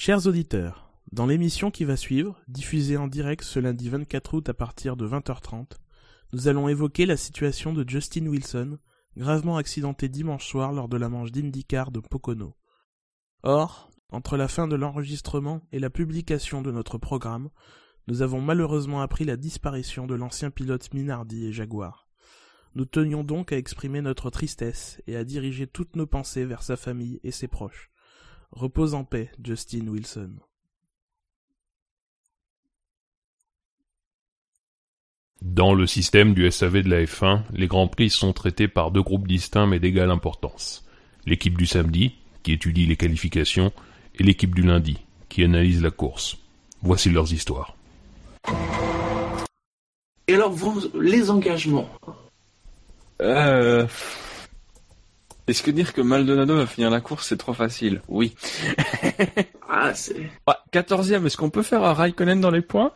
Chers auditeurs, dans l'émission qui va suivre, diffusée en direct ce lundi 24 août à partir de 20h30, nous allons évoquer la situation de Justin Wilson, gravement accidenté dimanche soir lors de la manche d'IndyCar de Pocono. Or, entre la fin de l'enregistrement et la publication de notre programme, nous avons malheureusement appris la disparition de l'ancien pilote Minardi et Jaguar. Nous tenions donc à exprimer notre tristesse et à diriger toutes nos pensées vers sa famille et ses proches. Repose en paix, Justin Wilson. Dans le système du SAV de la F1, les Grands Prix sont traités par deux groupes distincts mais d'égale importance. L'équipe du samedi, qui étudie les qualifications, et l'équipe du lundi, qui analyse la course. Voici leurs histoires. Et alors, vous, les engagements? Euh... Est-ce que dire que Maldonado va finir la course, c'est trop facile? Oui. Ah, c'est... Ouais, 14ème, est-ce qu'on peut faire un Raikkonen dans les points?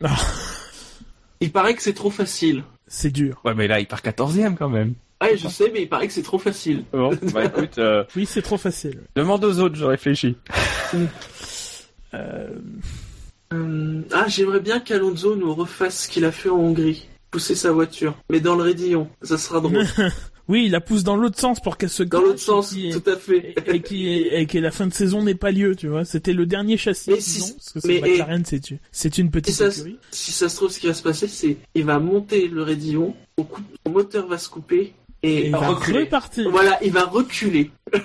Il paraît que c'est trop facile. C'est dur. Ouais, mais là, il part 14ème quand même. Ouais, je sais, mais il paraît que c'est trop facile. Bon, bah écoute, euh, Oui, c'est trop facile. demande aux autres, je réfléchis. Euh, Euh, Ah, j'aimerais bien qu'Alonso nous refasse ce qu'il a fait en Hongrie. Pousser sa voiture. Mais dans le raidillon. Ça sera drôle. Oui, il la pousse dans l'autre sens pour qu'elle se Dans l'autre sens, et, tout à fait. et, qui et que la fin de saison n'ait pas lieu, tu vois. C'était le dernier châssis, Mais disons, si- parce que c'est mais- McLaren, c'est c'est une petite Si ça, si ça se trouve, ce qui va se passer, c'est il va monter le raidillon, son, coup- son moteur va se couper et, il va reculer. repartir. Voilà, il va reculer.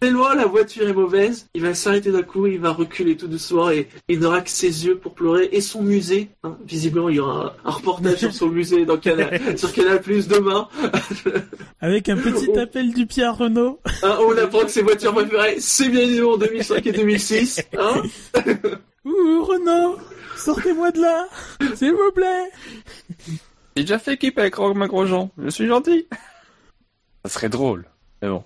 Tellement la voiture est mauvaise, il va s'arrêter d'un coup, il va reculer tout doucement et il n'aura que ses yeux pour pleurer et son musée. hein. Visiblement, il y aura un, un reportage sur son musée dans Canal, sur Canal Plus demain. Avec un petit appel du Pierre Renault. Hein, on apprend que ses voitures préférées, c'est bien évidemment en 2005 et 2006. Hein Ouh, Renault, sortez-moi de là, s'il vous plaît. J'ai déjà fait équipe avec Romain Grosjean, je suis gentil. Ça serait drôle. Mais bon.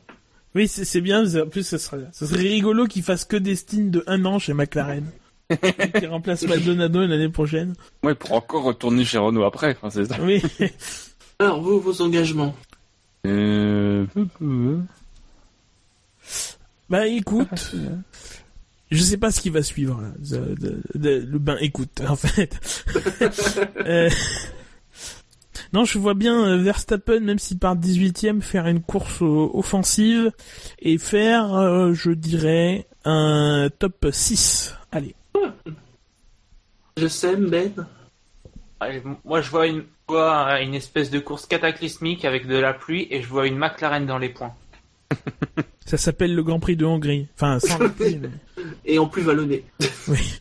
Oui, c'est bien. En plus, ce serait, ce serait rigolo qu'il fasse que des stints de un an chez McLaren. qui remplace Maldonado l'année prochaine. Moi, il pourra encore retourner chez Renault après, enfin, c'est ça. Oui. Alors, vous, vos engagements Euh... Bah écoute, je sais pas ce qui va suivre. Là. De- de- de- le ben écoute, en fait. Euh, Non, je vois bien euh, Verstappen, même s'il part 18ème, faire une course euh, offensive et faire, euh, je dirais, un top 6. Allez. Je sais, Ben. Allez, Moi, je vois une, vois une espèce de course cataclysmique avec de la pluie et je vois une McLaren dans les points. Ça s'appelle le Grand Prix de Hongrie. Enfin, sans la pluie, mais- Et en plus vallonné. Oui.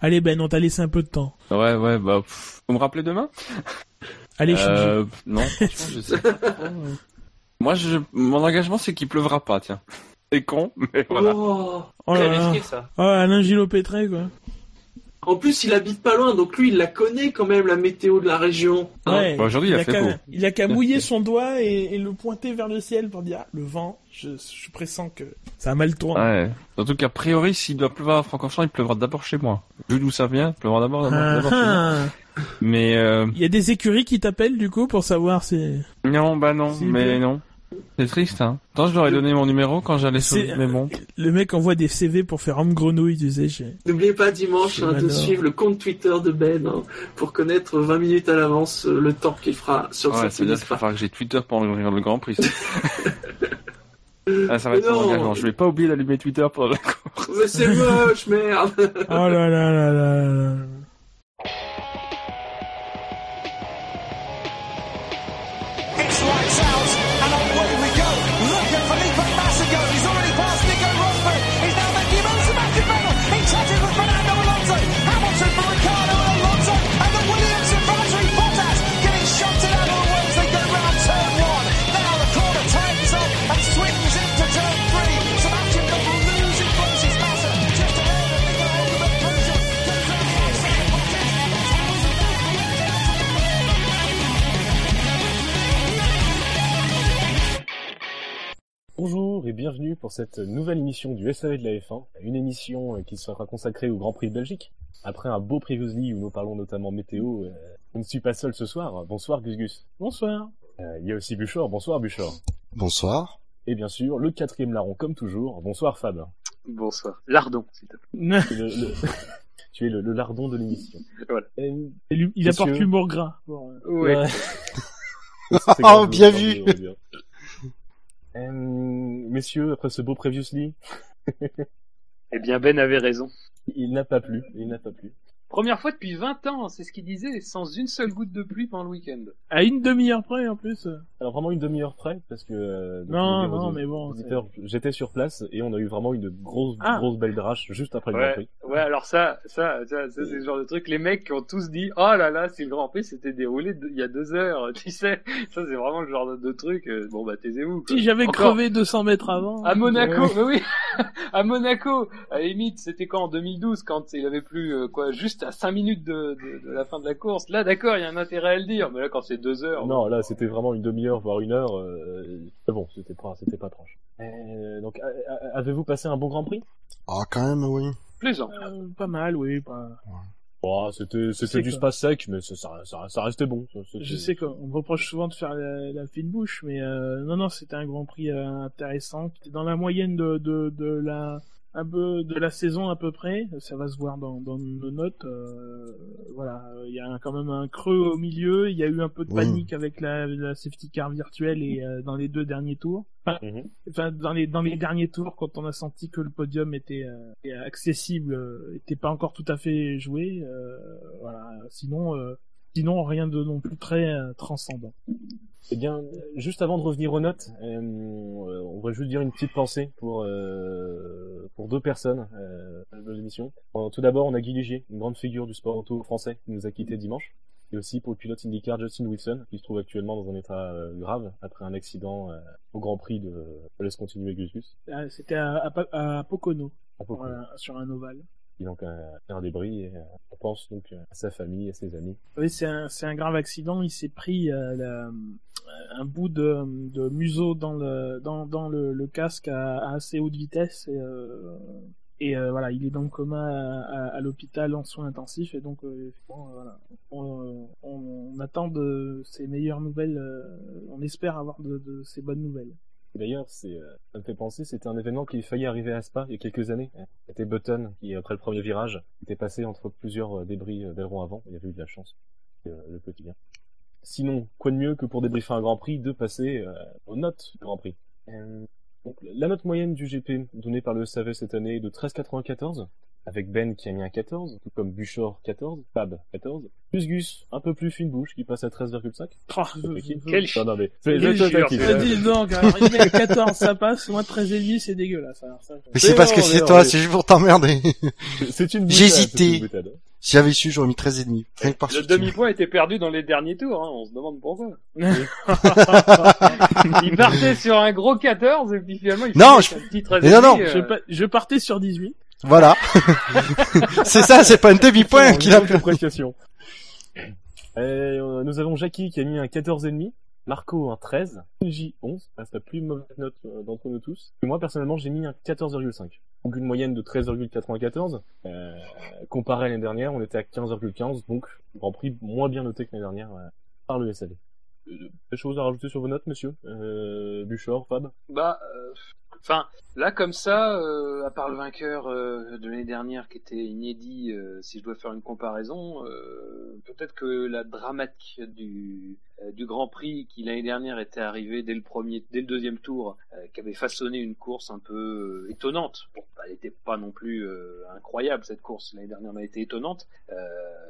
Allez Ben, on t'a laissé un peu de temps. Ouais, ouais, bah, pff, vous me rappelez demain? Allez, euh, Non, franchement, je sais pas. Moi, je... mon engagement, c'est qu'il pleuvra pas, tiens. C'est con, mais voilà. Oh. Oh Très là là. risqué ça. Oh, Alain Gillot-Pétré, quoi. En plus, il habite pas loin, donc lui, il la connaît quand même, la météo de la région. Hein Ouais. Bah, aujourd'hui, il a fait qu'à- beau. Il a qu'à mouiller son doigt et, et le pointer vers le ciel pour dire ah, le vent. Je, je pressens que ça a mal tourné. Ouais. Surtout qu'a priori, s'il doit pleuvoir à Francorchamps, il pleuvra d'abord chez moi. Vu d'où ça vient, il pleuvra d'abord, chez moi. Ah. Mais, euh, Il y a des écuries qui t'appellent du coup pour savoir si. non, bah non, Si, mais mais- non. C'est triste, hein. Tant je leur ai donné mon numéro quand j'allais sur... Mais bon. Le mec envoie des CV pour faire homme grenouille, tu sais. j'ai- N'oubliez pas dimanche hein, de suivre le compte Twitter de Ben hein, pour connaître 20 minutes à l'avance euh, le temps qu'il fera sur Ouais, sa c'est-à-dire qu'il va falloir que j'ai Twitter pour ouvrir le Grand Prix. ah, ça va être non. engagement. Je vais pas oublier d'allumer Twitter pour la course. Mais c'est moche, merde Oh là là là là là. Pour cette nouvelle émission du SAV de la F1, une émission euh, qui sera consacrée au Grand Prix de Belgique. Après un beau Previously où nous parlons notamment météo, euh, je ne suis pas seul ce soir. Bonsoir Gus Gus. Bonsoir. Euh, il y a aussi Buchor. Bonsoir Buchor. Bonsoir. Et bien sûr, le quatrième larron comme toujours. Bonsoir Fab. Bonsoir. Lardon, s'il te plaît. Tu es le, le- tu es le, le lardon de l'émission. Voilà. Euh, Et lui- il apporte l'humour gras. Bon, euh, Ouais. Oh, bien vu. Euh, messieurs, après ce beau previously, Eh bien, Ben avait raison. il n'a pas plu. Il n'a pas plu. Première fois depuis 20 ans, c'est ce qu'il disait, sans une seule goutte de pluie pendant le week-end. à une demi-heure près en plus. Alors vraiment une demi-heure près, parce que euh, Non, non, mais bon. j'étais sur place et on a eu vraiment une grosse, Ah. grosse belle drache juste après le Grand Ouais, Prix. ouais, alors ça, ça, ça, ça, c'est le genre de truc, les mecs qui ont tous dit, oh là là, si le Grand Prix s'était déroulé il y a deux heures, tu sais, ça c'est vraiment le genre de, de truc, euh, bon bah taisez-vous. Si j'avais crevé 200 mètres avant. À Monaco, Ouais. mais oui, à Monaco, à la limite, c'était quand en 2012, quand il avait plus euh, quoi, juste à 5 minutes de, de, de la fin de la course. Là, d'accord, il y a un intérêt à le dire, mais là, quand c'est deux heures, Non, là c'était vraiment une demi-heure, voire une heure. euh, mais bon, c'était pas, c'était pas proche. Euh, donc, avez-vous passé un bon Grand Prix? Ah, quand même, oui. plaisant. Euh, pas mal, oui. Pas... oh, C'était, c'était du spa sec, mais ça, ça, ça, ça restait bon. Ça, Je sais qu'on me reproche souvent de faire la, la fine bouche, mais euh, non, non, c'était un Grand Prix euh, intéressant. C'était dans la moyenne de, de, de la un peu de la saison à peu près. Ça va se voir dans, dans nos notes. euh, voilà, il y a quand même un creux au milieu. Il y a eu un peu de panique avec la, la safety car virtuelle et euh, dans les deux derniers tours. Enfin, Mhm. enfin, dans les dans les derniers tours, quand on a senti que le podium était, euh, accessible, euh, était pas encore tout à fait joué. euh, voilà. Sinon. Sinon, rien de non plus très euh, transcendant. Eh bien, juste avant de revenir aux notes, euh, on va juste dire une petite pensée pour euh, pour deux personnes euh, de l'émission. Tout d'abord, on a Guy Ligier, une grande figure du sport auto français, qui nous a quitté dimanche. Et aussi pour le pilote IndyCar Justin Wilson, qui se trouve actuellement dans un état grave après un accident au Grand Prix de... Je laisse continuer Gus Gus. C'était à, à, Pa- à Pocono, À sur un ovale. Il donc un, débris et euh, on pense donc à sa famille, à ses amis. Oui, c'est un, grave accident. Il s'est pris euh, un bout de, museau dans le, casque à, assez haute vitesse. Et, euh, et euh, voilà, il est dans le coma à, l'hôpital en soins intensifs. Et donc, euh, euh, on, attend de ces meilleures nouvelles. euh, on espère avoir de, de ces bonnes nouvelles. D'ailleurs, c'est, euh, ça me fait penser, c'était un événement qui failli arriver à Spa il y a quelques années. C'était Button qui, après le premier virage, était passé entre plusieurs euh, débris euh, d'aileron avant. Il avait eu de la chance. Le petit. Sinon, quoi de mieux que pour débriefer un Grand Prix, de passer aux notes du Grand Prix? Donc, la note moyenne du GP donnée par le SAV cette année est de 13,94, avec Ben qui a mis un 14, tout comme Buchor 14, Fab 14, plus Gus, un peu plus fine bouche, qui passe à 13,5. Oh, Quel Non, non, mais, c'est- hein. Dis donc, arrivé à 14, ça passe. Moi, 13 et demi, c'est dégueulasse. Alors, ça, Mais C'est c'est parce que c'est toi, c'est juste pour t'emmerder. C'est une boutade, J'ai c'est hésité. une boutade. si j'avais su, j'aurais mis 13 et demi. Rien que par Le soutien. demi-point était perdu dans les derniers tours, hein, on se demande pourquoi. il partait sur un gros 14 et puis finalement il Non, je- un petit 13 Mais non, non, euh, pa- je partais sur 18. Voilà. c'est ça, c'est pas un demi-point qu'il a appréciation. Et, euh, nous avons Jackie qui a mis un 14,5, Marco un 13, J 11, c'est la plus mauvaise note euh, d'entre nous tous. Et moi personnellement j'ai mis un 14,5. Donc une moyenne de 13,94. Euh, comparé à l'année dernière, on était à 15,15, donc Grand Prix moins bien noté que l'année dernière euh, par le SAV. Euh, Des choses à rajouter sur vos notes, monsieur euh, Buchor, Fab? Bah, euh, enfin, là comme ça, euh, à part le vainqueur euh, de l'année dernière qui était inédit, euh, si je dois faire une comparaison, euh, peut-être que la dramatique du du Grand Prix qui l'année dernière était arrivé dès le premier, dès le deuxième tour, qui avait façonné une course un peu étonnante. Elle n'était pas non plus euh, incroyable cette course. L'année dernière, elle a été étonnante. Euh,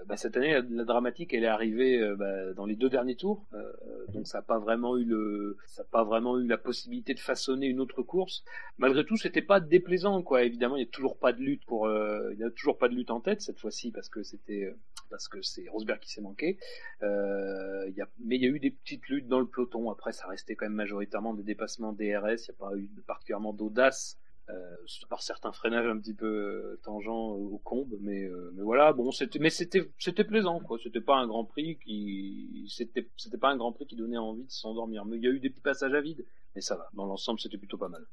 bah, cette année, la, dramatique, elle est arrivée euh, bah, dans les deux derniers tours, euh, donc ça n'a pas vraiment eu le, ça a pas vraiment eu la possibilité de façonner une autre course. Malgré tout, c'était pas déplaisant, quoi. Évidemment, il y a toujours pas de lutte pour, euh, il y a toujours pas de lutte en tête cette fois-ci parce que c'était, parce que c'est Rosberg qui s'est manqué. Y a, mais il y a eu des petites luttes dans le peloton. Après, ça restait quand même majoritairement des dépassements DRS. Il n'y a pas eu particulièrement d'audace. Euh, par certains freinages un petit peu euh, tangents euh, au combe, mais, euh, mais voilà, bon, c'était, mais c'était, c'était plaisant, quoi. C'était pas un Grand Prix qui, c'était, c'était pas un Grand Prix qui donnait envie de s'endormir. Mais il y a eu des petits passages à vide, mais ça va. Dans l'ensemble, c'était plutôt pas mal.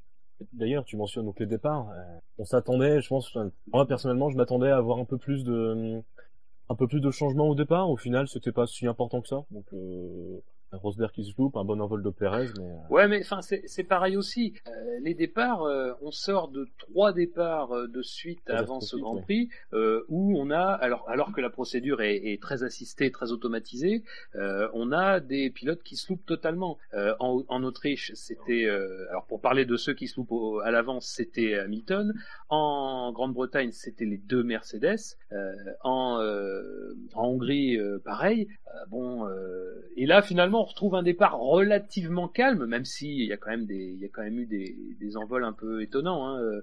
D'ailleurs, tu mentionnes donc les départs. euh, on s'attendait, je pense, moi personnellement, je m'attendais à avoir un peu plus de, un peu plus de changements au départ. Au final, c'était pas si important que ça. Donc, euh, Rosberg qui se loupe, un bon envol de Perez, mais... euh, Ouais, mais enfin c'est c'est pareil aussi. Euh, les départs, euh, on sort de trois départs euh, de suite avant ce Grand ouais. Prix euh, où on a alors alors que la procédure est, est très assistée, très automatisée, euh, on a des pilotes qui se loupent totalement. Euh, en, en Autriche, c'était euh, alors pour parler de ceux qui se loupent au- à l'avance, c'était Hamilton. En Grande-Bretagne, c'était les deux Mercedes. Euh, en, euh, en Hongrie, euh, pareil. Euh, bon, euh, et là finalement on retrouve un départ relativement calme, même si il y a quand même des, il y a quand même eu des, envols un peu étonnants. Hein. Euh,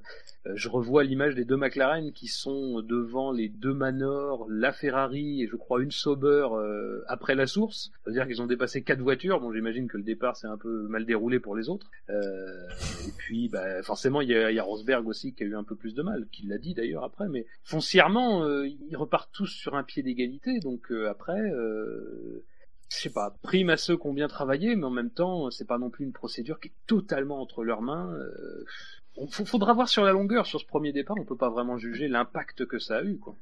je revois l'image des deux McLaren qui sont devant les deux Manor, la Ferrari et je crois une Sauber euh, après la source. C'est-à-dire qu'ils ont dépassé quatre voitures. Bon, j'imagine que le départ s'est un peu mal déroulé pour les autres. Euh, et puis, bah, forcément, il y a, Rosberg aussi qui a eu un peu plus de mal, qui l'a dit d'ailleurs après. Mais foncièrement, ils repartent tous sur un pied d'égalité. Donc après. Je sais pas, prime à ceux qui ont bien travaillé, mais en même temps, c'est pas non plus une procédure qui est totalement entre leurs mains. Euh, faudra voir sur la longueur, sur ce premier départ, on peut pas vraiment juger l'impact que ça a eu, quoi.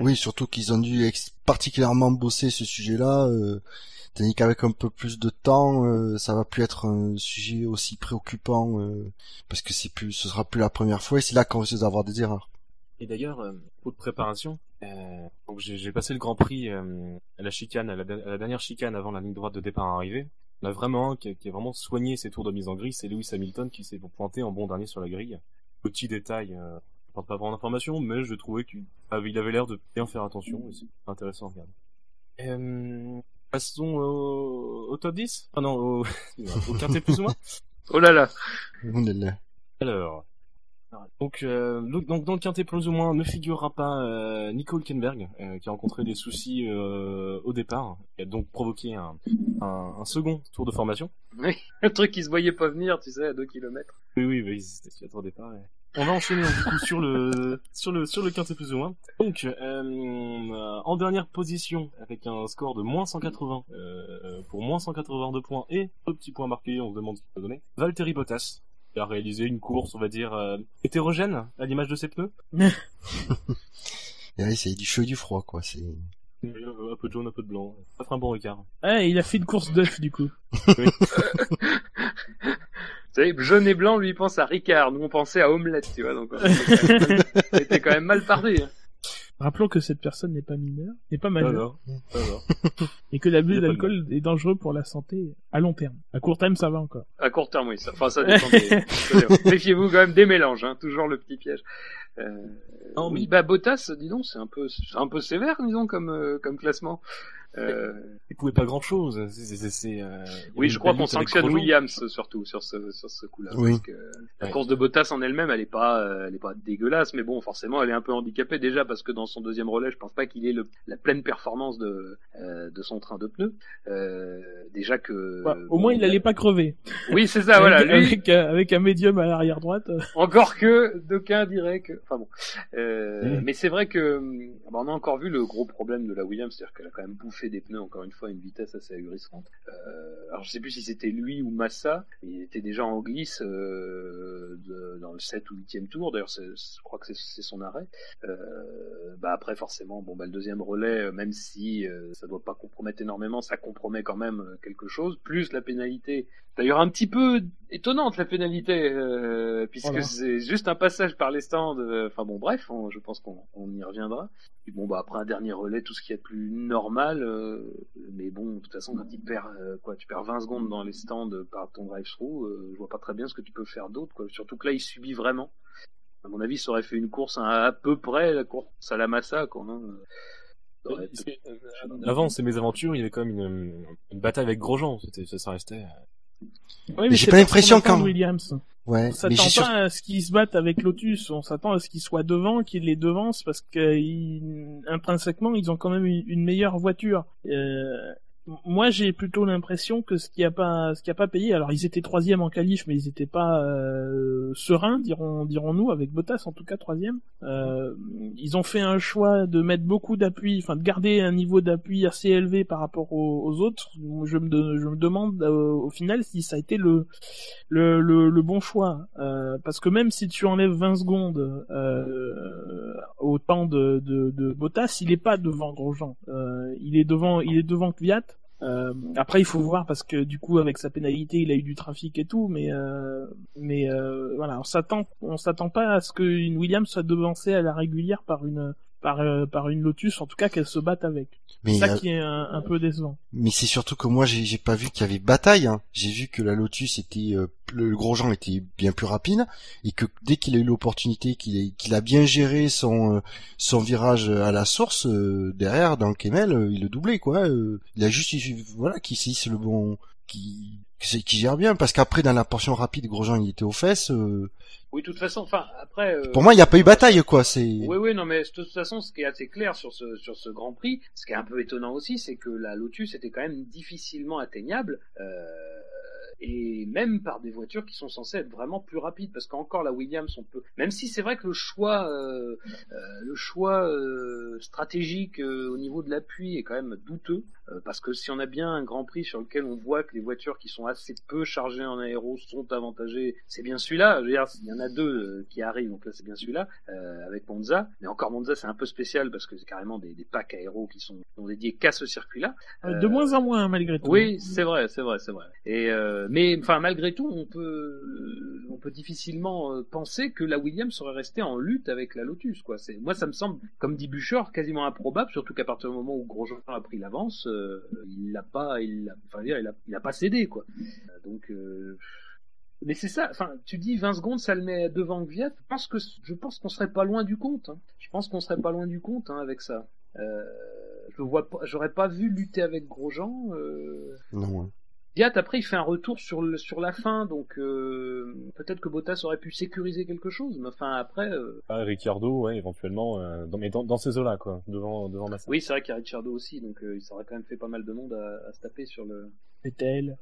Oui, surtout qu'ils ont dû particulièrement bosser ce sujet-là, euh, tandis qu'avec un peu plus de temps, euh, ça va plus être un sujet aussi préoccupant, euh, parce que c'est plus, ce sera plus la première fois, et c'est là qu'on risque d'avoir des erreurs. Et d'ailleurs, euh, pour de préparation, euh, donc j'ai j'ai passé le Grand Prix euh, à la chicane, à la, à la dernière chicane avant la ligne droite de départ arrivée. On a vraiment un qui a, qui a vraiment soigné ses tours de mise en grille, c'est Lewis Hamilton qui s'est pointé en bon dernier sur la grille. Petit détail, euh, je porte pas vraiment d'informations, mais je trouvais qu'il avait, il avait l'air de bien faire attention, et c'est intéressant à regarder. Euh, passons au, au top 10 Ah non, au, au quintet plus ou moins Oh là là Oulala. Alors, donc, euh, donc, donc dans le quintet plus ou moins ne figurera pas euh, Nico Hülkenberg, euh, qui a rencontré des soucis au départ, et a donc provoqué un, un, un second tour de formation. Oui, le truc qui se voyait pas venir, tu sais, à 2 kilomètres. Oui, oui, oui, c'était de départ. ouais. On va enchaîner du coup sur le sur le sur le quintet plus ou moins. Donc euh, en dernière position avec un score de moins 180 euh, pour moins 182 points et un petit point marqué, on se demande ce qu'il peut donner. Valtteri Bottas qui a réalisé une course, on va dire euh, hétérogène à l'image de ses pneus. Oui, c'est du chaud et du froid, quoi, c'est... Un peu de jaune, un peu de blanc. Ça fera un bon écart. Ah, il a fait une course d'œuf du coup. Vous savez, jaune et blanc, lui, il pense à Ricard. Nous, on pensait à Omelette, tu vois, donc on était quand même mal- on était quand même mal parti. hein. Rappelons que cette personne n'est pas mineure, n'est pas majeure, Alors, alors. et que l'abus d'alcool est dangereux pour la santé à long terme. À court terme, ça va encore. À court terme, oui. Ça, enfin, ça dépend des... Méfiez-vous quand même des mélanges, hein. Toujours le petit piège. Euh... Non, mais- Oui, bah, Bottas, dis donc, c'est un peu, c'est un peu sévère, disons, comme, euh, comme classement. Euh... Il pouvait pas grand chose. C'est, c'est, c'est, euh, Oui, je crois qu'on sanctionne. Williams surtout sur ce sur ce coup-là. Oui. Parce que la Ouais. course de Bottas en elle-même, elle est pas euh, elle est pas dégueulasse, mais bon, forcément, elle est un peu handicapée déjà parce que dans son deuxième relais, je pense pas qu'il ait le, la pleine performance de euh, de son train de pneus. Euh, déjà que Bah, au moins, il allait pas crever. Oui, c'est ça. Voilà, avec, lui. avec, euh, avec un médium à l'arrière droite. euh, Encore que d'aucuns diraient que. Enfin bon. Euh, Mm. Mais c'est vrai que hum, bah, on a encore vu le gros problème de la Williams, c'est-à-dire qu'elle a quand même bouffé des pneus encore une fois à une vitesse assez ahurissante. Euh, alors je sais plus si c'était lui ou Massa, il était déjà en glisse euh, dans le 7 ou 8 tour. D'ailleurs, je crois que c'est- son arrêt. Euh, bah après forcément, bon bah le deuxième relais, même si ça doit pas compromettre énormément, ça compromet quand même quelque chose. Plus la pénalité. D'ailleurs un petit peu étonnante la pénalité, euh, puisque Voilà. c'est juste un passage par les stands. euh, Enfin bon, bref, on- je pense qu'on on y reviendra. Et bon bah après un dernier relais, tout ce qui est de plus normal. euh, mais bon, de toute façon, quand tu perds euh, quoi, tu perds 20 secondes dans les stands par ton drive-through, euh, je vois pas très bien ce que tu peux faire d'autre. Quoi. Surtout que là, il subit vraiment. À mon avis, ça aurait fait une course à, à peu près la course à la massa, quoi. hein. Euh, Avant ces mésaventures, il y avait quand même une, une bataille avec Grosjean. C'était, ça, ça restait. Euh, Oui, Mais j'ai pas l'impression quand- Williams. Ouais, On s'attend pas à ce qu'ils se battent avec Lotus, on s'attend à ce qu'ils soient devant, qu'ils les devancent parce que ils- intrinsèquement ils ont quand même une une meilleure voiture. Euh, moi j'ai plutôt l'impression que ce qui a pas ce qui a pas payé, alors ils étaient troisième en qualif mais ils étaient pas euh, sereins dirons dirons-nous avec Bottas en tout cas troisième. Euh, ils ont fait un choix de mettre beaucoup d'appui, enfin de garder un niveau d'appui assez élevé par rapport aux, autres. Je me je me demande euh, au final si ça a été le le, le, le bon choix. Euh, parce que même si tu enlèves 20 secondes euh, au temps de, de, de Bottas, il est pas devant Grosjean. Euh, il est devant, il est devant Kvyat. Euh, après, il faut voir parce que du coup, avec sa pénalité, il a eu du trafic et tout, mais euh, mais euh, voilà, on s'attend, on s'attend pas à ce qu'une Williams soit devancée à la régulière par une par euh, par une Lotus, en tout cas qu'elle se batte avec. Mais, C'est ça qui est un, un peu décevant. mais c'est surtout que moi j'ai pas vu qu'il y avait bataille. Hein. J'ai vu que la Lotus était euh, le gros Jean était bien plus rapide et que dès qu'il a eu l'opportunité, qu'il a bien géré son euh, son virage à la source euh, derrière dans le Kemel, euh, il le doublait quoi. euh, il a juste il- voilà qui c'est le bon qui qui qui gère bien parce qu'après dans la portion rapide Grosjean il était aux fesses. euh, Oui, de toute façon, enfin, après. euh, pour moi il n'y a pas eu bataille quoi. C'est Oui, oui, non, mais de toute façon, ce qui est assez clair sur ce sur ce Grand Prix, ce qui est un peu étonnant aussi, c'est que la Lotus était quand même difficilement atteignable. Euh, et même par des voitures qui sont censées être vraiment plus rapides parce qu'encore la Williams on peut même si c'est vrai que le choix euh, euh, le choix euh, stratégique euh, au niveau de l'appui est quand même douteux euh, parce que si on a bien un Grand Prix sur lequel on voit que les voitures qui sont assez peu chargées en aéro sont avantagées c'est bien celui-là il y en a deux euh, qui arrivent donc là c'est bien celui-là euh, avec Monza mais encore Monza c'est un peu spécial parce que c'est carrément des, des packs aéro qui sont, qui sont dédiés qu'à ce circuit-là Euh, De moins en moins malgré tout. oui, c'est vrai, c'est vrai, c'est vrai. Et euh, mais enfin malgré tout, on peut on peut difficilement euh, penser que la Williams serait restée en lutte avec la Lotus quoi. C'est moi ça me semble comme dit Bûcher quasiment improbable surtout qu'à partir du moment où Grosjean a pris l'avance, euh, il l'a pas il l'a enfin dire il a il a pas cédé quoi. Donc euh, mais c'est ça, enfin, tu dis 20 secondes, ça le met devant Gviat. Je pense que je pense qu'on serait pas loin du compte. hein. Je pense qu'on serait pas loin du compte hein, avec ça. Euh, je vois pas, j'aurais pas vu lutter avec Grosjean. Euh... non. Gviat après il fait un retour sur le sur la fin, donc euh, peut-être que Bottas aurait pu sécuriser quelque chose. Mais enfin après, euh, Ah, Ricciardo, ouais, éventuellement, euh, dans, mais dans, dans ces eaux-là, quoi, devant, devant Massa. oui c'est vrai qu'il y a Ricciardo aussi, donc euh, il s'aurait quand même fait pas mal de monde à, à se taper sur le. Vettel.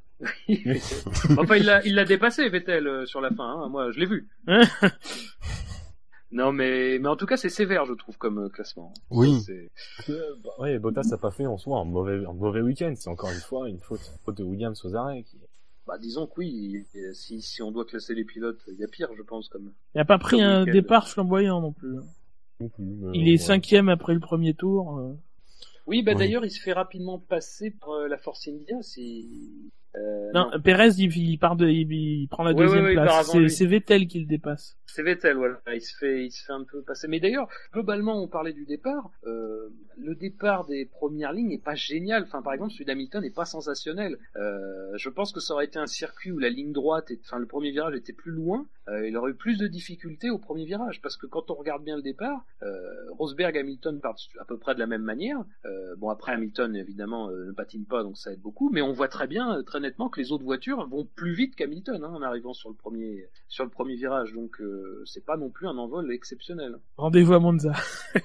Enfin il l'a il l'a dépassé Vettel euh, sur la fin. Hein. Moi je l'ai vu. Non mais mais en tout cas c'est sévère je trouve comme euh, classement. Oui. C'est- Euh, bah, ouais, Bottas n'a pas fait en soi un mauvais, un mauvais week-end. C'est encore une fois une faute, faute de Williams aux arrêts. Qui... Bah disons que oui, et si si on doit classer les pilotes, il y a pire je pense comme. Il n'a pas pris un week-end. départ flamboyant non plus. non plus, mais Il est ouais. cinquième après le premier tour. euh. Oui bah Oui. d'ailleurs il se fait rapidement passer par euh, la Force India c'est. Euh, Non, Perez, il, il part de, il, il prend la Ouais, deuxième ouais, place. C'est- Vettel qui le dépasse. C'est Vettel, voilà. Il se fait, il se fait un peu passer. Mais d'ailleurs, globalement, on parlait du départ. Euh, le départ des premières lignes n'est pas génial. Enfin, par exemple, celui d'Hamilton n'est pas sensationnel. Euh, je pense que ça aurait été un circuit où la ligne droite, est, enfin, le premier virage était plus loin. Euh, il aurait eu plus de difficultés au premier virage, parce que quand on regarde bien le départ, euh, Rosberg, Hamilton partent à peu près de la même manière. Euh, bon, après Hamilton, évidemment, euh, ne patine pas, donc ça aide beaucoup. Mais on voit très bien, très nettement, que les autres voitures vont plus vite qu'Hamilton hein, en arrivant sur le premier, sur le premier virage. Donc, euh, c'est pas non plus un envol exceptionnel. Rendez-vous à Monza.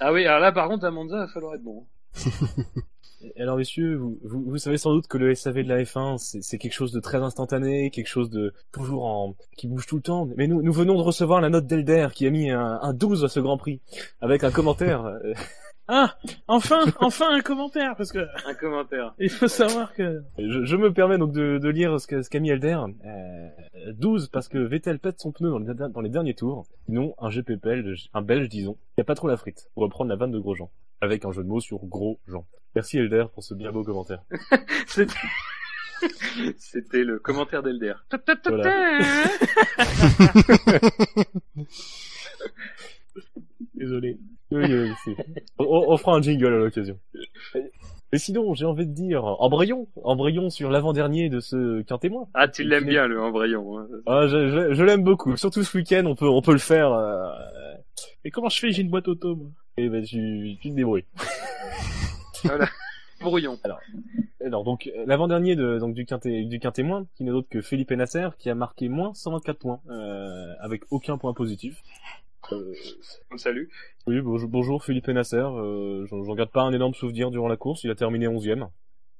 Ah oui, alors là, par contre, à Monza, il va falloir être bon. Alors messieurs, vous, vous, vous savez sans doute que le SAV de la F1, c'est c'est quelque chose de très instantané, quelque chose de toujours en qui bouge tout le temps. Mais nous, nous venons de recevoir la note d'Elder qui a mis un, un 12 à ce Grand Prix avec un commentaire. Ah, enfin, enfin un commentaire, parce que Un commentaire. il faut savoir que Je, je me permets donc de, de lire ce qu'a ce mis Elder. Euh, 12 parce que Vettel pète son pneu dans les, dans les derniers tours. Sinon, un GP belge, un belge disons, il a pas trop la frite. Pour reprendre la vanne de Grosjean. Avec un jeu de mots sur Gros Jean. Merci Elder pour ce bien beau commentaire. C'était... C'était le commentaire d'Elder. Voilà. désolé. Oui, oui, c'est- on, on fera un jingle à l'occasion. Mais sinon, j'ai envie de dire, embrayons, embrayons sur l'avant-dernier de ce quintémoin. Ah, tu l'aimes bien, le embryon. Hein. Ah, je, je, je l'aime beaucoup. Surtout ce week-end, on peut, on peut le faire. Euh... Mais comment je fais? J'ai une boîte auto, moi. Et ben, tu, tu te débrouilles. Brouillon. Alors donc l'avant-dernier de donc du quinté du quintémoin qui n'est d'autre que Philippe Nasser qui a marqué moins 124 points euh, avec aucun point positif. Euh, oui bonjour, bonjour Philippe Nasser. Euh, j'en garde pas un énorme souvenir durant la course. Il a terminé 11e.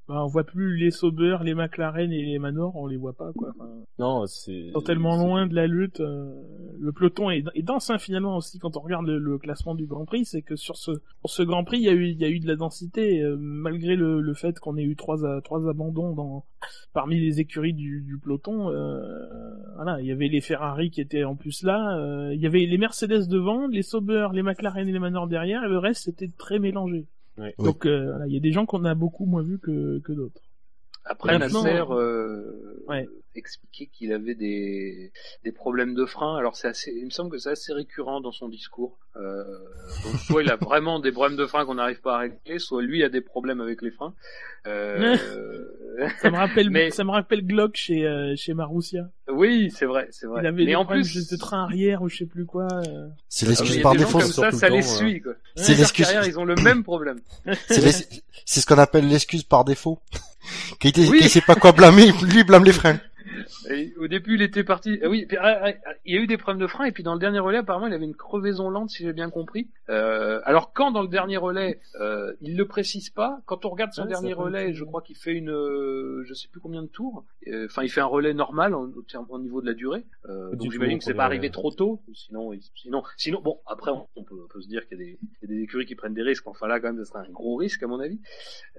Bah, on voit plus les Sauber, les McLaren et les Manor, on les voit pas, quoi. Enfin, Non c'est ils sont tellement loin de la lutte. euh, le peloton est, dense, hein, finalement, aussi, quand on regarde le, le classement du Grand Prix, c'est que sur ce, sur ce Grand Prix, il y a eu, il y a eu de la densité, euh, malgré le, le fait qu'on ait eu trois, trois abandons dans, parmi les écuries du, du peloton, euh, voilà, il y avait les Ferrari qui étaient en plus là, euh, il y avait les Mercedes devant, les Sauber, les McLaren et les Manor derrière, et le reste c'était très mélangé. Donc euh, il y a des gens qu'on a beaucoup moins vus que d'autres. Après, Maintenant, Nasser euh, ouais. expliquait qu'il avait des, des problèmes de frein. Alors, c'est assez, il me semble que c'est assez récurrent dans son discours. Euh, donc, soit il a vraiment des problèmes de frein qu'on n'arrive pas à régler, soit lui a des problèmes avec les freins. Euh, Ça me rappelle, Mais- ça me rappelle Glock chez chez chez Marussia. oui, c'est vrai, c'est vrai. Il avait Mais des en problèmes plus, de train arrière ou je sais plus quoi. euh. C'est Ah, l'excuse il y a par défaut. comme sur ça, ça le les temps, suit, quoi. C'est l'excuse. ils ont le même problème. C'est ce qu'on appelle l'excuse par défaut. Qui qui sait pas quoi blâmer, lui blâme les freins. Et au début, il était parti. ah oui, puis, ah, ah, il y a eu des problèmes de frein et puis dans le dernier relais, apparemment, il avait une crevaison lente, si j'ai bien compris. Euh, alors quand dans le dernier relais, euh, il le précise pas. Quand on regarde son Ouais, dernier relais, je crois qu'il fait une, euh, je sais plus combien de tours. Euh, Enfin, il fait un relais normal en- au, niveau de la durée. Euh, donc j'imagine que c'est pas arrivé trop tôt. Sinon, sinon, sinon, bon, après, on, on peut, on peut se dire qu'il y, a des- il y a des écuries qui prennent des risques. Enfin là, quand même, ce serait un gros risque à mon avis.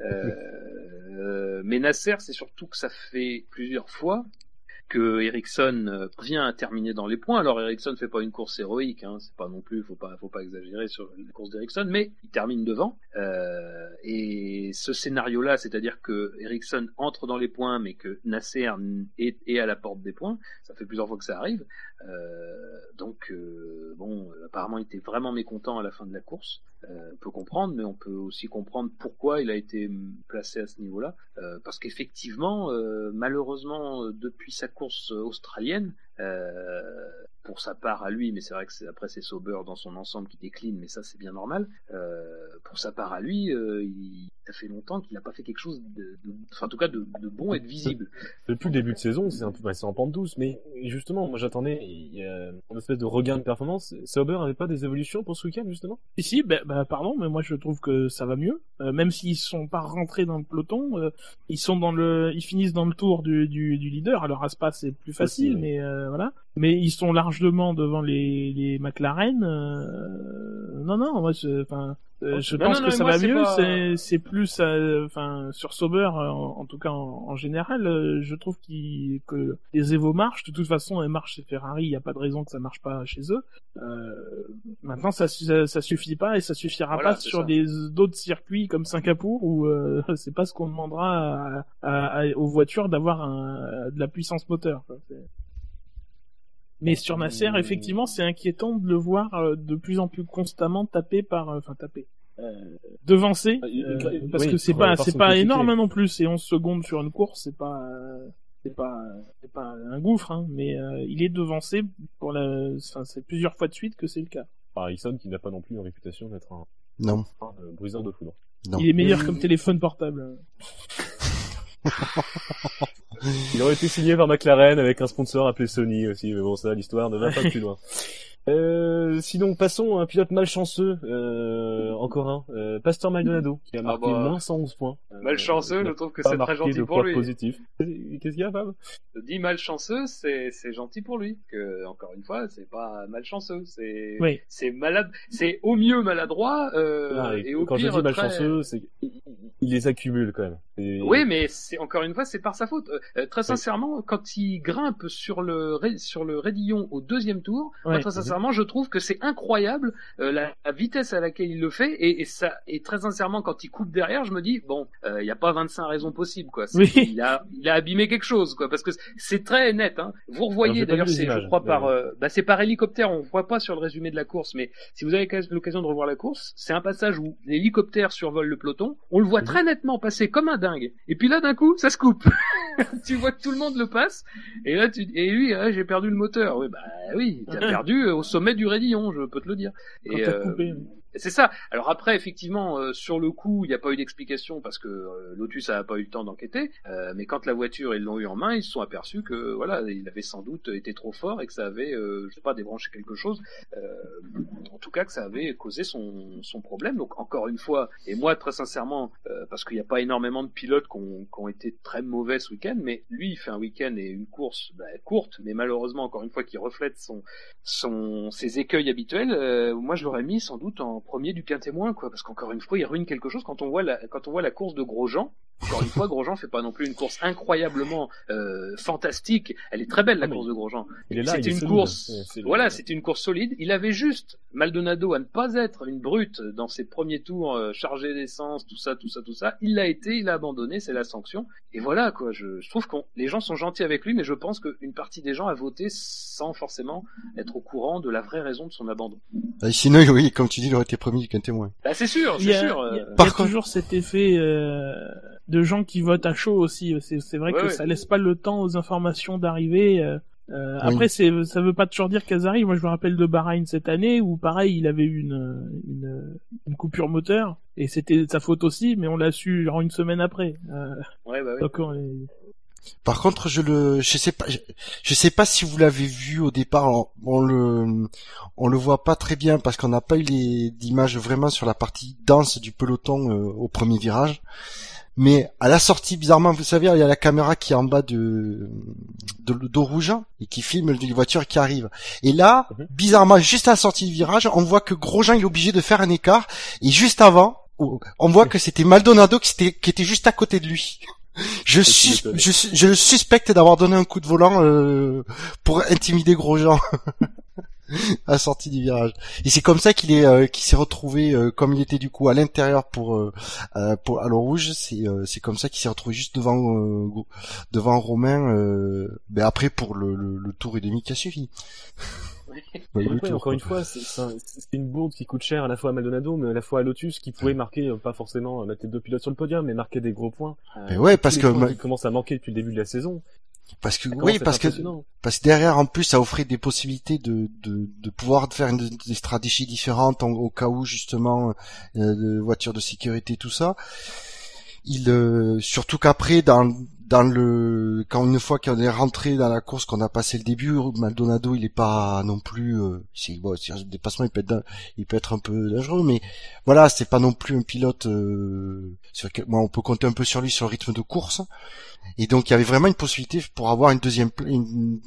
Euh, mais Nasser, c'est surtout que ça fait plusieurs fois que Ericsson euh, vient à terminer dans les points. Alors Ericsson fait pas une course héroïque, hein, c'est pas non plus, faut pas, faut pas exagérer sur la course d'Ericsson, mais il termine devant. Euh, et ce scénario-là, c'est-à-dire que Ericsson entre dans les points, mais que Nasser est, est à la porte des points, ça fait plusieurs fois que ça arrive. Euh, donc euh, bon, apparemment, il était vraiment mécontent à la fin de la course. Euh, on peut comprendre, mais on peut aussi comprendre pourquoi il a été placé à ce niveau-là. Euh, parce qu'effectivement, malheureusement, depuis sa course euh, australienne, euh, pour sa part à lui, mais c'est vrai que c'est, après c'est Sauber dans son ensemble qui décline, mais ça c'est bien normal. Euh, pour sa part à lui, euh, il, ça fait longtemps qu'il n'a pas fait quelque chose de, de- enfin en tout cas de, de bon et de visible. Depuis le début de saison, c'est un peu, bah, c'est en pente douce, mais justement, moi j'attendais une espèce de regain de performance. Sauber avait pas des évolutions pour ce week-end justement? Si si, bah, bah, pardon, mais moi je trouve que ça va mieux. Euh, même s'ils sont pas rentrés dans le peloton, euh, ils sont dans le, ils finissent dans le tour du, du, du leader. Alors Aspas c'est plus facile, Facile. mais euh, voilà. Mais ils sont largement devant les, les McLaren. euh, non non, moi je, enfin, euh, je Non, pense non, que ça va mieux. pas- C'est plus, euh, enfin sur Sauber, euh, en, en tout cas en, en général, euh, je trouve qu'il que les Evo marchent. De toute façon, elles marchent chez Ferrari. Il n'y a pas de raison que ça marche pas chez eux. Euh, maintenant, ça, ça, ça suffit pas et ça suffira Voilà, pas sur ça. des d'autres circuits comme Singapour où euh, c'est pas ce qu'on demandera à, à- à- aux voitures d'avoir de la puissance moteur. quoi. Mais sur Nasser, Mmh. effectivement, c'est inquiétant de le voir euh, de plus en plus constamment tapé par, euh, enfin tapé, euh, devancé, euh, parce oui, que c'est pas c'est pas énorme hein, non plus, c'est 11 secondes sur une course, c'est pas euh, c'est pas c'est pas un gouffre, hein, mais euh, il est devancé pour la, enfin, c'est plusieurs fois de suite que c'est le cas. Par Ericsson qui n'a pas non plus une réputation d'être un, Non, un, briseur de foudre. non. Il est meilleur comme téléphone portable. Il aurait été signé par McLaren avec un sponsor appelé Sony aussi, mais bon ça l'histoire ne va pas plus loin. Euh, sinon passons à un pilote malchanceux, euh, encore un, euh, Pastor Maldonado qui a Ah marqué bah, moins 111 points. Euh, Malchanceux, je trouve que c'est très gentil pour lui. Qu'est-ce qu'il y a Fab? Je dis malchanceux, c'est c'est gentil pour lui. Que encore une fois, c'est pas malchanceux, c'est Oui. c'est malade, c'est au mieux maladroit Ah, et au Quand pire je dis très- malchanceux, c'est qu'il il les accumule quand même. Et- Oui, mais c'est encore une fois, c'est par sa faute. Très sincèrement, quand il grimpe sur le sur le raidillon au deuxième tour, Ouais. très sincèrement, je trouve que c'est incroyable euh, la, la vitesse à laquelle il le fait et, et ça et très sincèrement, quand il coupe derrière, je me dis bon, il n'y a pas 25 raisons possibles quoi. Oui. Il a il a abîmé quelque chose quoi parce que c'est très net. Hein. Vous revoyez d'ailleurs, c'est je crois par euh, bah, c'est par hélicoptère. On voit pas sur le résumé de la course, mais si vous avez l'occasion de revoir la course, c'est un passage où l'hélicoptère survole le peloton. On le voit Mhm. très nettement passer comme un dingue. Et puis là, d'un coup, ça se coupe. tu vois que tout le monde le passe. Et là, tu et lui, ah, j'ai perdu le moteur. Oui, bah oui, t'as perdu euh, au sommet du raidillon, je peux te le dire. Quand Et, t'as euh, coupé. C'est ça. Alors après, effectivement, euh, sur le coup, il n'y a pas eu d'explication parce que euh, Lotus n'a pas eu le temps d'enquêter. Euh, mais quand la voiture ils l'ont eu en main, ils se sont aperçus que voilà, il avait sans doute été trop fort et que ça avait, euh, je sais pas, débranché quelque chose. Euh, en tout cas, que ça avait causé son, son problème. Donc encore une fois, et moi très sincèrement, euh, parce qu'il n'y a pas énormément de pilotes qui ont, qui ont été très mauvais ce week-end, mais lui, il fait un week-end et une course bah, courte, mais malheureusement encore une fois qui reflète son, son ses écueils habituels. moi, je l'aurais mis sans doute en premier du quintémoin, quoi, parce qu'encore une fois, il ruine quelque chose quand on voit la quand on voit la course de Grosjean. Encore une fois, Grosjean fait pas non plus une course incroyablement euh, fantastique. Elle est très belle la Ah, course de Grosjean. C'était une solide. course. Voilà, c'était une course solide. Il avait juste Maldonado à ne pas être une brute dans ses premiers tours, euh, chargé d'essence, tout ça, tout ça, tout ça. Il l'a été, il a abandonné, c'est la sanction. Et voilà quoi. Je, je trouve que les gens sont gentils avec lui, mais je pense qu'une partie des gens a voté sans forcément être au courant de la vraie raison de son abandon. Ah, sinon, oui, comme tu dis, il aurait été premier qu'un témoin. Bah c'est sûr, Il y c'est a, sûr. il y a- euh, il y a Par contre- toujours cet effet euh, de gens qui votent à chaud aussi. C'est c'est vrai Ouais, que ouais. ça laisse pas le temps aux informations d'arriver. euh, euh, Oui. Après, c'est ça veut pas toujours dire qu'elles arrivent. Moi, je me rappelle de Bahreïn cette année où, pareil, il avait eu une, une, une coupure moteur et c'était de sa faute aussi, mais on l'a su genre une semaine après. Euh, ouais, bah, ouais. donc, on est- Par contre, je le, je sais pas, je, je sais pas si vous l'avez vu au départ. On, on le, on le voit pas très bien parce qu'on n'a pas eu les d'images vraiment sur la partie dense du peloton euh, au premier virage. Mais à la sortie, bizarrement, vous savez, il y a la caméra qui est en bas de, de d'eau rouge et qui filme les voitures qui arrivent. Et là, Mhm. bizarrement, juste à la sortie du virage, on voit que Grosjean il est obligé de faire un écart. Et juste avant, on voit que c'était Maldonado qui était, qui était juste à côté de lui. Je, sus- je, su- je le suspecte d'avoir donné un coup de volant euh, pour intimider Grosjean à la sortie du virage. Et c'est comme ça qu'il est euh, qu'il s'est retrouvé euh, comme il était du coup à l'intérieur pour pour à l'eau rouge. C'est euh, c'est comme ça qu'il s'est retrouvé juste devant euh, devant Romain. Euh, ben après pour le, le, le tour et demi qui a suivi. Tour, encore quoi. une fois, c'est c'est un- c'est une bourde qui coûte cher à la fois à Maldonado, mais à la fois à Lotus, qui pouvait marquer, euh, pas forcément euh, mettre les deux pilotes sur le podium, mais marquer des gros points. Euh, Mais ouais, parce que ma- commencent à manquer depuis le début de la saison. Parce que oui, commence parce que parce que derrière en plus ça offrait des possibilités de de, de pouvoir faire une- des stratégies différentes en- au cas où justement euh, de voitures de sécurité tout ça. Il euh, surtout qu'après dans dans le quand une fois qu'on est rentré dans la course qu'on a passé le début Maldonado il est pas non plus euh, c'est bon c'est un dépassement il peut être il peut être un peu dangereux mais voilà c'est pas non plus un pilote euh, sur lequel moi on peut compter un peu sur lui sur le rythme de course et donc il y avait vraiment une possibilité pour avoir une deuxième une,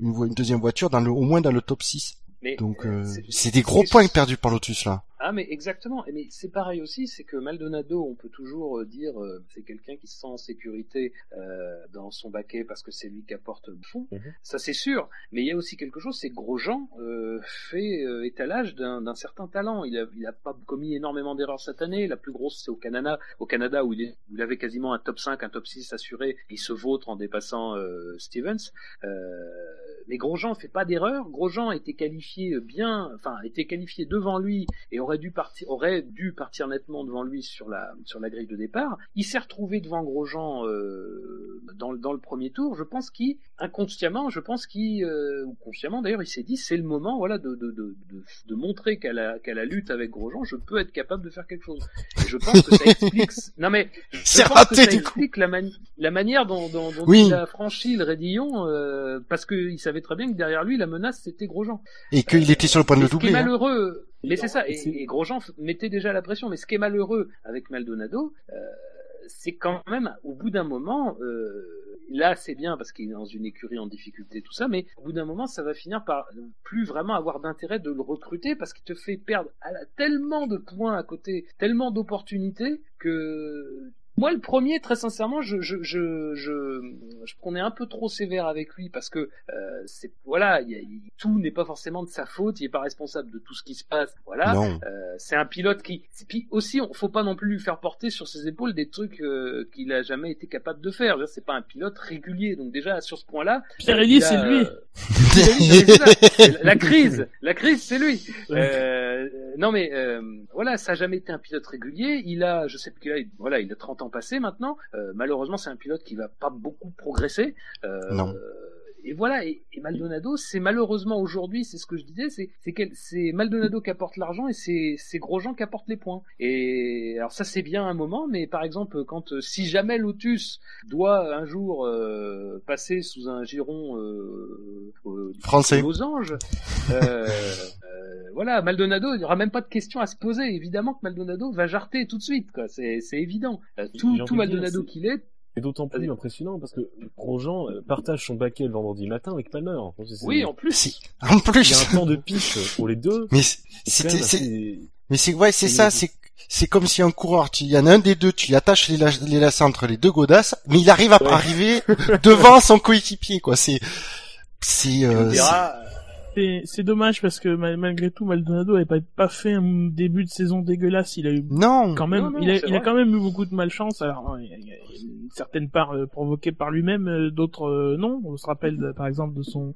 une, une deuxième voiture dans le au moins dans le top 6. Mais Donc euh, c'est- c'est des gros points perdus par Lotus là. Ah mais exactement. Mais c'est pareil aussi, c'est que Maldonado, on peut toujours euh, dire euh, c'est quelqu'un qui se sent en sécurité euh, dans son baquet parce que c'est lui qui apporte le fond. Mhm. Ça c'est sûr. Mais il y a aussi quelque chose, c'est Grosjean euh, fait euh, étalage d'un certain talent. Il a, il a pas commis énormément d'erreurs cette année. La plus grosse c'est au Canada, au Canada où il, est, où il avait quasiment un top 5, un top 6 assuré. Il se vautre en dépassant euh, Stevens. Euh, mais Grosjean fait pas d'erreur. Grosjean était qualifié bien, enfin était qualifié devant lui et aurait dû partir, aurait dû partir nettement devant lui sur la sur la grille de départ. Il s'est retrouvé devant Grosjean euh, dans le- dans le premier tour. Je pense qu'il inconsciemment, je pense qu'il euh, ou consciemment d'ailleurs, il s'est dit c'est le moment, voilà, de de de de, de montrer qu'à la qu'à la lutte avec Grosjean, je peux être capable de faire quelque chose. Et je pense que ça explique. non mais je C'est pense raté, que ça explique la, mani- la manière dont, dont, dont Oui. il a franchi le raidillon, euh, parce qu'il savait très bien que derrière lui, la menace, c'était Grosjean. Et qu'il était sur le point de le doubler. hein. malheureux, mais c'est ça, et, Grosjean mettait déjà la pression, mais ce qui est malheureux avec Maldonado, euh, c'est quand même, au bout d'un moment, euh, là c'est bien parce qu'il est dans une écurie en difficulté, tout ça, mais au bout d'un moment, ça va finir par plus vraiment avoir d'intérêt de le recruter parce qu'il te fait perdre à la- tellement de points à côté, tellement d'opportunités que moi, le premier, très sincèrement, je, je, je, je, je prenais un peu trop sévère avec lui parce que euh, c'est voilà, il y a- il- tout n'est pas forcément de sa faute, il est pas responsable de tout ce qui se passe. Voilà, euh, c'est un pilote qui, puis aussi, on faut pas non plus lui faire porter sur ses épaules des trucs euh, qu'il a jamais été capable de faire. Je veux dire, C'est pas un pilote régulier, donc déjà sur ce point-là, il a, c'est lui. euh, la crise, la crise, c'est lui. Euh, non mais euh, voilà, ça a jamais été un pilote régulier. Il a, je sais qu'il a, voilà, il a 30 ans passés maintenant. Euh, malheureusement, c'est un pilote qui va pas beaucoup progresser. Euh, Non. Et voilà, et, et Maldonado, c'est malheureusement aujourd'hui, c'est ce que je disais, c'est c'est quel- c'est Maldonado qui apporte l'argent et c'est c'est Grosjean qui apporte les points. Et alors ça c'est bien un moment, mais par exemple quand euh, si jamais Lotus doit un jour euh, passer sous un giron euh, euh, Français. losange, euh, euh, voilà, Maldonado, il y aura même pas de question à se poser. Évidemment que Maldonado va jarter tout de suite, quoi. C'est c'est évident. Tout tout Maldonado qu'il est, C'est d'autant plus impressionnant parce que Grosjean euh, partage son baquet le vendredi matin avec Palmer. Oui, en plus. C'est- En Il y a plus. un temps de piche pour les deux. Mais c'était assez- mais c'est ouais, c'est ça, c'est c'est comme si un coureur, tu- il y en a un des deux, tu lui attaches les, la- les lacets entre les deux godasses, mais il arrive à Ouais. arriver devant son coéquipier, quoi. C'est, c'est, euh, C'est c'est dommage parce que mal- malgré tout, Maldonado avait pas, pas fait un début de saison dégueulasse. Il a eu non. quand même, Non, non, il, a, il quand même eu beaucoup de malchance. Alors, il y a, il y a une certaine part euh, provoquée par lui-même, euh, d'autres euh, non. On se rappelle par exemple de son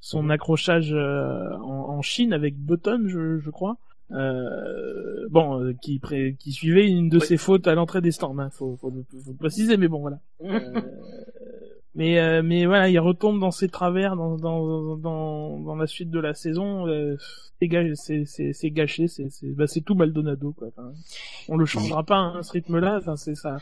son accrochage euh, en, en Chine avec Button, je, je crois. Euh, bon, euh, qui, pré- qui suivait une de Oui. ses fautes à l'entrée des stands. Hein, faut, faut, le- faut le préciser, mais bon voilà. Euh, mais euh, mais voilà, il retombe dans ses travers dans dans dans, dans la suite de la saison. Euh, c'est ga- c'est c'est c'est gâché, c'est c'est bah, c'est tout Maldonado quoi. Enfin, on le changera pas hein, ce rythme-là. Enfin, c'est ça,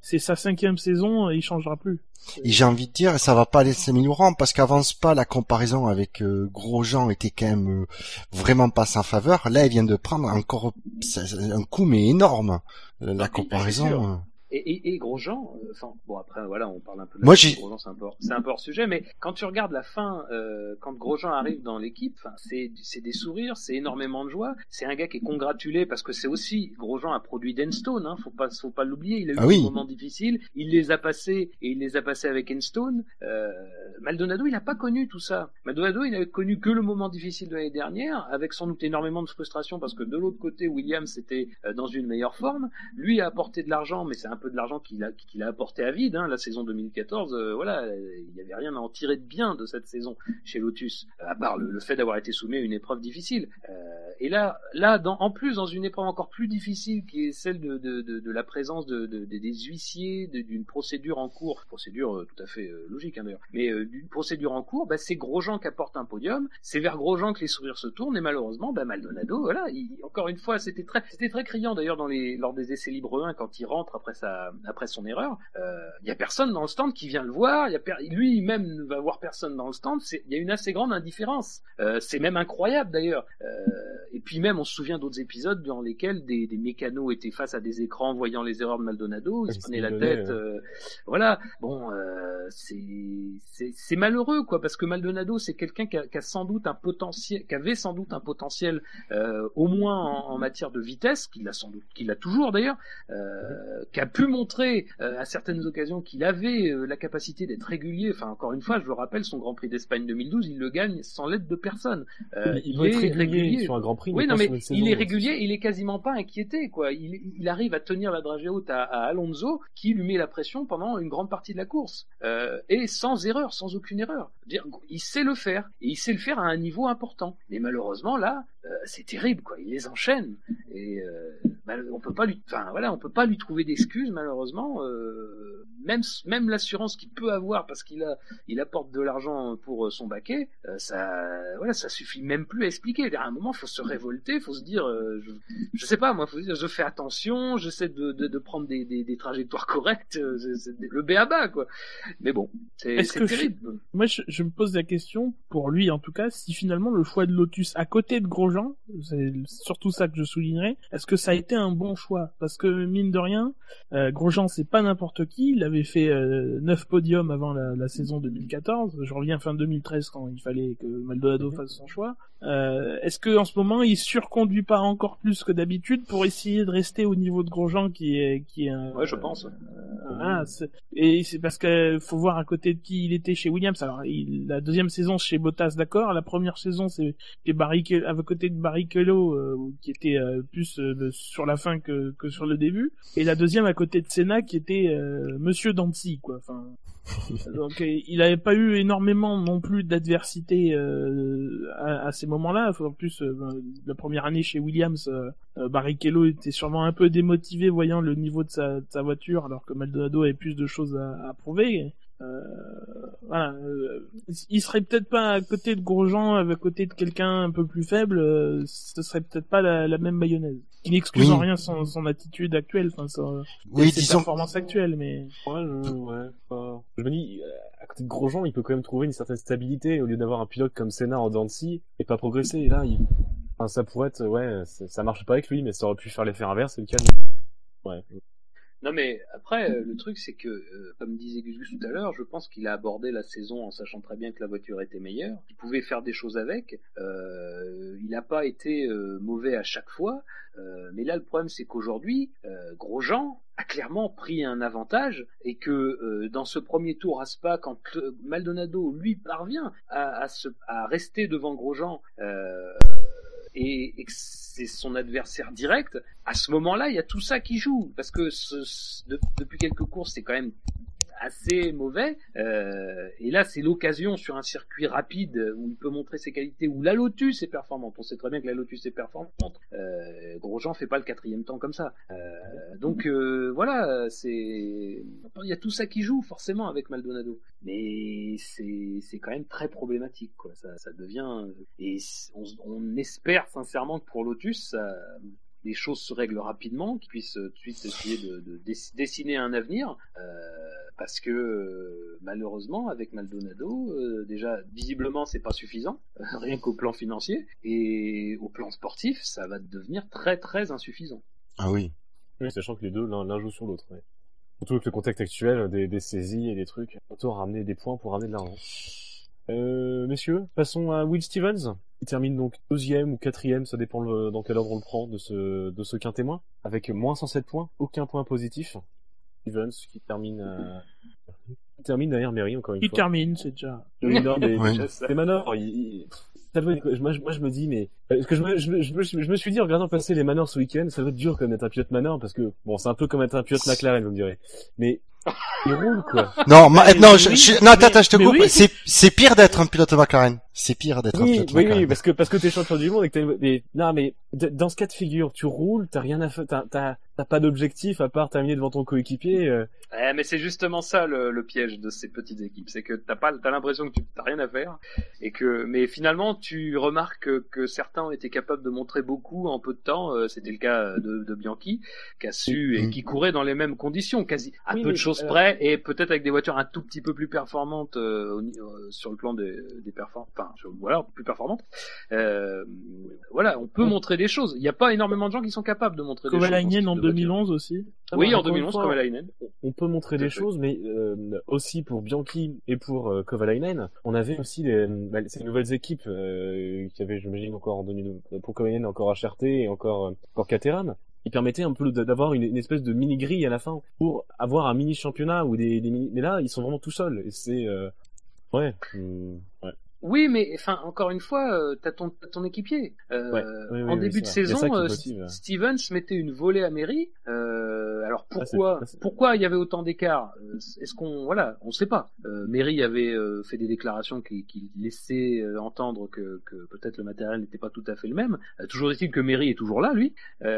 c'est sa cinquième saison, il changera plus. Et j'ai envie de dire, ça va pas aller s'améliorant parce qu'avance pas la comparaison avec euh, Grosjean était quand même euh, vraiment pas sans faveur. Là, il vient de prendre encore c'est- c'est un coup mais énorme. Euh, La Ah, sûr. comparaison. Et, et, et Grosjean, euh, enfin bon après voilà on parle un peu de Moi, Grosjean c'est un peu hors- c'est un peu hors sujet mais quand tu regardes la fin euh, quand Grosjean arrive dans l'équipe enfin, c'est c'est des sourires c'est énormément de joie. C'est un gars qui est congratulé parce que c'est aussi Grosjean a produit Enstone hein faut pas faut pas l'oublier. Il a eu Ah oui. des moments difficiles. Il les a passés et il les a passés avec Enstone. Euh, Maldonado il a pas connu tout ça. Maldonado il a connu que le moment difficile de l'année dernière avec sans doute énormément de frustration parce que de l'autre côté Williams était euh, dans une meilleure forme. Lui a apporté de l'argent, mais c'est un peu de l'argent qu'il a, apporté à vide. Hein. La saison 2014, euh, voilà, il n'y avait rien à en tirer de bien de cette saison chez Lotus, euh, à part le, fait d'avoir été soumis à une épreuve difficile. Euh, et là, là, en plus, dans une épreuve encore plus difficile, qui est celle de, la présence de, de- de- des huissiers, d'une procédure en cours, procédure tout à fait logique hein, d'ailleurs, mais d'une procédure en cours, bah, c'est Grosjean qui apporte un podium, c'est vers Grosjean que les sourires se tournent, et malheureusement, bah, Maldonado, voilà, il- encore une fois, c'était très, très criant d'ailleurs dans les, lors des essais libres 1 quand il rentre après sa, après son erreur. Euh, Il y a personne dans le stand qui vient le voir. Il y a per- lui-même ne va voir personne dans le stand. Il y a une assez grande indifférence. Euh, c'est même incroyable d'ailleurs. Euh, et puis même, on se souvient d'autres épisodes dans lesquels des, des mécanos étaient face à des écrans voyant les erreurs de Maldonado. Ils Ouais, se prenaient la tête. euh, voilà. Bon, euh, c'est malheureux quoi, parce que Maldonado, c'est quelqu'un qui a, qui a sans doute un potentiel, qui avait sans doute un potentiel, euh, au moins en, en matière de vitesse, qu'il a sans doute, qu'il a toujours d'ailleurs, euh, qui a pu montrer euh, à certaines occasions qu'il avait euh, la capacité d'être régulier. Enfin, encore une fois, je le rappelle, son Grand Prix d'Espagne 2012, il le gagne sans l'aide de personne. Euh, il, est régulier, sur un Grand Prix. oui, non, mais saison, il est régulier, il est quasiment pas inquiété, quoi. Il, il arrive à tenir la dragée haute à, à Alonso, qui lui met la pression pendant une grande partie de la course, et sans erreur, sans aucune erreur. Il sait le faire, et il sait le faire à un niveau important. Mais malheureusement, là, c'est terrible, quoi. Il les enchaîne, et euh, bah, on peut pas lui, enfin voilà, on peut pas lui trouver d'excuses, malheureusement. Euh, même même l'assurance qu'il peut avoir parce qu'il a, il apporte de l'argent pour euh, son baquet, euh, ça, voilà, ça suffit même plus à expliquer. À un moment, faut se révolter, faut se dire, euh, je, je sais pas, moi, faut se dire, je fais attention, j'essaie de, de, de prendre des, des, des trajectoires correctes, euh, c'est- le B à bas, quoi. Mais bon, c'est que terrible. Moi, je, je me pose la question, pour lui en tout cas, si finalement le choix de Lotus à côté de C'est surtout ça que je soulignerais, est-ce que ça a été un bon choix? Parce que mine de rien, euh, Grosjean c'est pas n'importe qui, il avait fait euh, 9 podiums avant la, la saison 2014, je reviens fin 2013 quand il fallait que Maldonado fasse son choix. Euh, est-ce que en ce moment il surconduit pas encore plus que d'habitude pour essayer de rester au niveau de Grosjean qui est qui est un, Ouais, je pense. ah, c'est- et c'est parce que faut voir à côté de qui il était chez Williams. Alors, il, la deuxième saison chez Bottas, d'accord. La première saison, c'est c'est Barrichello, à côté de Barrichello, euh, qui était euh, plus euh, sur la fin que, que sur le début. Et la deuxième à côté de Senna, qui était Monsieur Dancy, quoi. Enfin, donc il n'avait pas eu énormément non plus d'adversité à, à ces moments-là. En plus, ben, la première année chez Williams, Barrichello était sûrement un peu démotivé voyant le niveau de sa, de sa voiture, alors que Maldonado avait plus de choses à, à prouver. Euh, voilà, euh, il serait peut-être pas à côté de Grosjean, à côté de quelqu'un un peu plus faible, euh, ce serait peut-être pas la, la même mayonnaise. Qui n'excuse en Oui. rien son, son attitude actuelle, enfin son, Oui, ses disons. performances actuelles, mais Ouais, je, ouais, pas- je me dis, à côté de Grosjean, il peut quand même trouver une certaine stabilité au lieu d'avoir un pilote comme Senna en Dancy et pas progresser. Et là, il... enfin, ça pourrait être, ouais, ça, ça marche pas avec lui, mais ça aurait pu faire l'effet inverse et le calmer. Ouais. Non mais après euh, le truc c'est que euh, comme disait Gus tout à l'heure, je pense qu'il a abordé la saison en sachant très bien que la voiture était meilleure, qu'il pouvait faire des choses avec. Euh, il n'a pas été mauvais à chaque fois, mais là le problème c'est qu'aujourd'hui Grosjean a clairement pris un avantage et que dans ce premier tour à Spa, quand Maldonado lui parvient à, rester devant Grosjean et, et c'est son adversaire direct, à ce moment-là, il y a tout ça qui joue. Parce que depuis quelques courses, c'est quand même assez mauvais. Euh, et là, c'est l'occasion sur un circuit rapide où il peut montrer ses qualités, où la Lotus est performante. On sait très bien que la Lotus est performante. Euh, Grosjean fait pas le quatrième temps comme ça. Euh, donc euh, voilà, c'est il y a tout ça qui joue forcément avec Maldonado. Mais c'est c'est quand même très problématique. Quoi. Ça, ça devient et on, on espère sincèrement que pour Lotus, ça, les choses se règlent rapidement, qu'ils puissent tout de suite essayer de, de dess- dessiner un avenir, euh, parce que euh, malheureusement avec Maldonado, euh, déjà visiblement c'est pas suffisant, rien qu'au plan financier, et au plan sportif, ça va devenir très très insuffisant. Ah oui. Oui, sachant que les deux, l'un l'un joue sur l'autre. Ouais. Surtout avec le contexte actuel, des, des saisies et des trucs. Autant ramener des points pour ramener de l'argent. Euh, messieurs, passons à Will Stevens. Il termine donc deuxième ou quatrième, ça dépend le- dans quel ordre on le prend, de ce, de ce quintet témoin, avec moins 107 points, aucun point positif. Stevens qui termine, euh, qui termine derrière Mary encore une Il fois. termine, c'est déjà. Mais, Ouais. Manor, il, il- ça doit être- moi, je- moi, je me dis, mais, parce que je me, je, me- je, me, je me suis dit en regardant passer les Manor ce week-end, ça doit être dur comme d'être un pilote Manor, parce que, bon, c'est un peu comme être un pilote McLaren, vous me direz. Mais, il roule, quoi. Non, ma- non, je, je- non, attends, attends, je te coupe. oui. C'est, c'est pire d'être un pilote McLaren. C'est pire d'être un pilote oui, McLaren. oui, parce que, parce que t'es champion du monde et que t'as mais, non, mais, dans ce cas de figure, tu roules, t'as rien à faire, t'as, t'as, t'as pas d'objectif à part terminer devant ton coéquipier, euh, Eh, mais c'est justement ça le, le piège de ces petites équipes, c'est que t'as pas, t'as l'impression que tu t'as rien à faire, et que, mais finalement tu remarques que, que certains ont été capables de montrer beaucoup en peu de temps. euh, C'était le cas de, de Bianchi, qui a su et Mhm. qui courait dans les mêmes conditions, quasi à Oui, peu de choses alors- près, et peut-être avec des voitures un tout petit peu plus performantes euh, au euh, sur le plan des, des performances, enfin sur- voilà, plus performantes. Euh, voilà, on peut Oui. montrer des choses. Il n'y a pas énormément de gens qui sont capables de montrer des choses. en type de voiture. 2011 aussi. Oui, en Encore une 2011, fois, Kovalainen. on peut montrer des fait. choses, mais euh, aussi pour Bianchi et pour euh, Kovalainen, on avait aussi les, bah, ces nouvelles équipes euh, qui avaient, j'imagine, encore en 2000, pour Kovalainen encore HRT et encore euh, encore Caterham, qui permettaient un peu d'avoir une, une espèce de mini grille à la fin pour avoir un mini championnat ou des, des mini... mais là ils sont vraiment tout seuls et c'est euh, ouais, hum, ouais. Oui, mais enfin, encore une fois, euh, t'as ton, ton équipier. Euh, Ouais, oui, oui, en oui, début de vrai. Saison, euh. Stevens mettait une volée à Mary. Euh, alors Ah, pourquoi, pourquoi il y avait autant d'écart Euh, Est-ce qu'on, voilà, on sait pas. Euh, Mary avait euh, fait des déclarations qui, qui laissaient euh, entendre que, que peut-être le matériel n'était pas tout à fait le même. Euh, toujours est-il que Mary est toujours là, lui.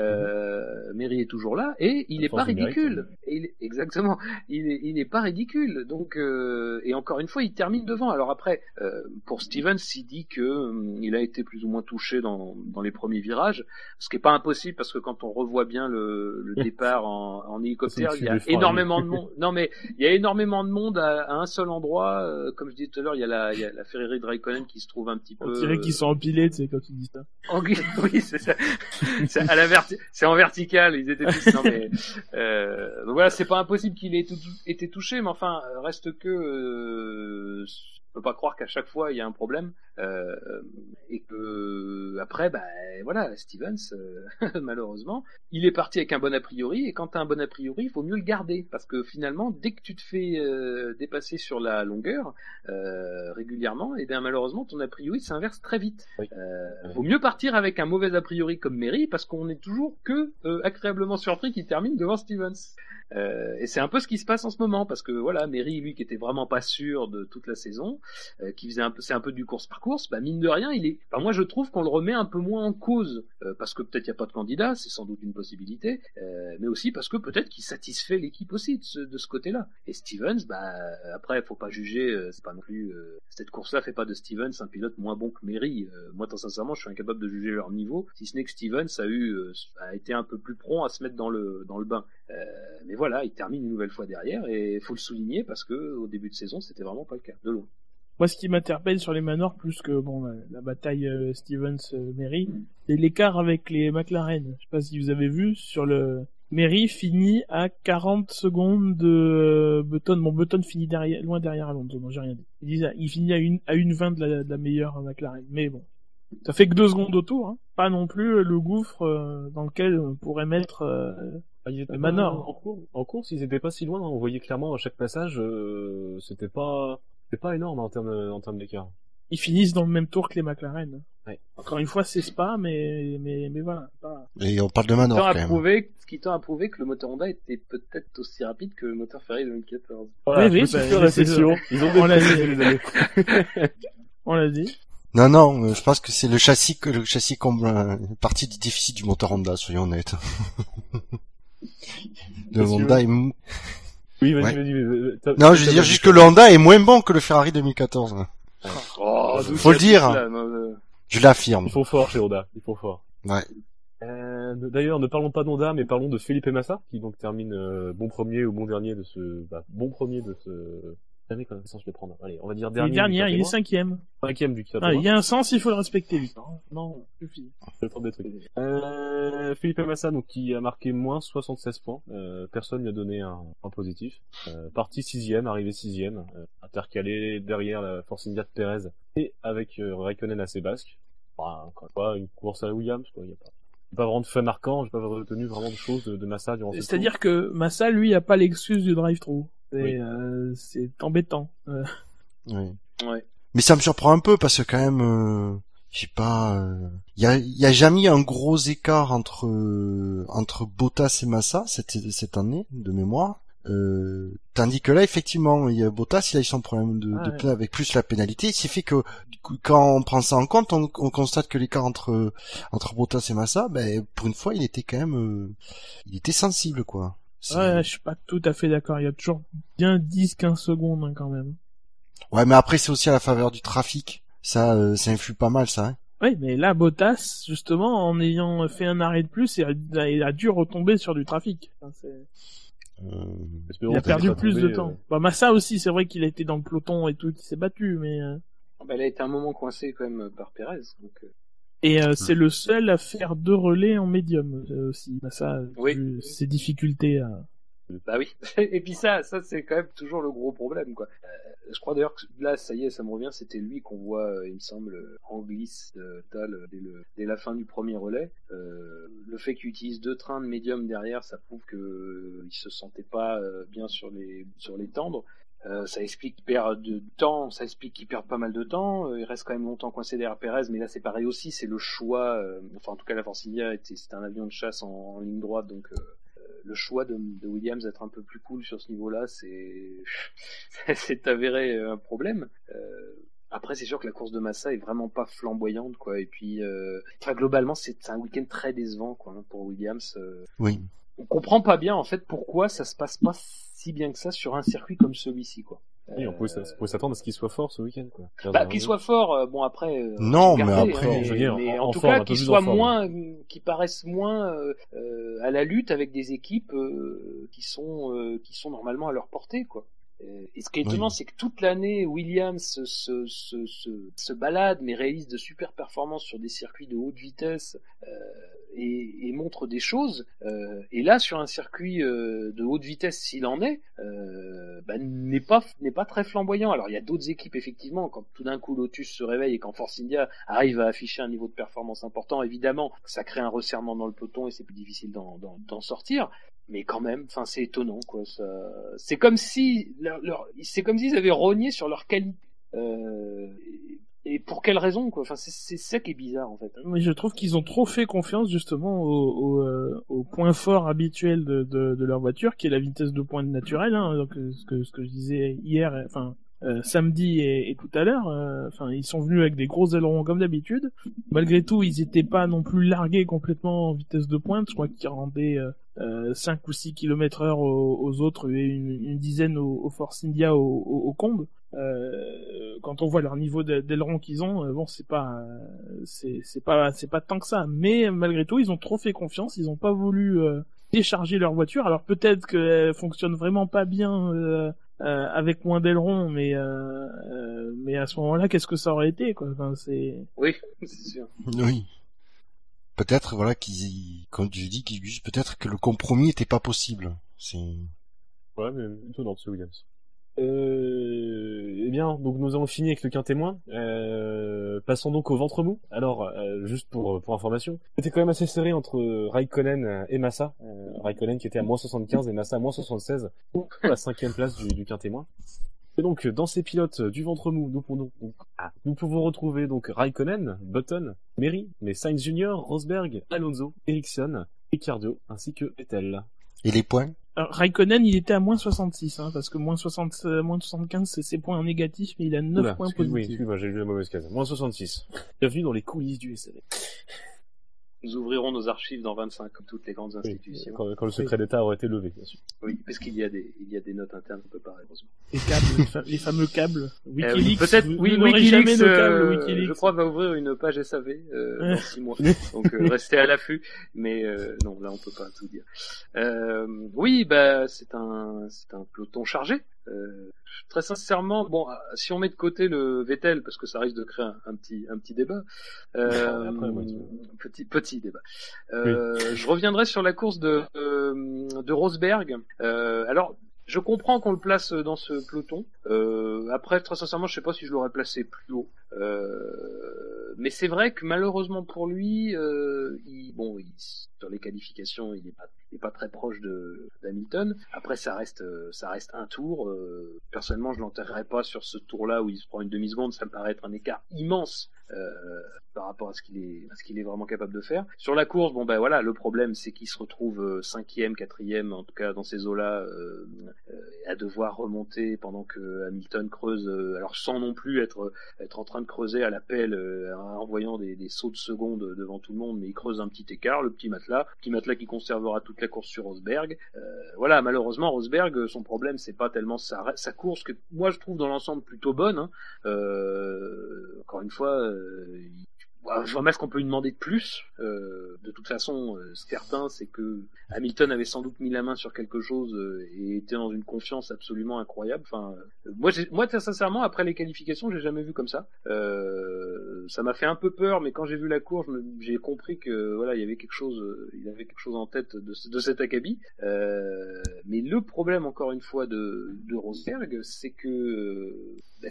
Euh, Mary est toujours là et il La est force pas ridicule. hein. Il exactement, il est, il est pas ridicule. Donc euh, et encore une fois, il termine devant. Alors après, euh, pour Stevens, il dit que hum, il a été plus ou moins touché dans, dans les premiers virages, ce qui est pas impossible parce que quand on revoit bien le, le départ en, en hélicoptère, il y a énormément de monde. Non mais il y a énormément de monde à, à un seul endroit. Euh, comme je disais tout à l'heure, il y a la, il y a la Ferrari de Raikkonen qui se trouve un petit On peu. dirait euh, qu'ils sont empilés, tu sais, quand tu dis ça. en oui, c'est ça. C'est à la verti- c'est en vertical. Ils étaient tous. Non mais euh, donc voilà, c'est pas impossible qu'il ait été touché, mais enfin reste que euh, je peux pas croire qu'à chaque fois il y a un problème euh, et que après, bah voilà, Stevens, euh, malheureusement, il est parti avec un bon a priori et quand t'as un bon a priori, il faut mieux le garder parce que finalement, dès que tu te fais euh, dépasser sur la longueur euh, régulièrement, et bien malheureusement ton a priori s'inverse très vite. Oui. Euh, vaut mieux partir avec un mauvais a priori comme Mary parce qu'on est toujours que euh, agréablement surpris qu'il termine devant Stevens. Euh, et c'est un peu ce qui se passe en ce moment parce que voilà, Mary, lui qui était vraiment pas sûr de toute la saison, euh, qui faisait un peu, c'est un peu du course par course, bah mine de rien, il est. Enfin, moi, je trouve qu'on le remet un peu moins en cause euh, parce que peut-être il y a pas de candidat, c'est sans doute une possibilité, mais aussi parce que peut-être qu'il satisfait l'équipe aussi de ce, côté-là. Et Stevens, bah après, faut pas juger, c'est pas non plus cette course-là fait pas de Stevens un pilote moins bon que Mary. Moi, très sincèrement, je suis incapable de juger leur niveau, si ce n'est que Stevens a eu, a été un peu plus prompt à se mettre dans le dans le bain. Mais voilà, il termine une nouvelle fois derrière et faut le souligner parce que au début de saison, c'était vraiment pas le cas, de loin. Moi, ce qui m'interpelle sur les Manors, plus que bon la, bataille euh, Stevens-Mary, c'est l'écart avec les McLaren. Je sais pas si vous avez vu sur le Mary finit à 40 secondes de euh, Button. Bon, Button finit derrière, loin derrière Alonso, non, j'ai rien dit. Il, finit à une, à une 20 de la, la meilleure McLaren. Mais bon. Ça fait que deux secondes autour, hein. Pas non plus le gouffre euh, dans lequel on pourrait mettre euh, Ah, ils étaient Le pas- Manor. En course, en course, ils étaient pas si loin. hein. On voyait clairement à chaque passage, euh, c'était pas, c'était pas énorme en termes, en termes d'écart. ils finissent dans le même tour que les McLaren. Ouais. Encore une fois, c'est Spa, mais, mais, mais voilà. pas- Et on parle de Manor quand même. prouver- ce qui tend à prouver que le moteur Honda était peut-être aussi rapide que le moteur Ferrari 2014. Voilà, Oui, oui, bah. Ils ont on l'a dit. On l'a dit. Non, non, euh, je pense que c'est le châssis le châssis comble euh, une partie du déficit du moteur Honda, soyons honnêtes. Honda est Oui, vas-y, Ouais. vas-y. Non, je veux dire juste que le Honda est moins bon que le Ferrari 2014. hein. Oh, d'où Faut le dire. non, euh, Je l'affirme. Ils font fort chez Honda. Ils font fort. Ouais. Euh, D'ailleurs, ne parlons pas d'Honda, mais parlons de Felipe Massa, qui donc termine euh, bon premier ou bon dernier de ce, bah, bon premier de ce. Dernier, quel sens je vais prendre Allez, on va dire Il est dernier. il est cinquième. Cinquième du Ah, il y a un sens, il faut le respecter, Victor. Non, suffit. Je vais prendre des trucs. Euh, Philippe Massa, donc, qui a marqué moins 76 points. Euh, personne lui a donné un point positif. Euh, parti sixième, arrivé sixième, euh, intercalé derrière la Force India de Perez et avec euh, Raikkonen à ses basques. Enfin, encore une fois, une course à la Williams, quoi. Il y a pas, pas vraiment de fait marquant. J'ai pas retenu vraiment de choses de, de Massa durant cette C'est-à-dire que Massa, lui, a pas l'excuse du drive-through. C'est Oui. euh, c'est embêtant. Euh, Oui. Ouais. Mais ça me surprend un peu parce que quand même, euh, j'ai pas, euh, y a, y a jamais un gros écart entre euh, entre Bottas et Massa cette cette année de mémoire. Tandis que là, effectivement, il y a Bottas, il a eu son problème de, Ah de ouais. pneu avec plus la pénalité, ce qui fait que quand on prend ça en compte, on, on constate que l'écart entre entre Bottas et Massa, ben pour une fois, il était quand même, il était sensible, quoi. Ouais, je suis pas tout à fait d'accord. Il y a toujours bien 10-15 secondes hein, quand même. Ouais, mais après, c'est aussi à la faveur du trafic. Ça, euh, ça influe pas mal, ça. Hein. Oui, mais là, Bottas, justement, en ayant fait un arrêt de plus, il a, il a dû retomber sur du trafic. Enfin, c'est- Euh, il a perdu plus tombé, de temps. euh, Bah, Massa aussi, c'est vrai qu'il a été dans le peloton et tout, qu'il s'est battu, mais... euh, Bah, elle a été un moment coincée quand même par Perez. Donc, Et euh, c'est le seul à faire deux relais en médium euh, aussi. Oui. vu ses difficultés à... Bah oui. Et puis ça, ça c'est quand même toujours le gros problème, quoi. Euh, je crois d'ailleurs que là, ça y est, ça me revient, c'était lui qu'on voit, euh, il me semble, en glisse euh, euh, dès, le, dès la fin du premier relais. Euh, le fait qu'il utilise deux trains de médium derrière, ça prouve que euh, il se sentait pas euh, bien sur les sur les tendres. Euh, ça explique qu'il perd de temps, ça explique qu'il perd pas mal de temps. Euh, il reste quand même longtemps coincé derrière Perez, mais là c'est pareil aussi, c'est le choix. euh, enfin, en tout cas, la Force était c'était un avion de chasse en, ligne droite, donc euh, le choix de, de Williams d'être un peu plus cool sur ce niveau-là, c'est c'est avéré un problème. Euh, après, c'est sûr que la course de Massa est vraiment pas flamboyante, quoi. Et puis, euh, enfin, globalement, c'est un week-end très décevant, quoi, hein, pour Williams. Euh, oui. On comprend pas bien, en fait, pourquoi ça se passe pas si bien que ça sur un circuit comme celui-ci, quoi. Oui, on pouvait s'attendre à ce qu'il soit fort ce week-end, quoi. Bah, qu'il soit fort, euh, bon après. euh, Non, mais après, hein, je veux dire, mais en- tout cas, qu'il soit moins, qu'il paraisse moins euh, euh, à la lutte avec des équipes euh, qui sont euh, qui sont normalement à leur portée, quoi. Euh, Et ce qui est étonnant, Oui. c'est que toute l'année, Williams se, se, se, se, se balade, mais réalise de super performances sur des circuits de haute vitesse euh, et, et montre des choses. Euh, et là, sur un circuit euh, de haute vitesse, s'il en est, euh, bah, n'est pas n'est pas très flamboyant. Alors, il y a d'autres équipes effectivement. Quand tout d'un coup Lotus se réveille et quand Force India arrive à afficher un niveau de performance important, évidemment, ça crée un resserrement dans le peloton et c'est plus difficile d'en sortir mais quand même, enfin c'est étonnant quoi. C'est comme si leur, leur- c'est comme s'ils avaient rogné sur leur qualité. Euh... Et pour quelle raison quoi? Enfin c'est ça qui est bizarre en fait. Mais je trouve qu'ils ont trop fait confiance justement au, au, euh, au point fort habituel de, de, de leur voiture, qui est la vitesse de pointe naturelle. Hein, donc euh, ce que ce que je disais hier, enfin euh, samedi et, et tout à l'heure. euh, Enfin ils sont venus avec des gros ailerons comme d'habitude. Malgré tout, ils étaient pas non plus largués complètement en vitesse de pointe. Je crois qu'ils rendaient euh, euh, 5 ou 6 km heure aux, aux autres et une, une dizaine aux, aux Force India au, au, au combe. Euh, quand on voit leur niveau d'aileron qu'ils ont, euh, bon, c'est pas, euh, c'est pas, c'est pas tant que ça. Mais malgré tout, ils ont trop fait confiance. Ils ont pas voulu euh, décharger leur voiture. Alors peut-être qu'elle fonctionne vraiment pas bien euh, avec moins d'aileron, mais euh, euh, mais à ce moment-là, qu'est-ce que ça aurait été quoi? Enfin, C'est Oui, c'est sûr. Oui. peut-être voilà qu'ils, comme je dis, qu'ils peut-être que le compromis était pas possible. C'est Ouais, mais étonnant, ce Williams. Euh, eh bien, donc nous avons fini avec le quin témoin. Euh, passons donc au ventre mou. Alors, euh, juste pour pour information, c'était quand même assez serré entre Raikkonen et Massa. Euh, Raikkonen qui était à moins 75 et Massa à moins 76 pour la cinquième place du, du quin témoin. Et donc, dans ces pilotes du ventre mou, nous pouvons, ah, nous pouvons retrouver donc Raikkonen, Button, Mary, mais Sainz Junior, Rosberg, Alonso, Ericsson, Ricciardo, ainsi que Vettel. et les points? Alors, Raikkonen, il était à moins 66, hein, parce que moins 60, euh, moins 75, c'est ses points négatifs, mais il a 9 Oula, points excuse- oui, positifs. excuse-moi, j'ai lu la mauvaise case. Moins 66. Bienvenue dans les coulisses du SAV. Nous ouvrirons nos archives dans 25, comme toutes les grandes Oui, institutions. quand, quand le secret d'État aurait été levé, bien sûr. Oui, parce qu'il y a des, il y a des notes internes qu'on peut pas heureusement. Les câbles, les, fa- les fameux câbles. Euh, Wikileaks. Peut-être, vous- oui, Wikileaks, jamais nos câbles, euh, Wikileaks. je crois, va ouvrir une page SAV euh, dans six mois. Donc euh, restez à l'affût. Mais euh, non, là on peut pas tout dire. Euh, oui, bah c'est un, c'est un peloton chargé. Euh, très sincèrement, bon, si on met de côté le Vettel, parce que ça risque de créer un, un petit, un petit débat. Euh, Après, petit, petit débat. Euh, Je reviendrai sur la course de, euh, de Rosberg. Euh, alors. Je comprends qu'on le place dans ce peloton. Euh, après, très sincèrement, je sais pas si je l'aurais placé plus haut. Euh, mais c'est vrai que malheureusement pour lui, euh, il, bon, il- sur les qualifications, il est pas, pas très proche de d'Hamilton. Après, ça reste, euh, ça reste un tour. Euh, personnellement, je l'enterrerai pas sur ce tour-là où il se prend une demi seconde. Ça me paraît être un écart immense. Euh, par rapport à ce qu'il est, à ce qu'il est vraiment capable de faire. Sur la course, bon ben voilà, le problème c'est qu'il se retrouve euh, cinquième, quatrième, en tout cas dans ces eaux-là, euh, euh, à devoir remonter pendant que Hamilton creuse, alors sans non plus être être en train de creuser à la pelle en voyant des, des sauts de seconde devant tout le monde, mais il creuse un petit écart, le petit matelas, petit matelas qui conservera toute la course sur Rosberg. Voilà, malheureusement Rosberg, son problème c'est pas tellement sa, sa course que moi je trouve dans l'ensemble plutôt bonne. Hein. Encore une fois, je vois mal qu'on peut lui demander de plus. Euh, de toute façon, euh, ce certain, c'est que Hamilton avait sans doute mis la main sur quelque chose euh, et était dans une confiance absolument incroyable. Enfin, euh, moi, moi, très sincèrement, après les qualifications, j'ai jamais vu comme ça. Euh, ça m'a fait un peu peur, mais quand j'ai vu la course, j'ai compris que voilà, il y avait quelque chose, euh, il avait quelque chose en tête de, de cet acabit. Euh, mais le problème, encore une fois, de, Rosberg, c'est que euh, bah,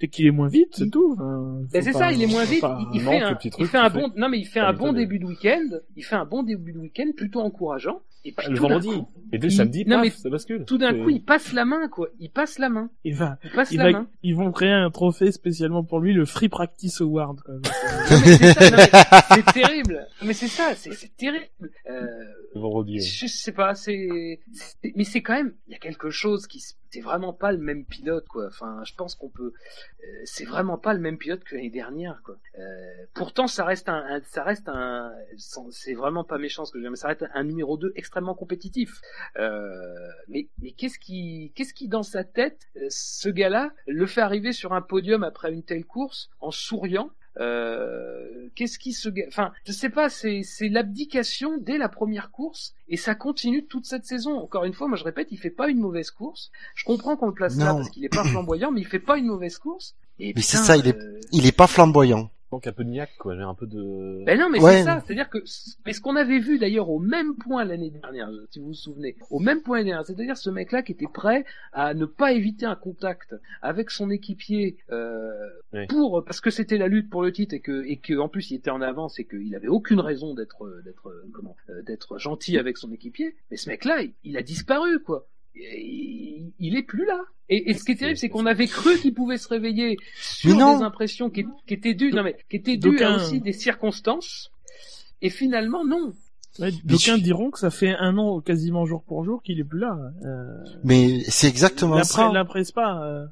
C'est qu'il est moins vite, c'est tout. Enfin, ben, c'est ça, il est moins vite. il, fait un, il fait bon, non mais il fait un Hamilton, bon début de week-end. Il fait un bon début de week-end, plutôt encourageant. Et puis Le tout vendredi. coup- Et dès le il- samedi, non, paf, mais ça bascule. Tout d'un coup, il passe la main, quoi. Il passe la main. Il va, Il passe il la va- main. ils vont créer un trophée spécialement pour lui, le Free Practice Award. Quoi. C'est terrible. Mais c'est ça, c'est terrible. Euh, vendredi. ouais. je sais pas, c'est- mais c'est quand même, il y a quelque chose qui, se- c'est vraiment pas le même pilote, quoi. Enfin, je pense qu'on peut, euh, c'est vraiment pas le même pilote que l'année dernière, quoi. Euh, pourtant, ça reste un, ça reste un, c'est vraiment pas méchant ce que je dis, mais ça reste un numéro 2 extrêmement compétitif. Euh, mais, mais qu'est-ce qui, qu'est-ce qui dans sa tête, ce gars-là, le fait arriver sur un podium après une telle course en souriant? Euh, qu'est-ce qui se, enfin, je sais pas, c'est c'est l'abdication dès la première course et ça continue toute cette saison. Encore une fois, moi je répète, il fait pas une mauvaise course. Je comprends qu'on le place là parce qu'il est pas flamboyant, mais il fait pas une mauvaise course. Et Mais c'est ça, il est- euh, Il est pas flamboyant. Manque un peu de niaque, quoi. J'ai un peu de... ben non, mais Ouais. c'est ça. C'est-à-dire que, mais ce qu'on avait vu d'ailleurs au même point l'année dernière, si vous vous souvenez, au même point l'année dernière, c'est-à-dire ce mec-là qui était prêt à ne pas éviter un contact avec son équipier euh, Oui. pour parce que c'était la lutte pour le titre et que et que en plus il était en avance et qu'il avait aucune raison d'être d'être euh, comment euh, d'être gentil avec son équipier. Mais ce mec-là, il, il a disparu quoi. Il, est plus là. Et, et ce qui est terrible, c'est qu'on avait cru qu'il pouvait se réveiller sur des impressions qui, qui étaient dues, non mais qui étaient dues à aussi des circonstances. Et finalement, non. Ouais, D'aucuns diront que ça fait un an quasiment jour pour jour qu'il est plus là. Euh, Mais c'est exactement ça. pre- la presse pas. euh,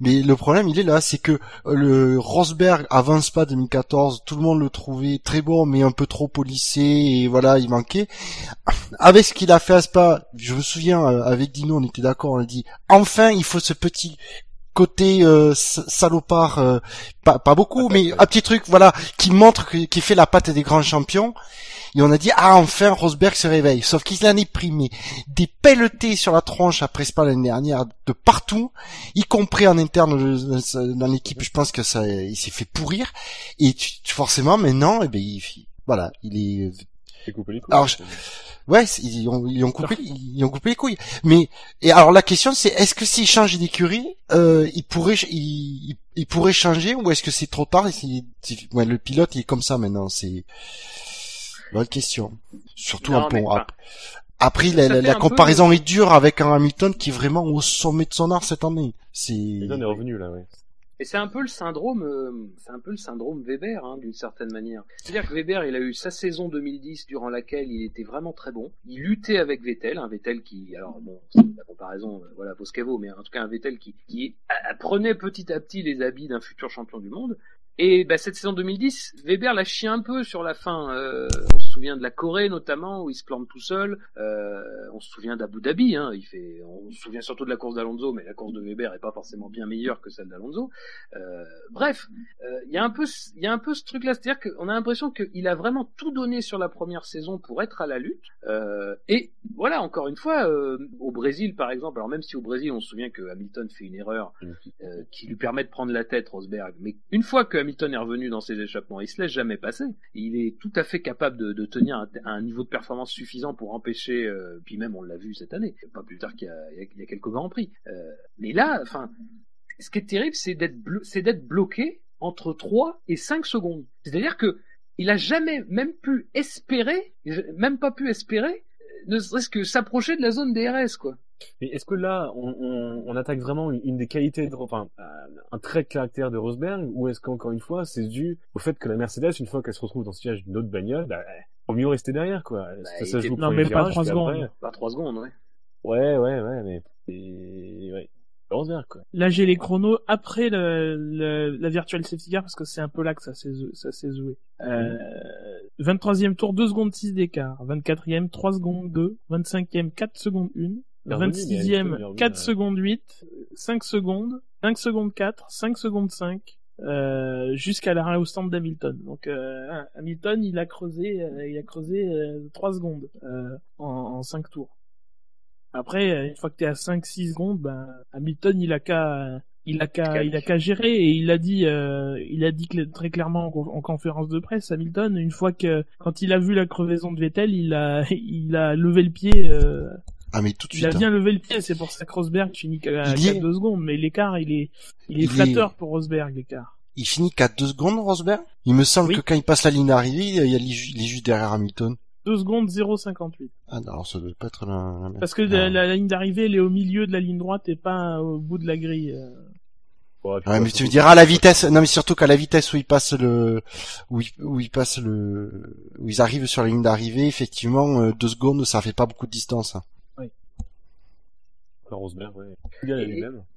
Mais le problème, il est là, c'est que euh, le Rosberg avance pas 2014, tout le monde le trouvait très bon, mais un peu trop polissé, et voilà, il manquait. Avec ce qu'il a fait à Spa, je me souviens, euh, avec Dino, on était d'accord, on a dit, enfin, il faut ce petit côté euh, salopard, euh, pas, pas beaucoup, mais un petit truc, voilà, qui montre qui fait la patte des grands champions. Et on a dit, ah, enfin, Rosberg se réveille. Sauf qu'il en est pris, mais des pelletés sur la tronche après Spa l'année dernière, de partout y compris en interne euh, dans l'équipe, je pense que ça, il s'est fait pourrir. Et tu, tu- forcément, maintenant, eh ben, il, Voilà, il est C'est coupé les couilles. Alors, je- Ouais, ils ont, ils ont coupé, ils ont coupé les couilles. Mais et alors la question c'est est-ce que s'il change d'écurie, euh, il pourrait, il, il, il pourrait changer ou est-ce que c'est trop tard et c'est, c'est- ouais, le pilote il est comme ça maintenant. C'est bonne question. Surtout Non, un ap- Après ça la, la, la peu comparaison est dure avec un Hamilton qui est vraiment au sommet de son art cette année. C'est Hamilton est revenu là, ouais. Et c'est un peu le syndrome, euh, c'est un peu le syndrome Weber, hein, d'une certaine manière. C'est-à-dire que Weber, il a eu sa saison 2010 durant laquelle il était vraiment très bon. Il luttait avec Vettel, un Vettel qui, alors bon, la comparaison, euh, voilà, vaut ce mais en tout cas un Vettel qui, qui a- prenait petit à petit les habits d'un futur champion du monde. Et bah, cette saison 2010, Weber l'a chié un peu sur la fin. Euh, on se souvient de la Corée notamment, où il se plante tout seul. Euh, on se souvient d'Abu Dhabi. Hein, il fait, on se souvient surtout de la course d'Alonso, mais la course de Weber est pas forcément bien meilleure que celle d'Alonso. Euh, bref, euh, il y a un peu, ce- il y a un peu ce truc-là, c'est-à-dire qu'on a l'impression qu'il a vraiment tout donné sur la première saison pour être à la lutte. Euh, et voilà, encore une fois, euh, au Brésil par exemple, alors même si au Brésil on se souvient que Hamilton fait une erreur euh, qui lui permet de prendre la tête, Rosberg, mais une fois que Hamilton est revenu dans ses échappements, il se laisse jamais passer. Il est tout à fait capable de, tenir un, niveau de performance suffisant pour empêcher, euh, puis même on l'a vu cette année, pas plus tard qu'il y a, quelques grands prix. Euh, mais là, enfin, ce qui est terrible, c'est d'être blo- c'est d'être bloqué entre 3 et 5 secondes. C'est-à-dire que il a jamais même pu espérer, même pas pu espérer, euh, ne serait-ce que s'approcher de la zone DRS, quoi. Mais est-ce que là, on, on, on attaque vraiment une, une des qualités, de, enfin, euh, un trait de caractère de Rosberg, ou est-ce qu'encore une fois, c'est dû au fait que la Mercedes, une fois qu'elle se retrouve dans le sillage d'une autre bagnole, bah, faut mieux rester derrière, quoi. Bah, ça, ça joue Non, mais pas trois secondes. après- Pas 3 secondes, ouais. Ouais, ouais, ouais, mais c'est, ouais. Rosberg, quoi. Là, j'ai les chronos après le, le- la virtual safety car parce que c'est un peu là que ça s'est ça s'est joué. Euh, 23e tour, 2 secondes 6 d'écart. 24e, 3 secondes 2. 25e, 4 secondes 1. Il est revenu, mais il est 26e, revenu, 4 ouais. secondes 8. 5 secondes. 5 secondes 4. 5 secondes 5. Euh, jusqu'à l'arrêt au stand d'Hamilton. Donc euh, Hamilton, il a creusé, euh, il a creusé euh, 3 secondes euh, en, en 5 tours. Après, euh, une fois que t'es à 5-6 secondes, ben, Hamilton, il a qu'à, il a qu'à, il a qu'à gérer et il a dit, euh, il a dit cl- très clairement en, en conférence de presse, Hamilton, une fois que, quand il a vu la crevaison de Vettel, il a, il a levé le pied, euh, ah mais tout de il suite. a bien levé le pied, c'est pour ça que Rosberg finit qu'à Il y est. 2 secondes, mais l'écart, il est, il est Il flatteur pour Rosberg, l'écart. Il finit qu'à deux secondes, Rosberg? Il me semble Oui. que quand il passe la ligne d'arrivée, il il est ju- il est juste derrière Hamilton. 2 secondes 0,58. Ah non, alors ça doit pas être la. Parce que la, la ligne d'arrivée, elle est au milieu de la ligne droite et pas au bout de la grille. euh. Ouais, mais tu me surtout- diras à la vitesse, non mais surtout qu'à la vitesse où il passe le, où il, où il passe le, où ils arrivent sur la ligne d'arrivée, effectivement, euh, deux secondes, ça fait pas beaucoup de distance. Rosberg, ouais.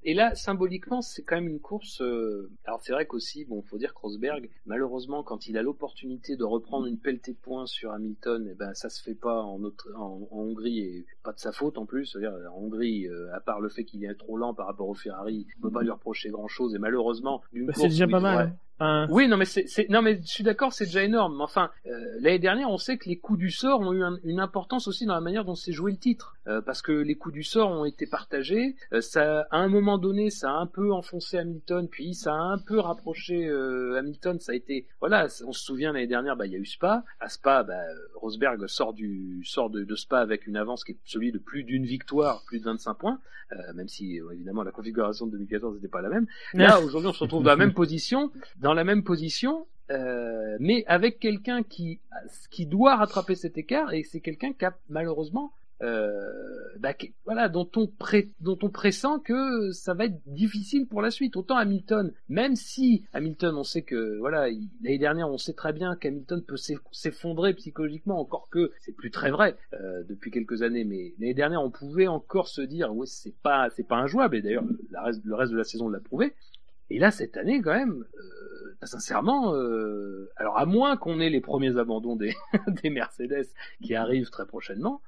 Et- là, symboliquement, c'est quand même une course. euh, Alors c'est vrai qu'aussi, bon, faut dire que Rosberg, malheureusement, quand il a l'opportunité de reprendre une pelletée de points sur Hamilton, eh ben ça se fait pas en, Autre- en, en Hongrie et pas de sa faute en plus. C'est-à-dire en Hongrie, euh, à part le fait qu'il est trop lent par rapport au Ferrari, on peut pas lui reprocher grand-chose. Et malheureusement, d'une Bah, course c'est déjà pas mal. devrait- hein. Enfin, Oui, non mais c'est, non mais je suis d'accord, c'est déjà énorme. Mais enfin, euh, l'année dernière, on sait que les coups du sort ont eu un- une importance aussi dans la manière dont s'est joué le titre, Euh, parce que les coups du sort ont été partagés. Euh, ça, à un moment donné, ça a un peu enfoncé Hamilton, puis ça a un peu rapproché euh, Hamilton. Ça a été, voilà, on se souvient l'année dernière, bah il y a eu Spa. À Spa, bah, Rosberg sort du sort de, de Spa avec une avance qui est celui de plus d'une victoire, plus de 25 points, euh, même si euh, évidemment la configuration de 2014 n'était pas la même. Là, aujourd'hui, on se retrouve dans la même position, dans la même position, euh, mais avec quelqu'un qui qui doit rattraper cet écart et c'est quelqu'un qui a malheureusement euh, bah, voilà dont on dont on pressent que ça va être difficile pour la suite. Autant Hamilton même si Hamilton on sait que voilà il- l'année dernière on sait très bien qu'Hamilton peut s'eff- s'effondrer psychologiquement encore que c'est plus très vrai euh, depuis quelques années mais l'année dernière on pouvait encore se dire ouais c'est pas c'est pas injouable et d'ailleurs le reste de la saison l'a prouvé et là, cette année, quand même, euh, sincèrement, euh, alors à moins qu'on ait les premiers abandons des, des Mercedes qui arrivent très prochainement,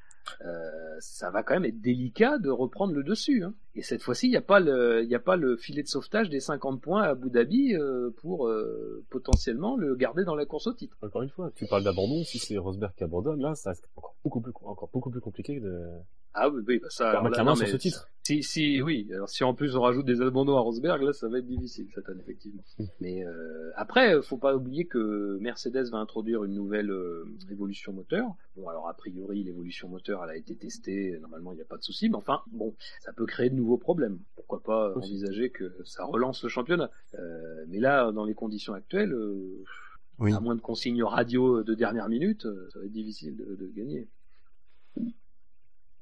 euh, ça va quand même être délicat de reprendre le dessus. Hein. Et cette fois-ci, il n'y a pas le, il y a pas le filet de sauvetage des 50 points à Abu Dhabi euh, pour euh, potentiellement le garder dans la course au titre. Encore une fois, tu parles d'abandon, si c'est Rosberg qui abandonne, là, ça reste encore beaucoup plus, encore beaucoup plus compliqué de Ah oui, oui, bah ça. alors là, non, sur mais ce titre. Si, si, oui. Alors si en plus on rajoute des abandons à Rosberg, là, ça va être difficile cette année effectivement. Mm. Mais euh, après, faut pas oublier que Mercedes va introduire une nouvelle euh, évolution moteur. Bon, alors a priori, l'évolution moteur, elle a été testée. Normalement, il n'y a pas de souci. Mais enfin, bon, ça peut créer de nouveaux problèmes. Pourquoi pas Aussi. envisager que ça relance le championnat Euh, Mais là, dans les conditions actuelles, euh, Oui. à moins de consignes radio de dernière minute, euh, ça va être difficile de, de gagner.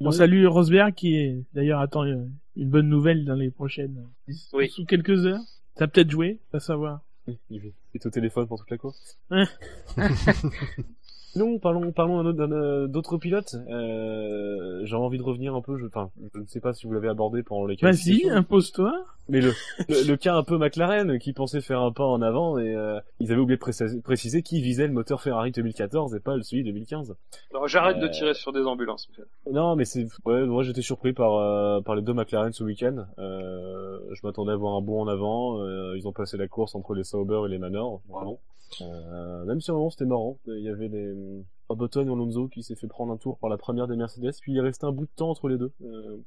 On salue Rosberg qui est d'ailleurs attend une bonne nouvelle dans les prochaines Oui. sous quelques heures. Ça a peut-être joué, à savoir. Il est au téléphone pour toute la course. Non, parlons, parlons d'un autre- d'un, euh, d'autres pilotes. Euh, J'ai envie de revenir un peu. Je, enfin, je ne sais pas si vous l'avez abordé pendant les Vas-y, impose-toi. mais le, le, le cas un peu McLaren qui pensait faire un pas en avant et euh, ils avaient oublié de préciser, préciser qui visait le moteur Ferrari 2014 et pas le celui 2015. Alors j'arrête de Euh, tirer sur des ambulances. en fait. Non, mais c'est ouais, moi j'étais surpris par euh, par les deux McLaren ce week-end. Euh, je m'attendais à voir un bond en avant. Euh, ils ont passé la course entre les Sauber et les Manor, vraiment. Euh, même si vraiment c'était marrant. Il y avait les un Button et Alonso qui s'est fait prendre un tour par la première des Mercedes, puis il est resté un bout de temps entre les deux. Euh,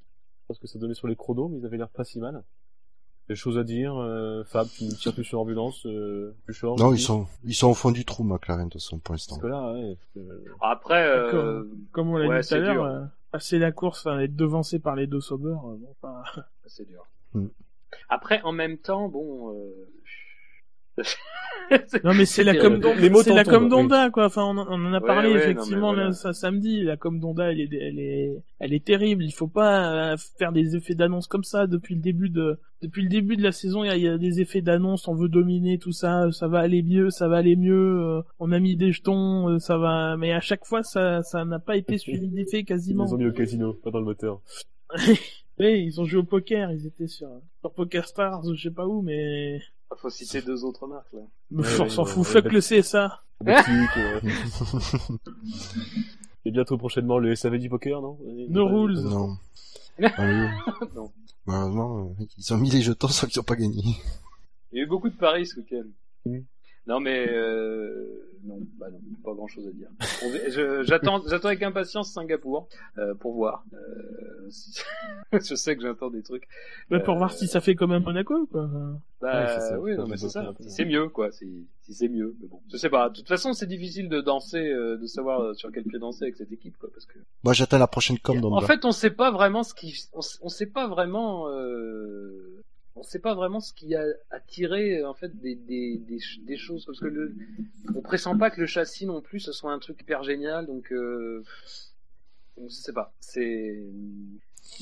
parce que ça donnait sur les chronos, mais ils avaient l'air pas si mal. Des choses à dire, euh, Fab, tu ne tires plus sur l'ambulance, euh, plus short. Non, ils sont, ils sont au fond du trou, McLaren, de toute façon, pour l'instant. Parce que là, ouais, euh, Après, euh, Comme on l'a Ouais, dit tout à c'est l'heure, passer la course, être devancé par les deux sauveurs, euh, bon, pas... c'est dur. Hmm. Après, en même temps, bon. Non mais c'est la com Les mots c'est la com d'Onda quoi. Enfin on, en- on en a Ouais, parlé ouais, non, effectivement voilà. là, ça samedi. La com d'Onda elle est elle est elle est terrible. Il faut pas euh, faire des effets d'annonce comme ça depuis le début de depuis le début de la saison. Il y a, il y a des effets d'annonce. On veut dominer tout ça. Ça va aller mieux. Ça va aller mieux. euh, on a mis des jetons. euh, ça va. Mais à chaque fois ça ça n'a pas été suivi d'effets ils quasiment. les ont mis au casino, pas dans le moteur. Oui, ils ont joué au poker. Ils étaient sur sur Poker Stars, je sais pas où, mais faut citer deux autres marques là. mais Ouais, on s'en ouais, fout. Fuck le CSA. Euh. Et bientôt prochainement le SAV du poker, non No rules. non. Ah, oui. Non. Malheureusement, euh, ils ont mis les jetons sans qu'ils n'ont pas gagné. Il y a eu beaucoup de paris ce week-end. Non mais euh... non, bah non, pas grand chose à dire. J'attends, j'attends avec impatience Singapour euh, pour voir. Euh, si- je sais que j'attends des trucs. Bah, pour Euh, voir si ça fait comme un Monaco quoi. Bah Ouais, c'est ça, oui, non mais c'est ça. Si c'est mieux quoi, si, si c'est mieux. Mais bon, je sais pas. De toute façon, c'est difficile de danser, euh, de savoir euh, sur quel pied danser avec cette équipe quoi, parce que. Moi, j'attends la prochaine com En fait, on sait pas vraiment ce qui, on, on sait pas vraiment, euh, on sait pas vraiment ce qui a attiré en fait des, des, des, ch- des choses parce que le, on pressent pas que le châssis non plus ce soit un truc hyper génial donc, euh, je sais pas. C'est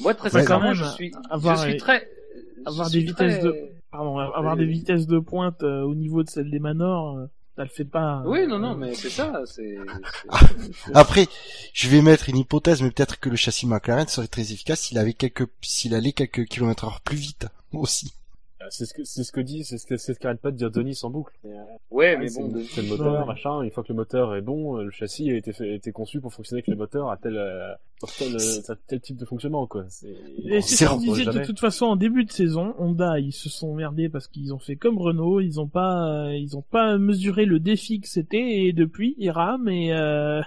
moi très Ouais, sincèrement, je suis, avoir- je suis très, avoir des vitesses très- de- Pardon, avoir des vitesses de pointe euh, au niveau de celle des Manor, euh, ça le fait pas. Oui, non, non, mais c'est ça, c'est. Ah, Après, je vais mettre une hypothèse, mais peut-être que le châssis McLaren serait très efficace s'il avait quelques, s'il allait quelques kilomètres heure plus vite, aussi. C'est ce que c'est ce que dit, c'est ce que c'est ce qu'arrête pas de dire Denis en boucle. Euh, Ouais, ouais, mais c'est bon, de- c'est le moteur, Ouais. machin. Une fois que le moteur est bon, euh, le châssis a été fait, a été conçu pour fonctionner avec le moteur à tel euh, tel, euh, tel type de fonctionnement quoi. C'est Et c'est ce qu'on disait de toute façon en début de saison, Honda ils se sont merdés parce qu'ils ont fait comme Renault, ils ont pas euh, ils ont pas mesuré le défi que c'était et depuis ils rament et euh,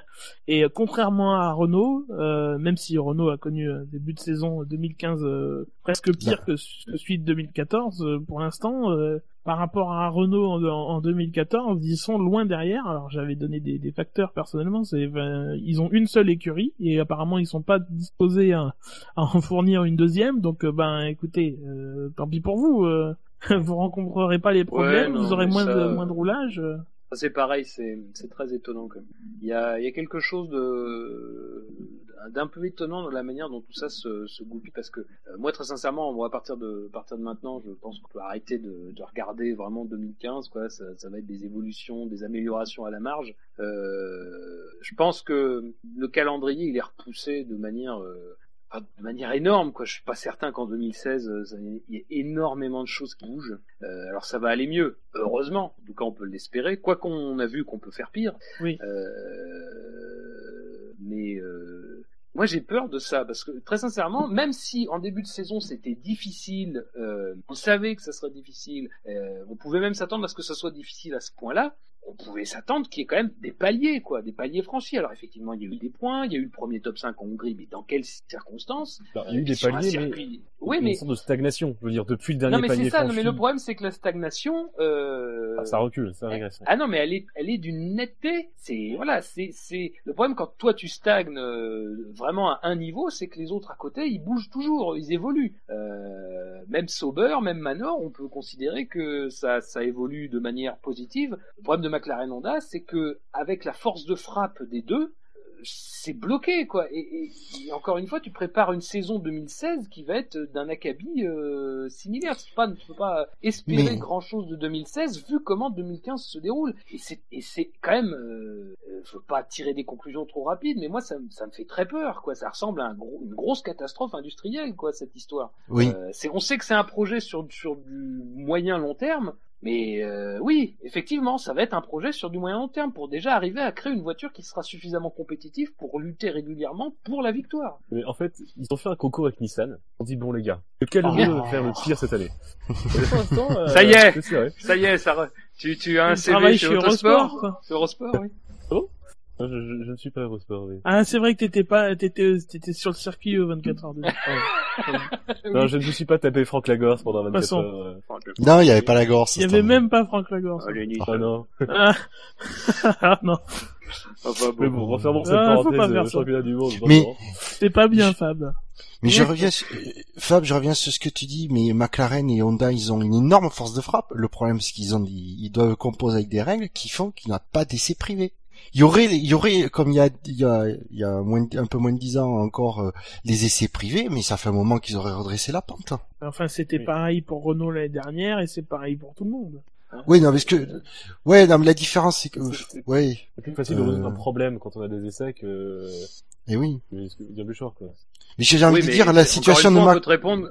et contrairement à Renault, euh, même si Renault a connu un début de saison 2015 euh, presque pire que, ce- que celui de 2014 euh, pour l'instant euh, par rapport à Renault en, en 2014, ils sont loin derrière. Alors j'avais donné des, des facteurs personnellement, c'est ben, ils ont une seule écurie et apparemment ils sont pas disposés à, à en fournir une deuxième. Donc euh, ben écoutez, euh, tant pis pour vous. euh, vous rencontrerez pas les problèmes, non, vous aurez moins ça, de moins de roulage. Ça, c'est pareil, c'est très étonnant quand même. Il y a, quelque chose d'un peu étonnant dans la manière dont tout ça se, se goupille parce que euh, moi très sincèrement à partir de maintenant je pense qu'on peut arrêter de, de regarder vraiment 2015 quoi ça, ça va être des évolutions des améliorations à la marge euh, je pense que le calendrier il est repoussé de manière euh, de manière énorme quoi je suis pas certain qu'en 2016 euh, il y ait énormément de choses qui bougent euh, alors ça va aller mieux, heureusement. En tout cas, on peut l'espérer. Quoi qu'on a vu qu'on peut faire pire. Oui. Euh, mais euh, moi, j'ai peur de ça parce que très sincèrement, même si en début de saison c'était difficile, on savait que ça serait difficile, on pouvait même s'attendre à ce que ça soit difficile à ce point-là. On pouvait s'attendre qu'il y ait quand même des paliers, quoi, des paliers franchis. Alors effectivement, il y a eu des points, il y a eu le premier top 5 en Hongrie, mais dans quelles circonstances? Bah, il y a eu des paliers, mais circuit- Oui, une mais sorte de stagnation. Je veux dire, depuis le dernier non, mais c'est ça. Non, mais le problème, c'est que la stagnation. Euh... ah, ça recule, ça régresse. Ah non, mais elle est, elle est d'une netteté. C'est voilà, c'est, c'est le problème quand toi tu stagnes euh, vraiment à un niveau, c'est que les autres à côté, ils bougent toujours, ils évoluent. Euh, même Sauber, même Manor, on peut considérer que ça, ça évolue de manière positive. Le problème de McLaren Honda, c'est que avec la force de frappe des deux, c'est bloqué quoi. Et, et- et encore une fois, tu prépares une saison 2016 qui va être d'un acabit euh, similaire. Tu tu peux pas espérer Mais- grand chose de 2016 vu comment 2015 se déroule. Et c'est, et c'est quand même, euh, je veux pas tirer des conclusions trop rapides, mais moi ça, me- ça me fait très peur quoi. Ça ressemble à un gros, une grosse catastrophe industrielle quoi cette histoire. Oui. Euh, on sait que c'est un projet sur, sur du moyen long terme. Mais euh, oui, effectivement, ça va être un projet sur du moyen long terme pour déjà arriver à créer une voiture qui sera suffisamment compétitive pour lutter régulièrement pour la victoire. Mais en fait, ils ont fait un concours avec Nissan. On dit bon les gars, lequel Oh. veut faire le pire cette année? Et pour l'instant, euh, Ça y est. Ça y est, ça re- tu, tu as un CV chez Autosport, Eurosport, quoi. Eurosport, oui. Non, je, je, je ne suis pas Eurosport, oui. Ah, c'est vrai que t'étais pas, t'étais, t'étais sur le circuit euh, 24 heures de Non, je ne me suis pas tapé Franck Lagorce pendant 24 façon. heures. euh. Non, il y avait pas la gorge. Il y avait même pas Franck Lagorce. Oh non. Ah, Ah, non, Mais bon, refermons cette Ah, parenthèse faire euh, championnat du monde. Mais- c'est pas bien, Fab. Mais je reviens, sur- euh, Fab, je reviens sur ce que tu dis, mais McLaren et Honda, ils ont une énorme force de frappe. Le problème, c'est qu'ils ont, ils ils doivent composer avec des règles qui font qu'il n'y a pas d'essai privé. Il y aurait, il y aurait, comme il y a, il y a, il y a moins, un peu moins de dix ans encore, euh, les essais privés, mais ça fait un moment qu'ils auraient redressé la pente. hein. Enfin, c'était Oui. pareil pour Renault l'année dernière et c'est pareil pour tout le monde. Oui, non, parce que, ouais, non, mais la différence, c'est que, C'est- ouais, C'est plus facile de Euh. résoudre un problème quand on a des essais que, et oui. que bien plus short, quoi. Mais j'ai envie Oui, de mais dire, la situation de fois, on Mac, peut te répondre,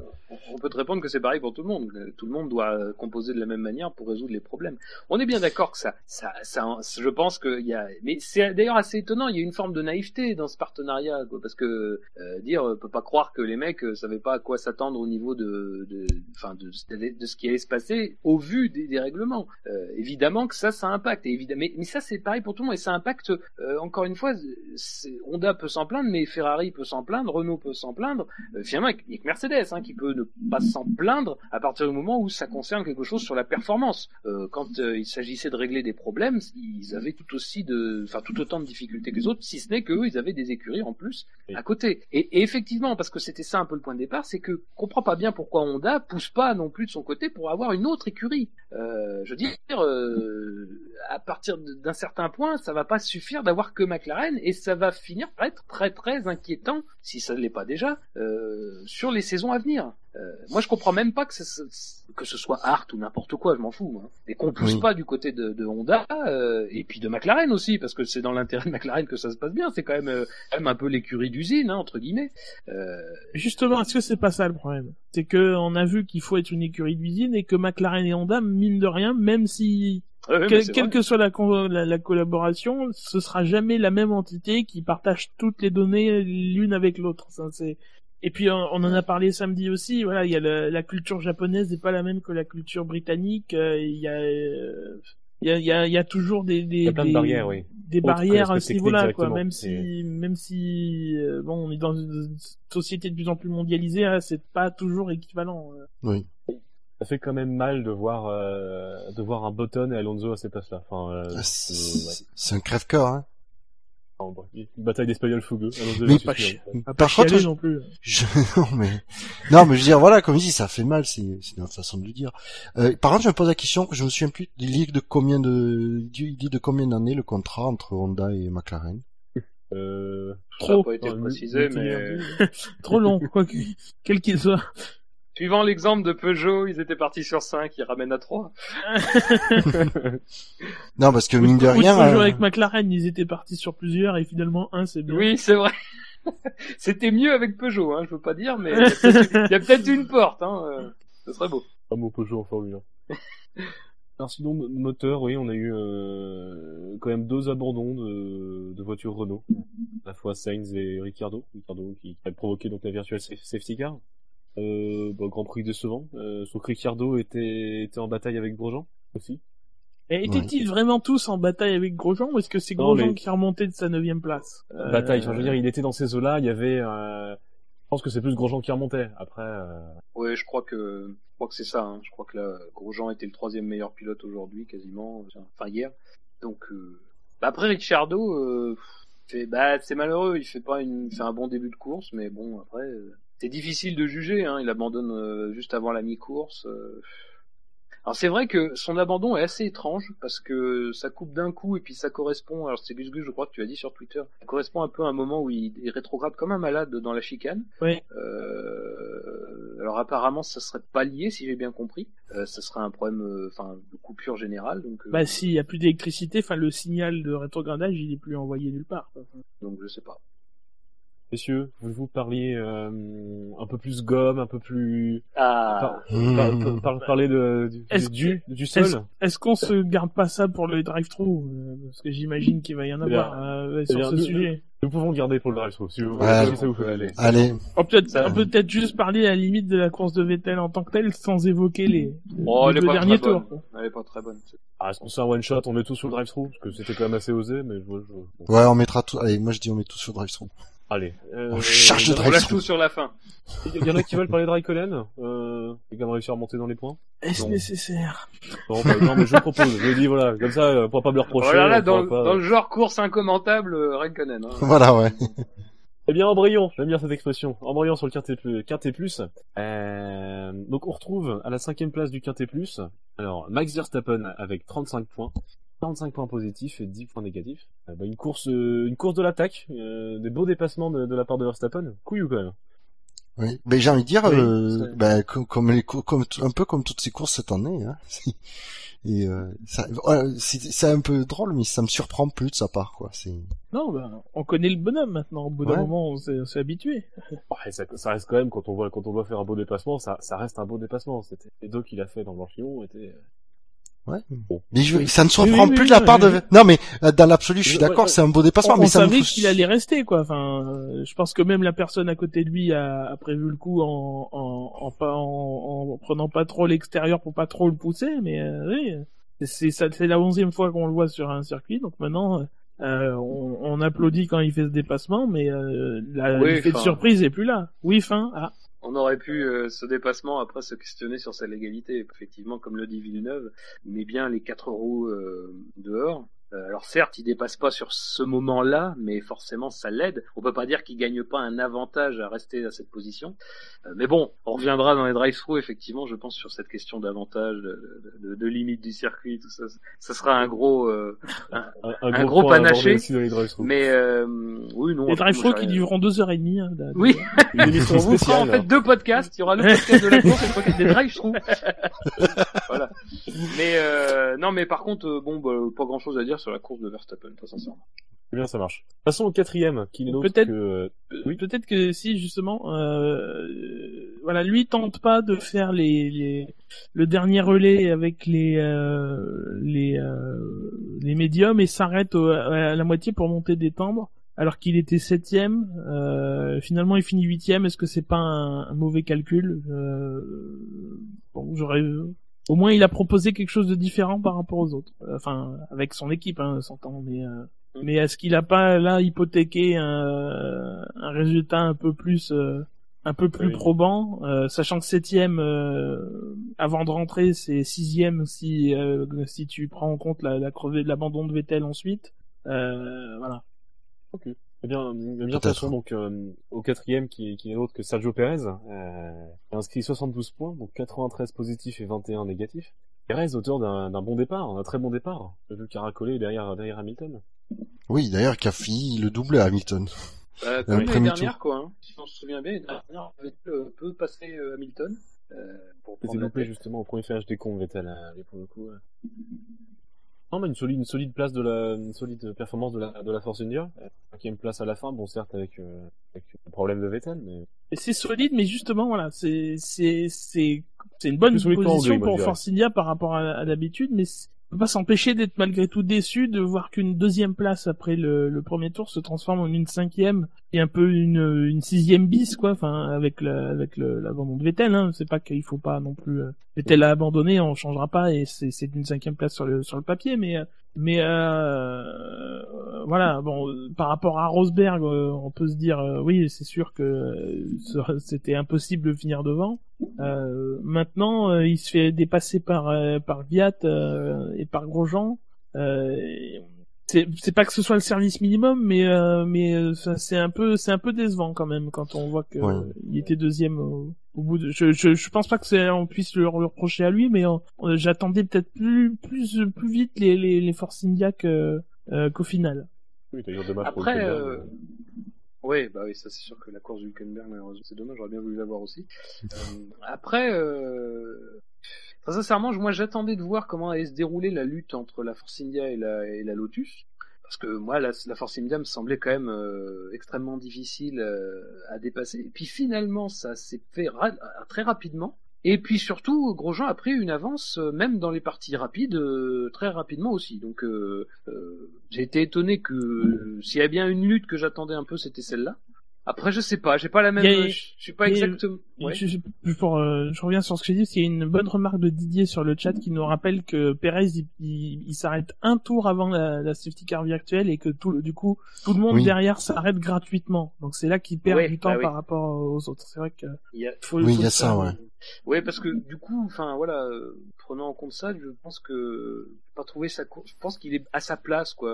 on peut te répondre que c'est pareil pour tout le monde. Tout le monde doit composer de la même manière pour résoudre les problèmes. On est bien d'accord que ça, ça, ça, je pense qu'il y a, mais c'est d'ailleurs assez étonnant. Il y a une forme de naïveté dans ce partenariat, quoi, parce que euh, dire, on peut pas croire que les mecs euh, savaient pas à quoi s'attendre au niveau de, enfin, de, ce qui allait se passer au vu des, règlements. Euh, évidemment que ça, ça impacte. Mais, mais ça, c'est pareil pour tout le monde et ça impacte. encore une fois, Honda peut s'en plaindre, mais Ferrari peut s'en plaindre, Renault peut s'en plaindre. Finalement, il n'y a que Mercedes hein, qui peut ne pas s'en plaindre à partir du moment où ça concerne quelque chose sur la performance. Euh, quand euh, il s'agissait de régler des problèmes, ils avaient tout aussi de, enfin tout autant de difficultés que les autres, si ce n'est qu'eux, ils avaient des écuries en plus Oui. à côté. Et, et effectivement, parce que c'était ça un peu le point de départ, c'est que on comprend pas bien pourquoi Honda pousse pas non plus de son côté pour avoir une autre écurie. Euh, je veux dire, à partir d'un certain point, ça va pas suffire d'avoir que McLaren et ça va finir par être très très inquiétant, si ça ne l'est pas déjà, sur les saisons à venir. Euh, moi, je comprends même pas que ce, que ce soit Hart ou n'importe quoi, je m'en fous. Hein. Et qu'on pousse Oui. pas du côté de, de Honda euh, et puis de McLaren aussi, parce que c'est dans l'intérêt de McLaren que ça se passe bien. C'est quand même, euh, quand même un peu l'écurie d'usine, hein, entre guillemets. Euh, Justement, est-ce que c'est pas ça le problème? C'est que on a vu qu'il faut être une écurie d'usine et que McLaren et Honda, mine de rien, même si quelle vrai. que soit la, la collaboration, ce sera jamais la même entité qui partage toutes les données l'une avec l'autre. Ça, c'est et puis on, on en a parlé samedi aussi. Voilà, il y a le- la culture japonaise n'est pas la même que la culture britannique. euh, Il y a euh, il y a, il y, a, il y a toujours des, des, Il y a plein de des- barrières, oui. des Autres que barrières à ce niveau-là, quoi. Même si, même si, euh, bon, on est dans une société de plus en plus mondialisée, hein, c'est pas toujours équivalent. euh. oui. Ça fait quand même mal de voir, euh, de voir un Button et Alonso à ces places-là. Enfin, euh, Ah, c'est- C'est ouais. c'est un crève-cœur, hein. Une bataille d'Espagnol fougueux. Alonso Mais pas pas Par contre, je- non plus. Je... non mais non mais je veux dire voilà comme je dis ça fait mal c'est c'est notre façon de le dire. Euh, par contre je me pose la question je me souviens plus il dit de combien de il dit de combien d'années le contrat entre Honda et McLaren? Euh, Ça Trop, pas été Enfin, précisé, mais multi-milliardaire. trop long, quoi que, quel qu'il soit. Suivant l'exemple de Peugeot, ils étaient partis sur 5, ils ramènent à 3. Non parce que mine de Ou rien Peugeot euh, avec McLaren, ils étaient partis sur plusieurs et finalement un c'est bien. Oui, c'est vrai. C'était mieux avec Peugeot, hein, je veux pas dire, mais il y a peut-être- une porte, hein. euh, Ce serait beau. Pas mon Peugeot en Formule Alors sinon, mo- moteur, oui, on a eu euh, quand même deux abandons de, de voitures Renault. À la fois Sainz et Ricciardo. Ricciardo qui a provoqué donc la virtual sa- safety car. Euh, bah, Grand Prix décevant. Euh, sauf que Ricciardo était, était en bataille avec Grosjean aussi. Et étaient-ils vraiment tous en bataille avec Grosjean ou est-ce que c'est Grosjean mais- qui a remonté de sa neuvième place? Euh, Bataille, enfin, je veux dire, il était dans ces eaux-là, il y avait... Euh... Je pense que c'est plus Grosjean qui remontait. Après... Euh... Ouais, je crois que je crois que c'est ça. hein. Je crois que là, Grosjean était le troisième meilleur pilote aujourd'hui, quasiment. Enfin hier. Donc euh, bah, après Ricciardo, euh, c'est bah c'est malheureux. Il fait pas une, il fait un bon début de course, mais bon après euh, c'est difficile de juger. Hein. Il abandonne euh, juste avant la mi-course. euh. Alors c'est vrai que son abandon est assez étrange parce que ça coupe d'un coup et puis ça correspond. Alors c'est Gus Gus, je crois que tu as dit sur Twitter. Ça correspond un peu à un moment où il est rétrograde comme un malade dans la chicane. Oui. Euh, alors apparemment, ça serait pas lié, si j'ai bien compris. Euh, ça serait un problème, euh, enfin, de coupure générale. Donc, Bah s'il y a plus d'électricité, enfin le signal de rétrogradage il est plus envoyé nulle part. donc je sais pas. Messieurs, voulez-vous parler euh, un peu plus gomme, un peu plus... Ah. Par- par- par- parler de, du, Est-ce du, Est-ce sol est-ce qu'on se garde pas ça pour le drive-thru euh, Parce que j'imagine qu'il va y en Eh bien, avoir euh, eh sur bien, ce nous- sujet. Nous pouvons le garder pour le drive-thru, si vous Ouais. ça vous fait aller. Allez, On peut peut-être peut juste parler à la limite de la course de Vettel en tant que telle sans évoquer les, Oh, les deux derniers tours. bonne. Elle est pas très bonne. Ah, est-ce qu'on fait un one-shot, on met tout sur le drive-thru? Parce que c'était quand même assez osé, mais je, je- bon. ouais, on mettra tout. Allez, moi je dis on met tout sur drive-thru. Allez. Euh, On charge de On lâche tout sur la fin. Il y en a qui veulent parler de Raikkonen euh, et qui ont réussi à remonter dans les points Est-ce nécessaire? Non, bah, non, mais je le propose. Je le dis, voilà. Comme ça, euh, on pourra pas me le reprocher. Voilà, là, dans, pas- dans le genre course incommentable, euh, Raikkonen. Hein. Voilà, ouais. Eh bien, embrayons, j'aime bien cette expression. Embrayons sur le Quintet Plus. Quintet Plus. Euh, donc, on retrouve à la cinquième place du Quintet Plus. Alors, Max Verstappen avec 35 points. 45 points positifs et 10 points négatifs. Euh, bah, une course, euh, une course de l'attaque, euh, des beaux dépassements de, de la part de Verstappen. Couillou quand même? Oui. Mais j'ai envie de dire, Oui, euh, bah, co- comme, les, cou- comme un peu comme toutes ces courses cette année. Hein. Et euh, ça, ouais, c'est un peu drôle, mais ça me surprend plus de sa part, quoi. C'est Non, ben, on connaît le bonhomme maintenant. Au bout d'un Ouais. moment, on s'est on s'est habitué. Ouais, ça, ça reste quand même, quand on voit, quand on doit faire un beau dépassement, ça, ça reste un beau dépassement. C'était, les deux qu'il a fait dans Blanchillon étaient, ouais. Bon. Mais je, Oui. ça ne surprend Oui, oui, plus oui, de la oui, part oui. de. Non, mais euh, dans l'absolu, je suis Ouais, d'accord, ouais. c'est un beau dépassement, on mais on ça me savait frustre- qu'il allait rester, quoi. Enfin, euh, je pense que même la personne à côté de lui a, a prévu le coup en, en, en, en, en prenant pas trop l'extérieur pour pas trop le pousser, mais euh, oui, c'est ça- c'est la onzième fois qu'on le voit sur un circuit, donc maintenant. euh, on, on applaudit quand il fait ce dépassement, mais euh, la- Oui, l'effet de surprise est plus là. Oui, fin. Ah, On aurait pu, euh, ce dépassement, après se questionner sur sa légalité. Effectivement, comme le dit Villeneuve, il met bien les quatre roues euh, dehors. Euh, alors certes, il dépasse pas sur ce moment-là, mais forcément ça l'aide. On peut pas dire qu'il gagne pas un avantage à rester à cette position. Euh, mais bon, on reviendra dans les drive-thru effectivement, je pense sur cette question d'avantage, de, de, de- de limite du circuit, tout ça. Ça sera un gros, euh, un- un, Un gros panaché, aussi dans les drive-thru. mais euh, oui non. les j'ai qui dureront deux heures et demie. hein, de- Oui. Une émission On vous fera en fait deux podcasts. Il y aura le podcast de la course et le podcast des drive-thru. voilà. Mais euh, non, mais par contre, euh, bon, bah, pas grand-chose à dire sur la course de Verstappen, très sincèrement. Eh bien, ça marche. Passons au quatrième, qui n'est Peut-être- que... Oui. Peut-être que si justement, euh, voilà, lui tente pas de faire les, les le dernier relais avec les euh, les euh, les médiums et s'arrête à la moitié pour monter des timbres, alors qu'il était septième. Euh, finalement, il finit huitième. Est-ce que c'est pas un, un mauvais calcul? Euh, Bon, j'aurais au moins il a proposé quelque chose de différent par rapport aux autres. Enfin, avec son équipe, hein, s'entend, mais. Euh... Mais est-ce qu'il a pas là hypothéqué un, un résultat un peu plus euh, un peu plus Oui. probant, euh, sachant que septième euh, avant de rentrer c'est sixième si euh, si tu prends en compte la, la crevée de l'abandon de Vettel ensuite. Euh, voilà. Eh bien, eh bien passons donc euh, au quatrième, qui, qui n'est autre que Sergio Perez, euh, a inscrit 72 points, donc 93 positifs et 21 négatifs. Perez, auteur d'un bon départ, un très bon départ, vu caracoler derrière, derrière Hamilton. Oui, d'ailleurs, qui a fini le double à Hamilton. Euh, comme l'année premier dernière, quoi. Hein. Si on se souvient bien, l'année dernière, Vettel euh, peut passer euh, Hamilton. Euh, pour prendre loupé justement au premier ferrage des cons, Vettel, euh, pour le coup. Non, mais une solide, une solide place de la, une solide performance de la, de la Force India. Cinquième place à la fin, bon certes avec, euh, avec le problème de Vettel, mais c'est solide, mais justement voilà, c'est c'est c'est C'est une bonne position moi, pour. Force India par rapport à, à d'habitude, mais peut pas s'empêcher d'être malgré tout déçu de voir qu'une deuxième place après le, premier tour se transforme en une cinquième et un peu une, sixième bis quoi. Enfin avec le, avec l'abandon de Vettel. Hein. C'est pas qu'il faut pas non plus euh, Vettel a abandonné, on changera pas et c'est c'est une cinquième place sur le sur le papier, mais euh, mais euh, voilà bon par rapport à Rosberg euh, on peut se dire euh, oui c'est sûr que c'était impossible de finir devant euh, maintenant, il se fait dépasser par par Viat et par Grosjean. C'est c'est pas que ce soit le service minimum, mais euh, mais euh, c'est un peu c'est un peu décevant quand même quand on voit que Ouais. il était deuxième au, au bout de. Je, je je pense pas que c'est on puisse le reprocher à lui, mais j'attendais peut-être plus plus plus vite les les, les Force India que euh, qu'au final. Oui, d'ailleurs, dommage pour Après, euh, oui, bah oui, ça c'est sûr que la course du Hülkenberg, malheureusement, c'est dommage, j'aurais bien voulu l'avoir aussi. Euh, après, euh, très sincèrement, moi j'attendais de voir comment allait se dérouler la lutte entre la Force India et la, Lotus. Parce que moi, la, Force India me semblait quand même euh, extrêmement difficile euh, à dépasser. Et puis finalement, ça s'est fait très rapidement. Et puis surtout, Grosjean a pris une avance, euh, même dans les parties rapides, très rapidement aussi. Donc j'ai été étonné que s'il y a bien une lutte que j'attendais un peu, c'était celle-là. Après, je sais pas, j'ai pas la même, a- je je suis pas exactement. Ouais. Je, je- pour, euh, je reviens sur ce que j'ai dit, parce qu'il y a une bonne remarque de Didier sur le chat qui nous rappelle que Perez il, il- il s'arrête un tour avant la, la safety car virtuelle et que tout le, du coup tout le monde Oui. derrière s'arrête gratuitement. Donc c'est là qu'il perd Ouais, du temps bah oui. par rapport aux autres. C'est vrai que Il y a- faut, Oui, il y a ça, ouais. Ouais, parce que du coup, enfin voilà, euh, prenant en compte ça, je pense que j'ai pas trouvé sa course. Je pense qu'il est à sa place, quoi.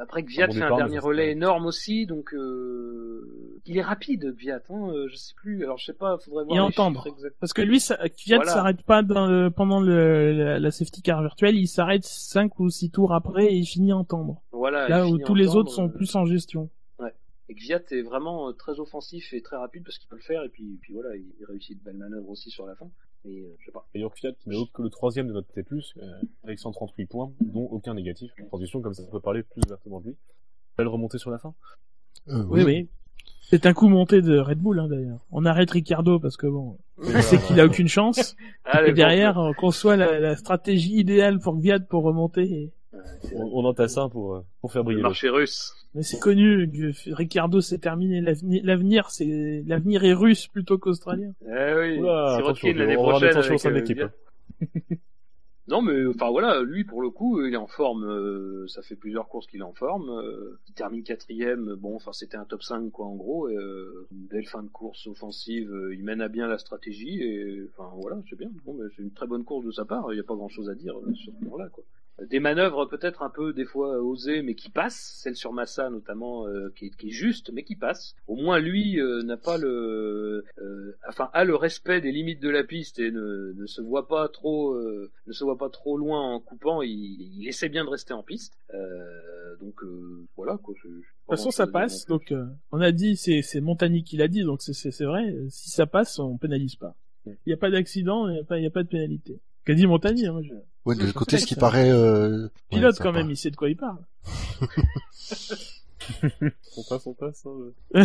Après que Viat Un bon fait un départ, dernier relais énorme aussi, donc euh, il est rapide, Viat. Hein, euh, je sais plus. Alors je sais pas, faudrait voir Et entendre. Parce que lui, ça, Kvyat Voilà. s'arrête pas dans le- pendant le, la, la safety car virtuelle, il s'arrête cinq ou six tours après et il finit en tendre. Voilà. Là où tous les autres sont euh, plus en gestion. Et que Viat est vraiment euh, très offensif et très rapide parce qu'il peut le faire, et puis, puis voilà, il, il réussit de belles manœuvres aussi sur la fin. Mais euh, je sais pas. D'ailleurs, Fiat qui n'est autre que le troisième de notre T+, euh, avec 138 points, dont aucun négatif. En transition, comme ça, on peut parler plus ouvertement de lui. Belle remontée sur la fin? Euh, Oui, oui. C'est un coup monté de Red Bull, hein, d'ailleurs. On arrête Ricardo parce que bon, on sait qu'il a aucune chance. Allez, et derrière, on conçoit la, la stratégie idéale pour Gviad pour remonter. et- On, on entasse un pour, euh, pour faire le briller le marché russe. Mais c'est connu, Ricardo c'est terminé. L'avenir, l'avenir, c'est l'avenir est russe plutôt qu'australien. Eh oui, Sirotkin l'année prochaine. tensions au sein de avec, euh, l'équipe. Viat. Non, mais enfin voilà, lui pour le coup, il est en forme. euh, ça fait plusieurs courses qu'il est en forme. euh, il termine quatrième. Bon, enfin c'était un top 5 quoi en gros. et, euh, une belle fin de course offensive. euh, il mène à bien la stratégie et enfin voilà, c'est bien. Bon, mais c'est une très bonne course de sa part. Il n'y a pas grand chose à dire euh, sur ce point-là quoi. Des manœuvres peut-être un peu des fois osées, mais qui passent. Celle sur Massa notamment, euh, qui, est, qui est juste, mais qui passe. Au moins lui euh, n'a pas le, euh, enfin a le respect des limites de la piste et ne, ne se voit pas trop, euh, ne se voit pas trop loin en coupant. Il, il essaie bien de rester en piste. Euh, donc euh, voilà quoi. je- je- De toute façon, ça passe. Donc, euh, on a dit, c'est c'est Montagny qui l'a dit, donc c'est vrai. Si ça passe, on pénalise pas. Il n'y a pas d'accident, il n'y a a pas de pénalité. Qu'a dit Montagny hein, moi, je... Ouais, de côté, ce qui paraît... Euh... Pilote ouais, quand même, il sait de quoi il parle. On passe, on passe. Hein,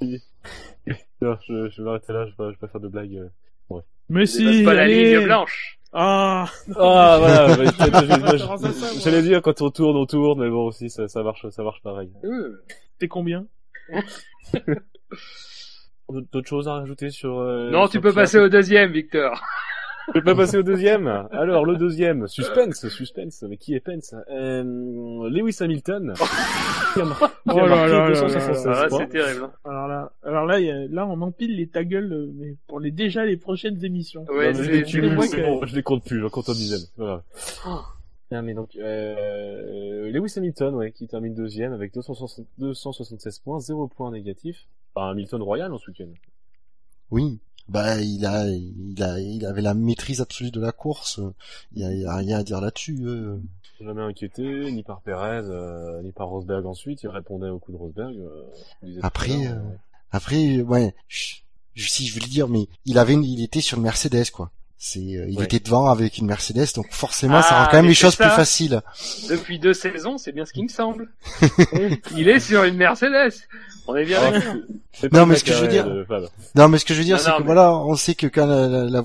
je... Alors, je, je vais arrêter là, je vais, je vais pas faire de blagues. euh. Mais si, pas la ligne blanche. Ah, Ah voilà, j'allais dire quand on tourne, on tourne, mais bon aussi ça, ça marche, ça marche pareil. Euh, t'es combien D'autres choses à rajouter sur euh, non, sur tu peux passer au deuxième, Victor. Je peux passer au deuxième. Alors le deuxième, suspense, suspense. Mais qui est Pence? Euh, Lewis Hamilton. qui a, mar- qui a Oh là là là 276 là là Ah, c'est terrible. hein. Alors là, alors là, il y a- là, on empile les ta gueule, mais pour les déjà les prochaines émissions. Ouais, Non, les que- bon, je les compte plus, j'en compte en dizaines. Voilà. Oh. Ah, mais donc, euh, Lewis Hamilton, ouais, qui termine deuxième avec 260 276 points, 0 points négatifs. Enfin, Hamilton royal en ce week-end. Oui. Bah, il a, il a, il avait la maîtrise absolue de la course. Il y a, il y a rien à dire là-dessus. euh. Jamais inquiété, ni par Perez, euh, ni par Rosberg ensuite. Il répondait au coup de Rosberg. euh, Après, euh. Après, ouais, je, je- si je veux le dire, mais il avait, il était sur une Mercedes, quoi. C'est, euh, il Ouais. était devant avec une Mercedes, donc forcément, ça Ah, rend quand même les choses ça. plus faciles. Depuis deux saisons, c'est bien ce qui me semble. Il est sur une Mercedes. On est bien Ah, d'accord. c'est Non, mais ce que je veux dire- de. Non, mais ce que je veux dire, c'est que mais- voilà, on sait que quand la, la, la,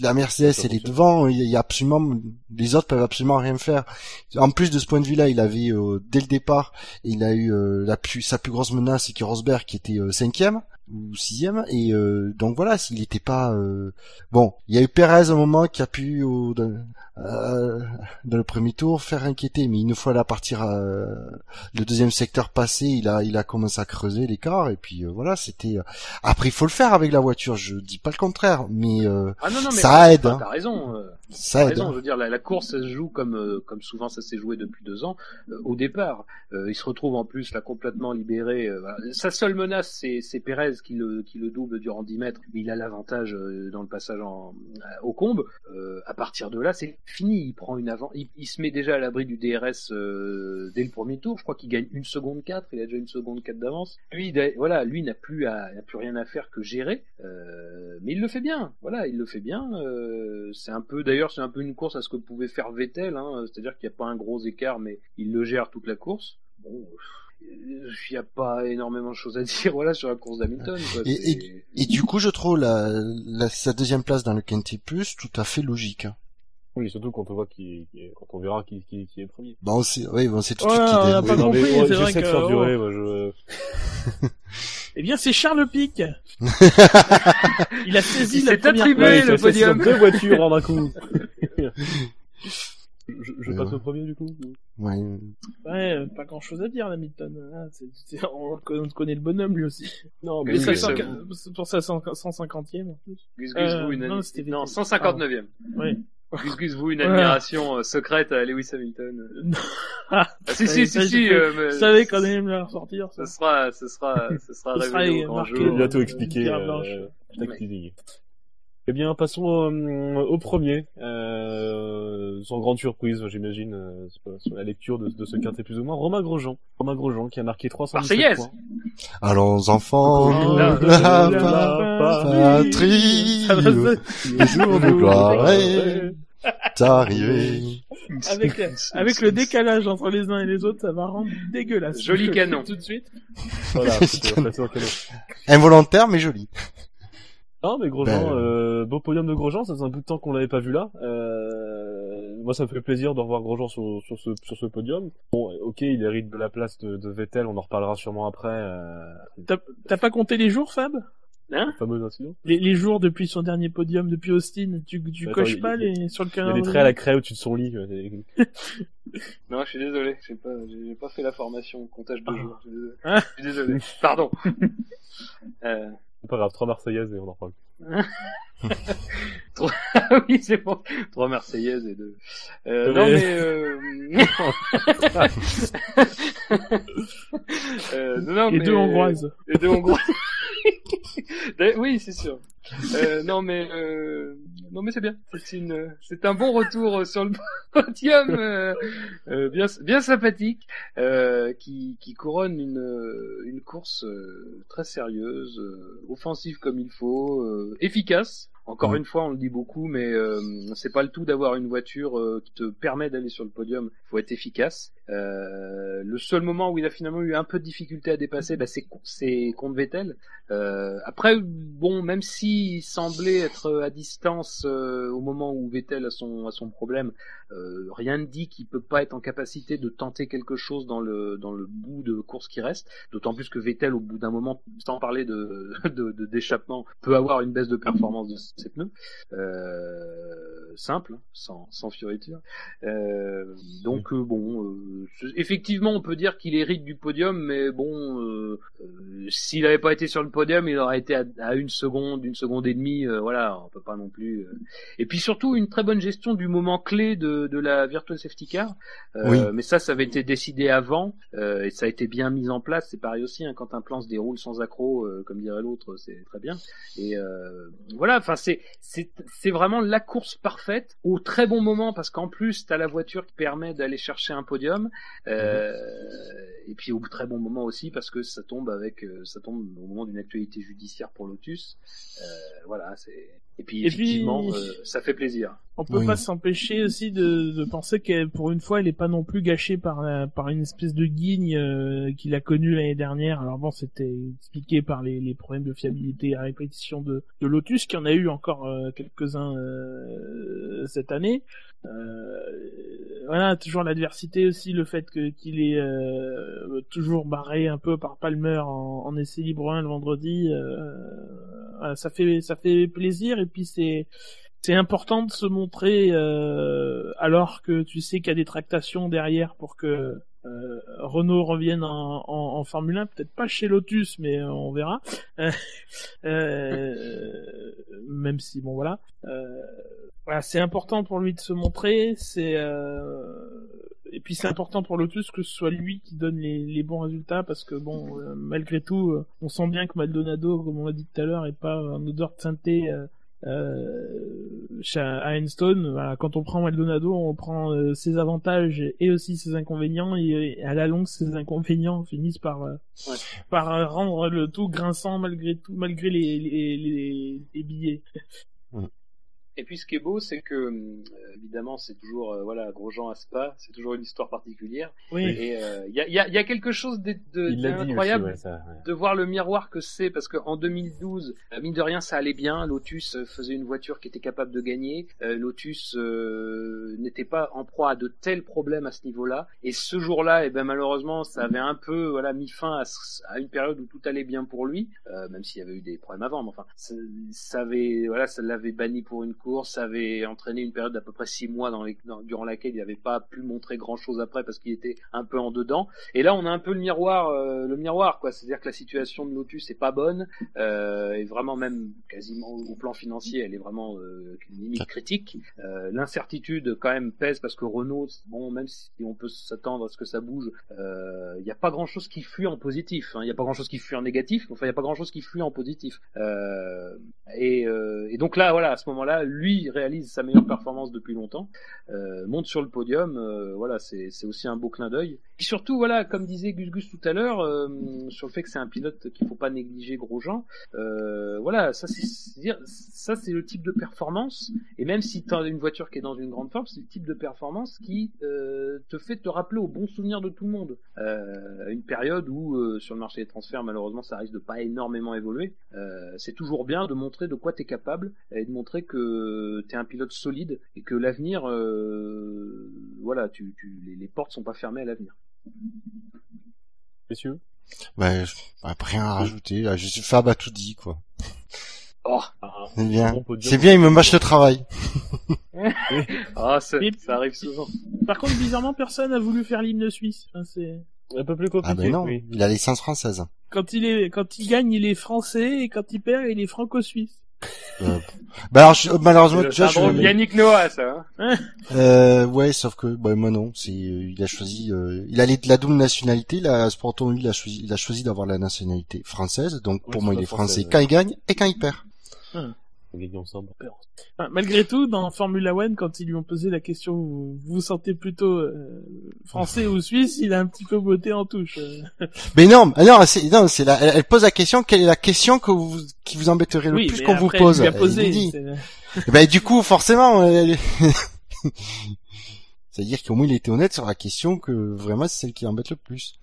la Mercedes elle est devant, il y a absolument les autres peuvent absolument rien faire. En plus de ce point de vue-là, il avait euh, dès le départ, il a eu euh, la plus sa plus grosse menace, c'est que Rosberg qui était euh, cinquième ou sixième, et euh, donc voilà, s'il n'était pas euh, bon, il y a eu Perez un moment qui a pu au- euh, dans le premier tour faire inquiéter, mais une fois la partir euh, le deuxième secteur passé, il a il a commencé à creuser l'écart, et puis euh, voilà, c'était euh, après, il faut le faire avec la voiture, je dis pas le contraire, mais euh, Ah non, non, mais Ça aide, hein. T'as raison. ça T'as aide. raison, hein. je veux dire, la, la course, ça se joue comme, euh, comme souvent ça s'est joué depuis deux ans. euh, au départ, euh, il se retrouve en plus là complètement libéré. euh, voilà. Sa seule menace, c'est, c'est Pérez qui le, qui le double durant 10 mètres. Mais il a l'avantage euh, dans le passage en, euh, au combe. Euh, à partir de là, c'est fini. Il prend une avant, il, il se met déjà à l'abri du DRS euh, dès le premier tour. Je crois qu'il gagne une seconde 4 Il a déjà une seconde 4 d'avance. Lui, il a- voilà, lui n'a plus à, n'a plus rien à faire que gérer. Euh, mais il le fait bien. Voilà, il le fait bien. Euh, c'est un peu, d'ailleurs, c'est un peu une course à ce que pouvait faire Vettel. Hein, C'est-à-dire qu'il n'y a pas un gros écart, mais il le gère toute la course. Bon, il n'y a pas énormément de choses à dire. Voilà sur la course d'Hamilton. quoi. Et- du coup, je trouve la, la, sa deuxième place dans le Quintet Plus tout à fait logique. Hein. Oui, surtout quand on voit qui, qui est- quand on verra qui, qui, qui est premier. Bah, on sait, oui, on sait tout de Ouais, suite qui on est- a oui. pas Non, mais, compris, ouais, c'est vrai J'essaie de que- faire oh. durer, moi, je... Eh bien, c'est Charles Pic. il a saisi Il la première attribué. Ouais, le podium. deux voitures en un coup. je, je Ouais, passe ouais. au premier, du coup. Ouais. Ouais, euh, pas grand chose à dire, Hamilton. Ah, on, on connaît le bonhomme, lui aussi. Non, mais Oui, oui, Pour c'est pour sa cent- 150e, en plus. Gus Gus Euh, vous une non, non, Vettel. 159e. Ouais. Gus Gus vous une admiration euh, secrète à Lewis Hamilton. Ah, Ah, si, ça, si, ça, si, si, euh, mais- je savais qu'on allait me la ressortir, ça. Ce sera, ce sera, ce sera Ce sera révélé au grand marqué Je jour. vais bientôt expliquer euh. Eh bien, passons euh, au premier. Euh, sans grande surprise, j'imagine, euh, sur- la lecture de, de ce quintet plus ou moins. Romain Grosjean. Romain Grosjean qui a marqué 317 Marseillaise. points. Allons, enfants, Oh, la patrie, le jour de gloire est arrivé. Avec, avec le décalage entre les uns et les autres, ça va rendre dégueulasse. Joli canon. Tout de suite. Voilà, canon. Involontaire, mais joli. Non, mais Grosjean, Ben, euh, beau podium de Grosjean, ça faisait un bout de temps qu'on l'avait pas vu là. Euh, moi, ça me fait plaisir de revoir Grosjean sur, sur, ce, sur ce podium. Bon, ok, il hérite de la place de, de Vettel, on en reparlera sûrement après. Euh, T'as t'as pas compté les jours, Fab? Le fameux incident. les, les jours depuis son dernier podium, depuis Austin Tu, tu Attends, coches pas il- les, sur le Il y a calendrier des traits à la craie au-dessus de son lit. Non, je suis désolé, j'ai pas, j'ai pas fait la formation comptage de jours. Je suis désolé. Désolé. Pardon. euh... C'est pas grave, trois Marseillaises et on en reparle. ah oui, c'est bon. Trois Marseillaises et deux. Euh, Mais- non mais. Euh... euh, non, non, Et mais... deux hongroises. Et deux hongroises. Oui, c'est sûr. Euh, non mais euh, non mais c'est bien. C'est une, c'est un bon retour sur le podium, euh, euh, bien bien sympathique, euh, qui qui couronne une euh, une course euh, très sérieuse, euh, offensive comme il faut, euh, efficace. Encore Ouais. une fois, on le dit beaucoup, mais euh, c'est pas le tout d'avoir une voiture euh, qui te permet d'aller sur le podium. Il faut être efficace. Euh, le seul moment où il a finalement eu un peu de difficulté à dépasser, bah, c'est contre Vettel. Euh, après, bon, même s'il semblait être à distance euh, au moment où Vettel a son, a son problème, euh, rien ne dit qu'il peut pas être en capacité de tenter quelque chose dans le, dans le bout de course qui reste. D'autant plus que Vettel, au bout d'un moment, sans parler de, de, de- d'échappement, peut avoir une baisse de performance de ses pneus. Euh, simple, hein, sans, sans fioriture. Donc bon, effectivement, on peut dire qu'il hérite du podium, mais bon, euh, euh, s'il n'avait pas été sur le podium, il aurait été à, à une seconde, une seconde et demie. euh, voilà, on peut pas non plus. euh. Et puis surtout une très bonne gestion du moment clé de, de la virtual safety car. Euh, Oui. Mais ça, ça avait été décidé avant euh, et ça a été bien mis en place. C'est pareil aussi hein, quand un plan se déroule sans accroc, euh, comme dirait l'autre, c'est très bien. Et euh, voilà, enfin c'est c'est c'est vraiment la course parfaite au très bon moment parce qu'en plus t'as la voiture qui permet d'aller chercher un podium euh, et puis au très bon moment aussi parce que ça tombe avec euh, ça tombe au moment d'une actualité judiciaire pour Lotus. Euh, voilà, c'est Et puis Et puis- effectivement, euh, ça fait plaisir. On peut Oui. pas s'empêcher aussi de, de penser qu'elle, pour une fois, elle est pas non plus gâchée par la- par une espèce de guigne euh, qu'il a connue l'année dernière. Alors bon, c'était expliqué par les, les problèmes de fiabilité à répétition de, de Lotus, qui en a eu encore euh, quelques-uns euh, cette année. Euh, voilà, toujours l'adversité aussi, le fait que qu'il est euh, toujours barré un peu par Palmer en, en essai libre 1 le vendredi. euh, voilà, ça fait ça fait plaisir et puis c'est important de se montrer euh, alors que tu sais qu'il y a des tractations derrière pour que euh, Renault revienne en, Formule 1, peut-être pas chez Lotus, mais euh, on verra. Même si bon voilà, voilà c'est important pour lui de se montrer. Et puis c'est important pour Lotus que ce soit lui qui donne les, bons résultats parce que bon malgré tout on sent bien que Maldonado comme on l'a dit tout à l'heure est pas en odeur de chez à Enstone, voilà, quand on prend Maldonado, on prend euh, ses avantages et aussi ses inconvénients, et, et à la longue, ces inconvénients finissent par euh, Ouais. par euh, rendre le tout grinçant malgré tout, malgré les les, les, les billets. Et puis ce qui est beau, c'est que euh, évidemment, c'est toujours euh, voilà Grosjean à Spa, c'est toujours une histoire particulière. Oui. Et euh, il y, a, y, a, y a quelque chose de- de- d'incroyable ouais, ça, ouais. de voir le miroir que c'est parce qu'en 2012, euh, mine de rien, ça allait bien. Lotus euh, faisait une voiture qui était capable de gagner. Euh, Lotus euh, n'était pas en proie à de tels problèmes à ce niveau-là. Et ce jour-là, eh ben malheureusement, ça avait un peu voilà mis fin à, à une période où tout allait bien pour lui, euh, même s'il y avait eu des problèmes avant. Mais enfin, ça, ça avait voilà, ça l'avait banni pour une course, avait entraîné une période d'à peu près six mois durant laquelle il n'avait pas pu montrer grand-chose après parce qu'il était un peu en dedans. Et là, on a un peu le miroir, euh, le miroir, quoi. C'est-à-dire que la situation de Lotus est pas bonne, euh, et vraiment même quasiment au plan financier, elle est vraiment euh, limite critique. Euh, L'incertitude quand même pèse parce que Renault, bon, même si on peut s'attendre à ce que ça bouge, il n'y a pas grand-chose qui fuit en positif. hein. Il n'y a pas grand-chose qui fuit en négatif, enfin, il n'y a pas grand-chose qui fuit en positif. Et donc là, voilà, à ce moment-là, lui réalise sa meilleure performance depuis longtemps, euh, monte sur le podium. euh, voilà, c'est aussi un beau clin d'œil. Et surtout, voilà, comme disait Gus Gus tout à l'heure, euh, sur le fait que c'est un pilote qu'il faut pas négliger Grosjean. Voilà, ça c'est le type de performance. Et même si tu as une voiture qui est dans une grande forme, c'est le type de performance qui te fait te rappeler au bon souvenir de tout le monde. Une période où sur le marché des transferts, malheureusement, ça risque de pas énormément évoluer. C'est toujours bien de montrer de quoi tu es capable et de montrer que tu es un pilote solide et que l'avenir, euh, voilà, tu, tu, les, les portes sont pas fermées à l'avenir. Messieurs Bah, je- bah, rien à rajouter. Là, je suis Fab a tout dit, quoi. Oh, C'est bien. bon. C'est bien, il me mâche le travail. ah, ça, arrive souvent. Par contre, bizarrement, personne n'a voulu faire l'hymne suisse. Enfin, c'est Un peu plus compliqué. Ah ben non, oui. il a licence française. quand il est quand il gagne, il est français et quand il perd, il est franco-suisse. Euh, bah alors, je- malheureusement, je... Yannick Noah, ça. Hein Euh, ouais, sauf que, bah, moi non, c'est, euh, il a choisi, euh, il a la double nationalité, la Sporton, lui, il a choisi, il a choisi d'avoir la nationalité française, donc Oui, pour moi, il est français, français ouais. quand il gagne et quand il perd. On gagne ensemble. Enfin, malgré tout, dans Formula One, quand ils lui ont posé la question, vous vous sentez plutôt euh, français ou suisse, il a un petit peu botté en touche. Mais non, ah non, c'est, non, c'est la, elle, elle pose la question, quelle est la question que vous, qui vous embêterait le oui, plus qu'on vous après, pose? il lui a posé. dit. Eh Ben, du coup, forcément, elle- c'est-à-dire qu'au moins il était honnête sur la question que vraiment c'est celle qui embête le plus.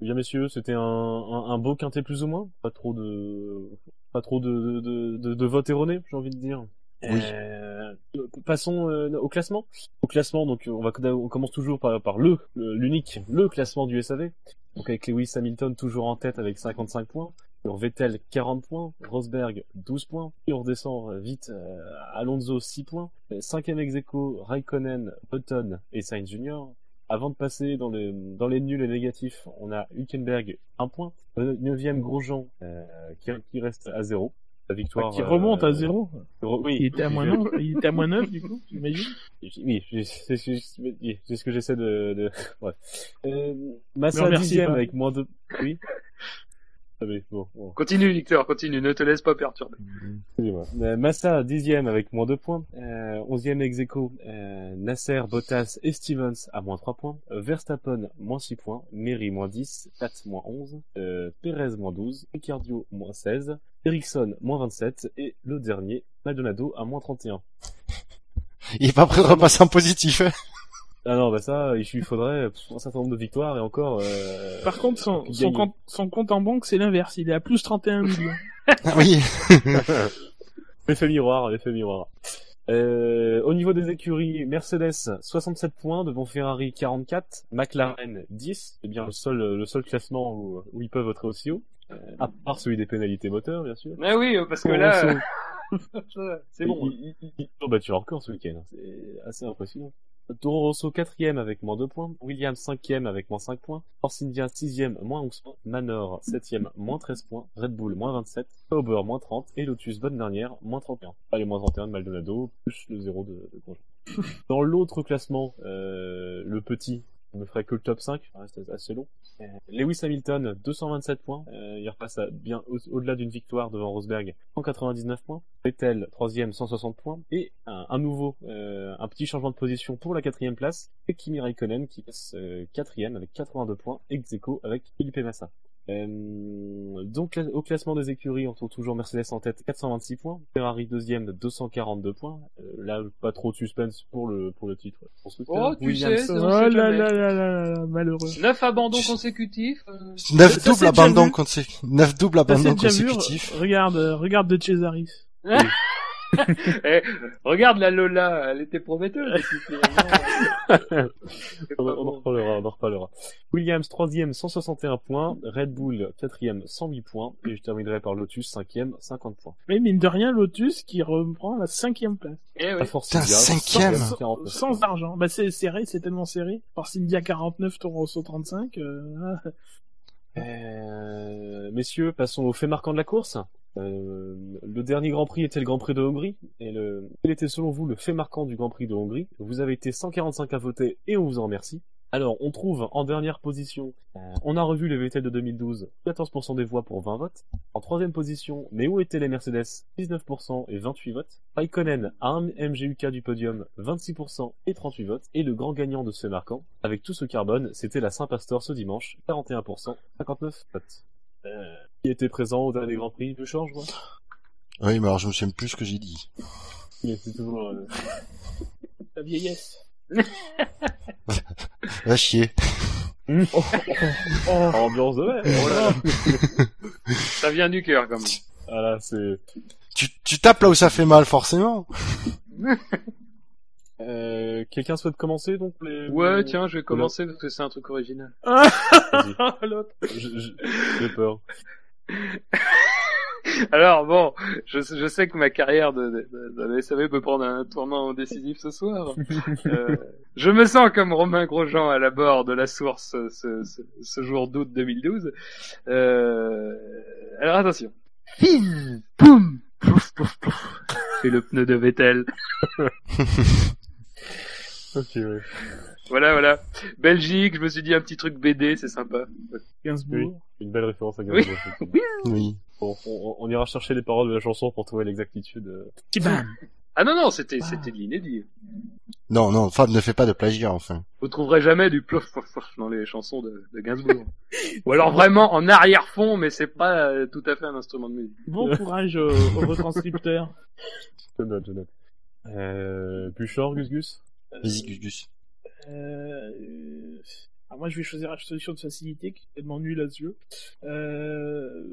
Bien messieurs, c'était un, un, un beau quintet plus ou moins? Pas trop de, pas trop de, de, de, de votes erronés, j'ai envie de dire. Oui. Euh, passons euh, au classement. Au classement, donc on va on commence toujours par, par le, l'unique, le classement du SAV. Donc avec Lewis Hamilton toujours en tête avec 55 points. Sur Vettel 40 points, Rosberg 12 points, puis on redescend euh, vite euh, Alonso 6 points, Euh, cinquième ex aequo, Raikkonen, Button et Sainz Jr. Avant de passer dans les dans les nuls et négatifs, on a Hülkenberg 1 point, Euh, neuvième Grosjean euh, qui, qui reste à 0. La victoire qui remonte euh, à zéro. re- oui, Il était à moins neuf, il était à moins neuf, du coup, j'imagine. oui, c'est ce que j'essaie de, de... Euh, Massa pas. avec moins de... Oui oui, bon, bon. Continue, Victor, continue, ne te laisse pas perturber. Excusez-moi. Euh, Massa, dixième avec moins 2 points. Euh, onzième ex aequo, euh, Nasser, Bottas et Stevens à moins 3 points. Euh, Verstappen, moins 6 points. Mary, moins 10. Tat, moins 11. Euh, Perez, moins 12. Ricciardo, moins 16. Ericsson, moins 27. Et le dernier, Maldonado, à moins 31. Il est pas prêt de repasser en positif. Hein. Ah non, bah ça, il lui faudrait un certain nombre de victoires et encore... Euh, Par contre, son, son, compte, son compte en banque, c'est l'inverse. Il est à plus 31 millions. Ah oui. L'effet miroir, l'effet miroir. Euh, au niveau des écuries, Mercedes 67 points devant Ferrari 44, McLaren 10, c'est bien le seul le seul classement où, où ils peuvent être aussi haut, euh, à part celui des pénalités moteurs bien sûr. Mais oui, parce que là, euh, c'est bon. Ils, ont battu leur record ce week-end, hein. c'est assez impressionnant. Toro Rosso 4ème avec moins 2 points, Williams 5ème avec moins 5 points, Force India 6ème moins 11 points, Manor 7ème moins 13 points, Red Bull moins 27, Sauber moins 30 et Lotus bonne dernière moins 31. Pas les moins 31 de Maldonado plus le 0 de, de. Dans l'autre classement, euh, le petit ne me ferait que le top 5, ça reste assez long. Euh, Lewis Hamilton, 227 points. Euh, il repasse à bien au- au-delà d'une victoire devant Rosberg, 199 points. Vettel, troisième, 160 points. Et un, un nouveau, euh, un petit changement de position pour la quatrième place. Et Kimi Raikkonen qui passe euh, quatrième avec 82 points, ex aequo avec Felipe Massa. Euh, donc au classement des écuries, on trouve toujours Mercedes en tête, 426 points. Ferrari deuxième, 242 points. Euh, là, pas trop de suspense pour le pour le titre. Oh, tu Williams, sais, oh là là là là là, malheureux. Neuf abandons consécutifs. euh, Neuf Ça, ça, doubles c'est déjà abandons consécutifs. Neuf doubles Ça, c'est abandons déjà vu. consécutifs. Regarde, euh, regarde de Cesaris. eh, regarde la Lola, elle était prometteuse. finalement, c'est On, en reparlera, on en reparlera. Williams, troisième, 161 points. Red Bull, quatrième, 108 points. Et je terminerai par Lotus, cinquième, 50 points. Mais mine de rien, Lotus qui reprend la cinquième place. Eh La oui. Force Putain, cinquième. 49. Sans argent. Bah c'est serré, c'est tellement serré. Force India 49, Toro Rosso 35. Euh... ah. Euh, messieurs, passons au fait marquant de la course. Euh, le dernier Grand Prix était le Grand Prix de Hongrie. Et le, quel était selon vous le fait marquant du Grand Prix de Hongrie Vous avez été 145 à voter et on vous en remercie. Alors, on trouve en dernière position, euh, on a revu le VTL de 2012, 14% des voix pour 20 votes. En troisième position, mais où étaient les Mercedes? 19% et 28 votes. Raikkonen à un MGUK du podium, 26% et 38 votes. Et le grand gagnant de ce marquant, avec tout ce carbone, c'était la Saint-Pastor ce dimanche, 41%, 59 votes. Euh, qui était présent au dernier Grand Prix de change, moi Oui, mais alors je me souviens plus ce que j'ai dit. Il était toujours... euh, La vieillesse. Va chier. oh, ambiance de mer là. Ça vient du cœur, quand même. Ah là, c'est... Tu, tu tapes là où ça fait mal, forcément. Euh, quelqu'un souhaite commencer, donc les... Ouais, tiens, je vais commencer parce que c'est un truc original. Vas-y. L'autre. J'ai peur. Alors bon, je, je sais que ma carrière de, de, de- de SAV peut prendre un tournant décisif ce soir. Euh, je me sens comme Romain Grosjean à la bord de la source ce, ce, ce jour d'août 2012. Euh, alors attention. Fizz, Poum Pouf, pouf, pouf. C'est le pneu de Vettel. Ok, ouais. Voilà, voilà. Belgique, je me suis dit un petit truc BD, c'est sympa. Gainsbourg. Une belle référence à Oui. Gainsbourg. Oui. Bon, on, on ira chercher les paroles de la chanson pour trouver l'exactitude. euh. Tibam. Ah non, non, c'était c'était de l'inédit. Non, non, Fab ne fait pas de plagiat, enfin. Vous trouverez jamais du plof plof plof dans les chansons de, de Gainsbourg. Ou alors vraiment en arrière-fond, mais c'est pas euh, tout à fait un instrument de musique. Bon courage aux, aux retranscripteurs. Je note, je note. Euh, Buchor, Gus Gus Vas-y, Gus Gus. Euh... Alors moi je vais choisir la solution de facilité qui est tellement nulle à ce jeu. Euh...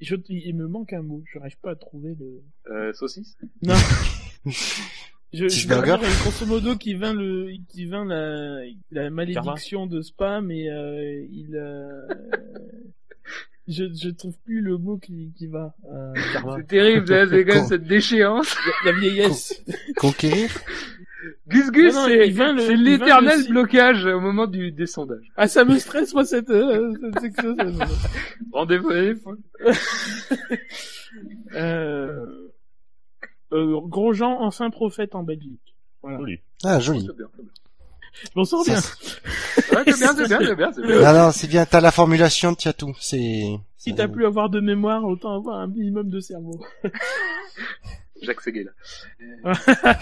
je... Il me manque un mot, je n'arrive pas à trouver le... Euh, saucisse? Non. Je, je vais dire grosso modo qui vint le, qui vint la, la malédiction de Spa, mais euh, il, euh, je, je trouve plus le mot qui, qui va. Euh. C'est terrible, hein, c'est quand même Con. cette déchéance. la vieillesse. Conquérir Gus Gus, c'est l'éternel blocage au moment du, des sondages. Ah, ça me stresse, moi, cette, euh, cette Rendez-vous. Euh, euh, Grosjean, enfin prophète en Belgique. Voilà. Joli. Ah, joli. Je m'en sors bien. Ouais, c'est bien, c'est bien, c'est bien, c'est bien. Non, non, c'est bien, t'as la formulation, tu as tout. C'est... Si t'as plus avoir de mémoire, autant avoir un minimum de cerveau. Jacques là.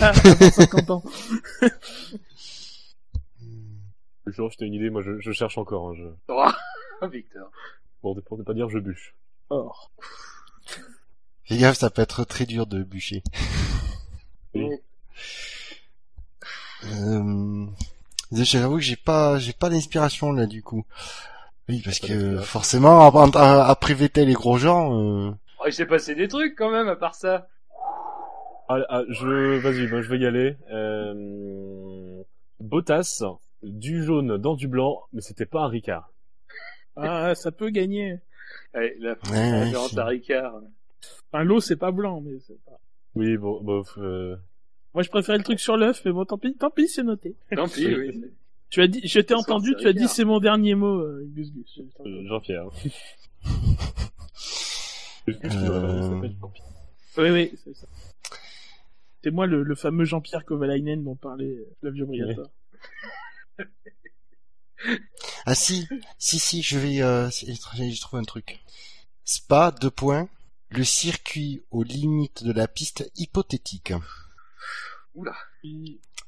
Avant 50 ans. Buchor, je t'ai une idée, moi je, je cherche encore. Hein, je... Oh, Victor. Bon, pour ne pas dire je bûche. Or. Fais gaffe, ça peut être très dur de bûcher. Oui. Euh... J'avoue que j'ai pas, j'ai pas d'inspiration là du coup. Oui, parce Pas que forcément, après, Vettel et Grosjean, euh... Oh, il s'est passé des trucs quand même à part ça. Ah, ah, je, vas-y, ben, je vais y aller. Euh... Bottas, du jaune dans du blanc, mais c'était pas un Ricard. Ah, ça peut gagner. Allez, la ouais, référence à Ricard. Enfin, l'eau, c'est pas blanc, mais c'est pas... Oui, bon, bof, euh... Moi, je préférais le truc sur l'œuf, mais bon, tant pis, tant pis, c'est noté. Tant pis, oui. Tu as dit, je t'ai entendu, tu as dit c'est mon dernier mot, euh, Gus Gus. euh, Jean-Pierre. Gus Gus, Euh. il s'appelle Jean-Pierre. Oui, oui, c'est ça. C'est moi le, le fameux Jean-Pierre Kovalainen dont parlait euh, Flavio Briatore. Ah si, si, si, je vais, euh, j'ai trouvé un truc. Spa, deux points, le circuit aux limites de la piste hypothétique. Oula.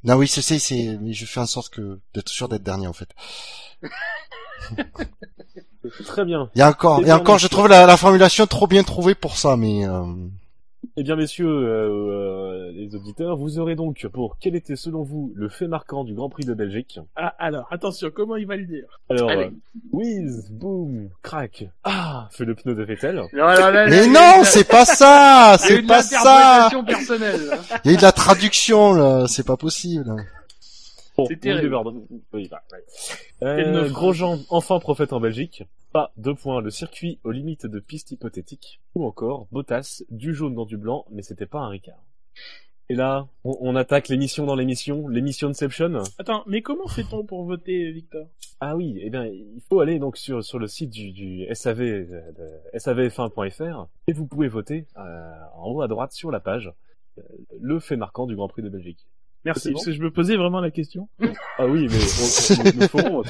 Non oui, je sais, c'est, mais je fais en sorte que, d'être sûr d'être dernier en fait. Très bien. Il y a encore, et encore, je trouve la, la formulation trop bien trouvée pour ça, mais, euh, Eh bien, messieurs, euh, euh, les auditeurs, vous aurez donc pour quel était selon vous le fait marquant du Grand Prix de Belgique Ah, alors, attention, comment il va le dire? Alors, Allez. euh, whiz, boom, crack, ah, fait le pneu de Vettel. Non, là, mais non, c'est pas ça, c'est pas ça. personnelle. hein. Il y a eu de la traduction là, c'est pas possible. Bon, C'est terrible. Oui, bah, ouais. Euh. Grosjean, enfin prophète en Belgique. Pas deux points, le circuit aux limites de piste hypothétique. Ou encore, Bottas, du jaune dans du blanc, mais c'était pas un Ricard. Et là, on, on attaque l'émission dans l'émission, l'émission Inception. Attends, mais comment fait-on pour voter, Victor? Ah oui, eh bien, il faut aller donc sur, sur le site du, du SAV, de savf1.fr et vous pouvez voter euh, en haut à droite sur la page euh, le fait marquant du Grand Prix de Belgique. Merci, parce que je me posais vraiment la question. Ah oui, mais on, on, nous le ferons.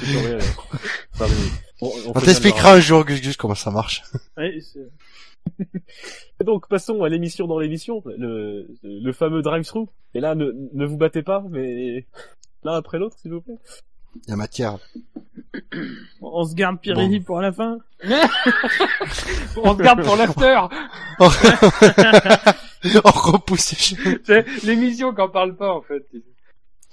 Enfin, mais on, t'expliquera un jour, Gus Gus, comment ça marche. Ouais, donc, passons à l'émission dans l'émission, le, le fameux drive-thru. Et là, ne, ne vous battez pas, mais l'un après l'autre, s'il vous plaît. Il y a matière. On se garde Pirelli pour la fin. On se garde pour l'after. On repousse les choses. C'est l'émission qu'on parle pas en fait.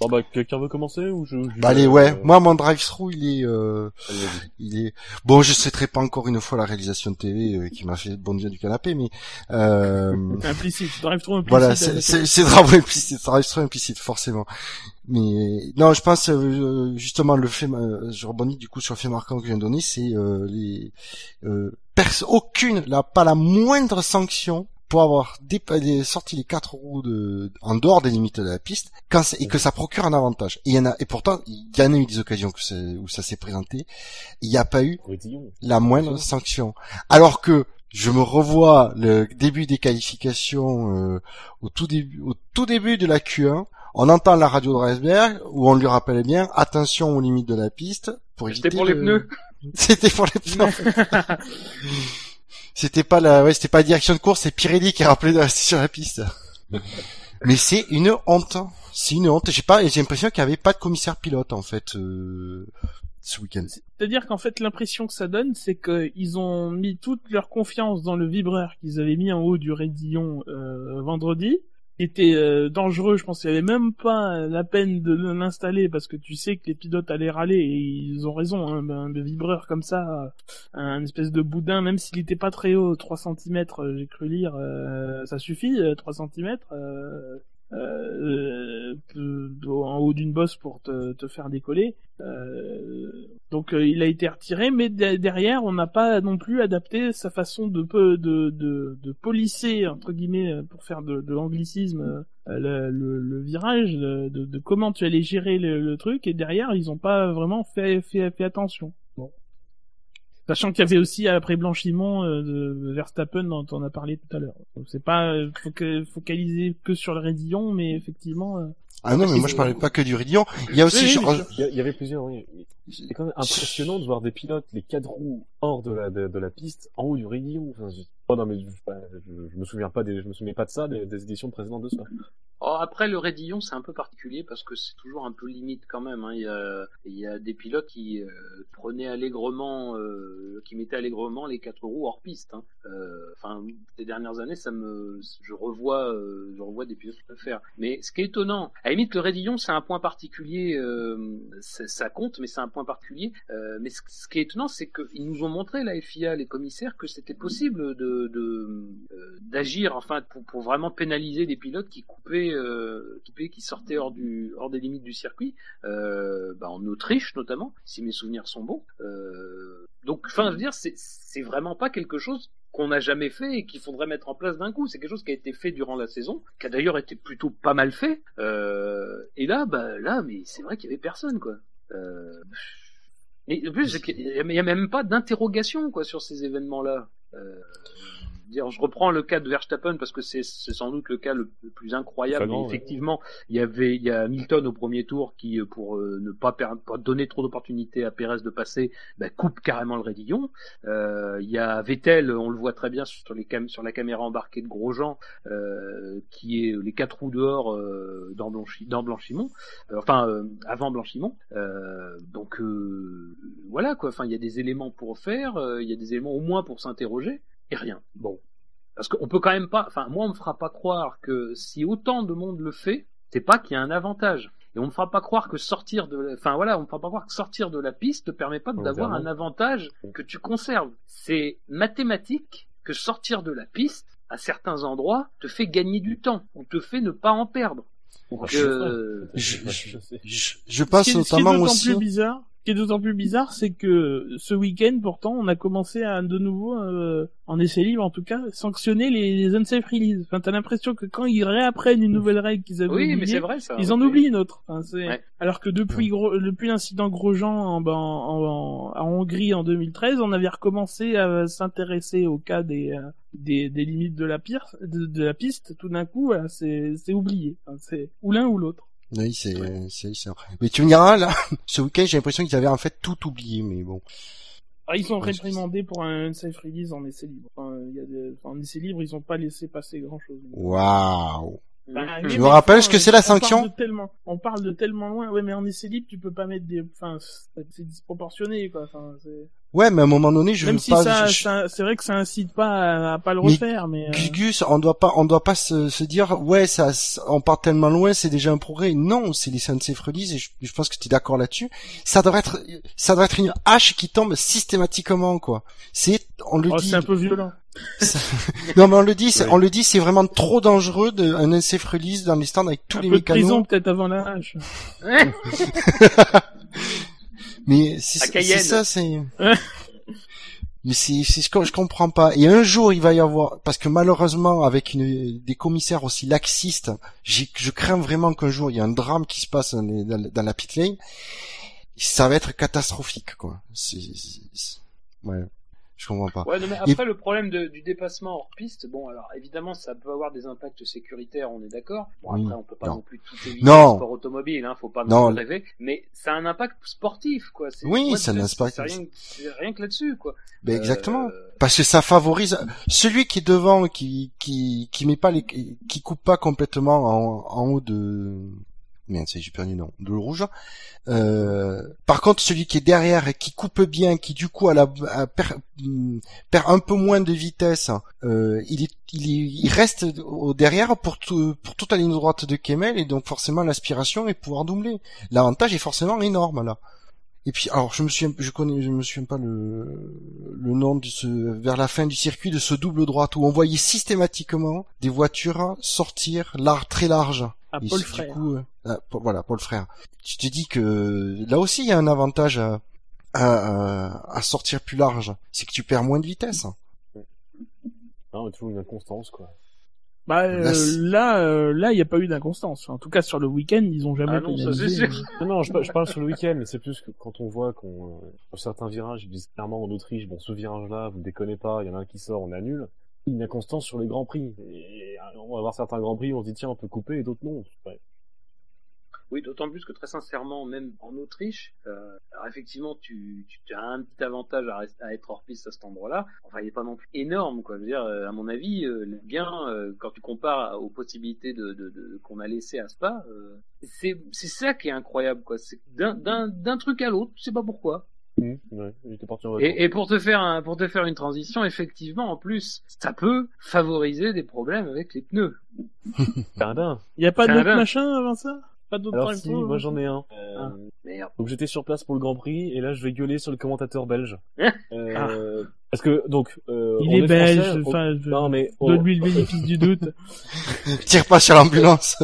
Bon bah, quelqu'un veut commencer ou je... je- Bah allez, ouais. euh, Moi, mon drive-thru, il est, euh, allez, il est. Bon, je traiterai pas encore une fois la réalisation de TV euh, qui m'a fait bondir du canapé, mais euh, Implicite, drive trop implicite. voilà, c'est c'est c'est drive implicite, drive-thru implicite forcément. Mais non, je pense euh, justement le fait, euh, je rebondis du coup sur le fait marquant que je viens de donner, c'est euh, les euh, aucune, là, pas la moindre sanction pour avoir des- sorti les quatre roues de, en dehors des limites de la piste, quand et que ça procure un avantage. Et il y en a, et pourtant, il y en a eu des occasions que où ça s'est présenté. Il n'y a pas eu la moindre sanction. Alors que je me revois le début des qualifications euh, au tout début, au tout début de la Q1. On entend la radio de Rosberg où on lui rappelle bien attention aux limites de la piste pour éviter. C'était pour les le- pneus. C'était pour les pneus. en fait. c'était pas la, ouais, c'était pas la direction de course, c'est Pirelli qui a rappelé de rester sur la piste. Mais c'est une honte. C'est une honte. J'ai pas, j'ai l'impression qu'il y avait pas de commissaire pilote en fait euh, ce week-end. C'est-à-dire qu'en fait, l'impression que ça donne, c'est qu'ils ont mis toute leur confiance dans le vibreur qu'ils avaient mis en haut du raidillon euh, vendredi. Était euh, dangereux, je pense qu'il y avait même pas la peine de l'installer parce que tu sais que les pilotes allaient râler et ils ont raison, hein, ben, le vibreur comme ça, un espèce de boudin, même s'il était pas très haut, 3 cm, j'ai cru lire, euh, ça suffit, euh, 3 cm, euh, euh, euh, en haut d'une bosse pour te, te faire décoller. Euh, donc il a été retiré, mais de- derrière on n'a pas non plus adapté sa façon de de de, de polisser entre guillemets pour faire de, l'anglicisme le, virage, de, comment tu allais gérer le, truc, et derrière ils ont pas vraiment fait fait, fait attention. Sachant qu'il y avait aussi après blanchiment euh, de Verstappen dont on a parlé tout à l'heure. Donc c'est pas euh, que sur le raidillon, mais effectivement. euh, Ah non, mais moi je parlais pas que du Ridion. Il y a aussi, Oui, oui. Il y, avait plusieurs, oui. C'est quand même impressionnant de voir des pilotes, les quatre roues hors de la, de, de la piste, en haut du raidillon. Enfin, je... Oh non, mais je, je, je me souviens pas des, je me souviens pas de ça, des, des éditions précédentes de ça. Oh, après, le Raidillon, c'est un peu particulier parce que c'est toujours un peu limite quand même. hein. Il, y a, des pilotes qui euh, prenaient allègrement, euh, qui mettaient allègrement les quatre roues hors piste. hein. Euh, Enfin, ces dernières années, ça me, je revois, je revois des pilotes le faire. Mais ce qui est étonnant, à la limite, le Raidillon, c'est un point particulier. ça compte, mais c'est un point particulier. Mais ce, qui est étonnant, c'est qu'ils nous ont montré la FIA, les commissaires, que c'était possible de d'agir, enfin, pour, pour vraiment pénaliser des pilotes qui coupaient, euh, qui, sortaient hors des limites du circuit, euh, bah, en Autriche notamment, si mes souvenirs sont bons. Euh, donc, enfin, je dire, c'est vraiment pas quelque chose qu'on n'a jamais fait et qu'il faudrait mettre en place d'un coup. C'est quelque chose qui a été fait durant la saison, qui a d'ailleurs été plutôt pas mal fait. Et là, bah là, mais c'est vrai qu'il y avait personne, quoi. Et en plus, il y a même pas d'interrogation, quoi, sur ces événements-là. Dire, je reprends le cas de Verstappen parce que c'est sans doute le cas le, le plus incroyable. Effectivement, il y avait il y a Hamilton au premier tour qui, euh, pour euh, ne pas, pas donner trop d'opportunités à Perez de passer, bah, coupe carrément le raidillon. Euh, il y a Vettel, on le voit très bien sur les cam sur la caméra embarquée de Grosjean, euh, qui est les quatre roues dehors euh, dans, Blanchi dans Blanchimont, enfin euh, avant Blanchimont. Euh, donc euh, voilà quoi. Enfin, il y a des éléments pour faire, euh, il y a des éléments au moins pour s'interroger et rien. Bon, parce qu'on peut quand même pas. Enfin, moi, on me fera pas croire que si autant de monde le fait, c'est pas qu'il y a un avantage. Et on me fera pas croire que sortir de, la- enfin voilà, on me fera pas croire que sortir de la piste te permet pas d'avoir Évidemment. un avantage que tu conserves. C'est mathématique que sortir de la piste à certains endroits te fait gagner du temps, on te fait ne pas en perdre. Donc, je- euh, Je, je, je passe notamment aussi. plus bizarre, qui est d'autant plus bizarre, c'est que ce week-end, pourtant, on a commencé à de nouveau, euh, en essai libre en tout cas, sanctionner les, les unsafe release. Enfin, t'as l'impression que quand ils réapprennent une nouvelle règle qu'ils avaient oui, mais oubliée, c'est vrai ça. ils en oublient une autre. Enfin, c'est- Ouais. Alors que depuis, gros, depuis l'incident Grosjean en, ben, en, en- en Hongrie en 2013, on avait recommencé à s'intéresser au cas des, euh, des, des limites de la, pire, de, de la piste. Tout d'un coup, voilà, c'est c'est oublié. Enfin, c'est ou l'un ou l'autre. Oui, c'est, c'est, c'est vrai. Mais tu me diras, là, ce week-end, j'ai l'impression qu'ils avaient en fait tout oublié, mais bon. Ah, ils sont Ouais, réprimandés pour un unsafe release en essai libre. Enfin, il y a des... enfin, en essai libre, ils ont pas laissé passer grand chose. Waouh. Bah, Tu mais me rappelles ce que c'est la on parle sanction? de tellement, On parle de tellement loin. Ouais, mais en essai libre, tu peux pas mettre des. Enfin, c'est disproportionné, quoi. Enfin, Ouais, mais à un moment donné, je Même veux si pas. ça, je- ça- c'est vrai que ça incite pas à, à pas le Mais refaire, mais. euh, Gus Gus, on doit pas, on doit pas se, se dire, ouais, ça, on part tellement loin, c'est déjà un progrès. Non, c'est les release et je, je pense que tu es d'accord là-dessus. Ça devrait être, ça devrait être une hache qui tombe systématiquement, quoi. C'est, on le oh, dit. c'est un peu violent. Non, mais on le dit, Ouais. on le dit, c'est vraiment trop dangereux de, un release dans les stands avec tous un les peu de prison mécanos. peut-être avant la hache. Mais c'est ça, c'est. Mais c'est c'est ce que je comprends pas. Et un jour, il va y avoir parce que malheureusement, avec une, des commissaires aussi laxistes, j'ai- je crains vraiment qu'un jour il y ait un drame qui se passe dans, la- dans la pit lane. Ça va être catastrophique, quoi. C'est- ouais, je comprends pas. Ouais, non, mais après, le problème de- du dépassement hors piste, bon, alors évidemment, ça peut avoir des impacts sécuritaires, on est d'accord. Bon, Oui, après, on peut pas non. non, plus tout éviter Non. le sport automobile, hein, faut pas Non. rêver. Mais ça a un impact sportif, quoi. Oui, ça a un c'est- impact. C'est rien, que là-dessus, quoi. Ben exactement. Euh, Parce que ça favorise celui qui est devant, qui qui qui met pas les, qui coupe pas complètement en, en haut de. Merde, j'ai perdu nom. De rouge. Euh, par contre, celui qui est derrière et qui coupe bien, qui du coup a hum, perd un peu moins de vitesse, euh, il, est, est- reste derrière pour tout, pour toute la ligne droite de Kemel et donc forcément l'aspiration et pouvoir doubler. L'avantage est forcément énorme là. Et puis alors je me souviens, je connais, je me souviens pas le le nom vers la fin du circuit de ce double droite où on voyait systématiquement des voitures sortir lar très larges. À Et Paul du Frère. coup, euh, ah, voilà, Paul Frère. Tu te dis que là aussi il y a un avantage à, à, à- à sortir plus large, c'est que tu perds moins de vitesse. Non, mais toujours une inconstance, quoi. Bah Là, euh, là, euh, là, il y a pas eu d'inconstance. En tout cas, sur le week-end, ils ont jamais Ah non, ça, sûr. Non, non, je, par- je parle sur le week-end, mais c'est plus que quand on voit qu'on, euh, certains virages, ils disent clairement en Autriche, bon, ce virage-là, vous déconnez pas, il y en a un qui sort, on annule. Une inconstance sur les grands prix. On va voir certains grands prix, on se dit, tiens, on peut couper, et d'autres non. Oui, d'autant plus que très sincèrement, même en Autriche, euh, alors effectivement, tu, as un petit avantage à, être hors piste à cet endroit-là. Enfin, il n'est pas non plus énorme, quoi. Je veux dire, euh, à mon avis, euh, le gain, quand tu compares aux possibilités de, qu'on a laissé à Spa, c'est ça qui est incroyable, quoi. C'est d'un truc à l'autre, tu sais pas pourquoi. Mmh, ouais, j'étais parti en vacances. Et, et pour te faire un, pour te faire une transition, effectivement, en plus, ça peut favoriser des problèmes avec les pneus. Cardin. Y a pas d'autres machins avant ça Pas d'autres Alors si, moi j'en ai un. Euh, Ah. Merde. Donc j'étais sur place pour le Grand Prix et là je vais gueuler sur le commentateur belge. Hein Euh, Parce que donc euh, Il on est belge, français, enfin, non mais on... Donne-lui le bénéfice du doute. Tire pas sur l'ambulance.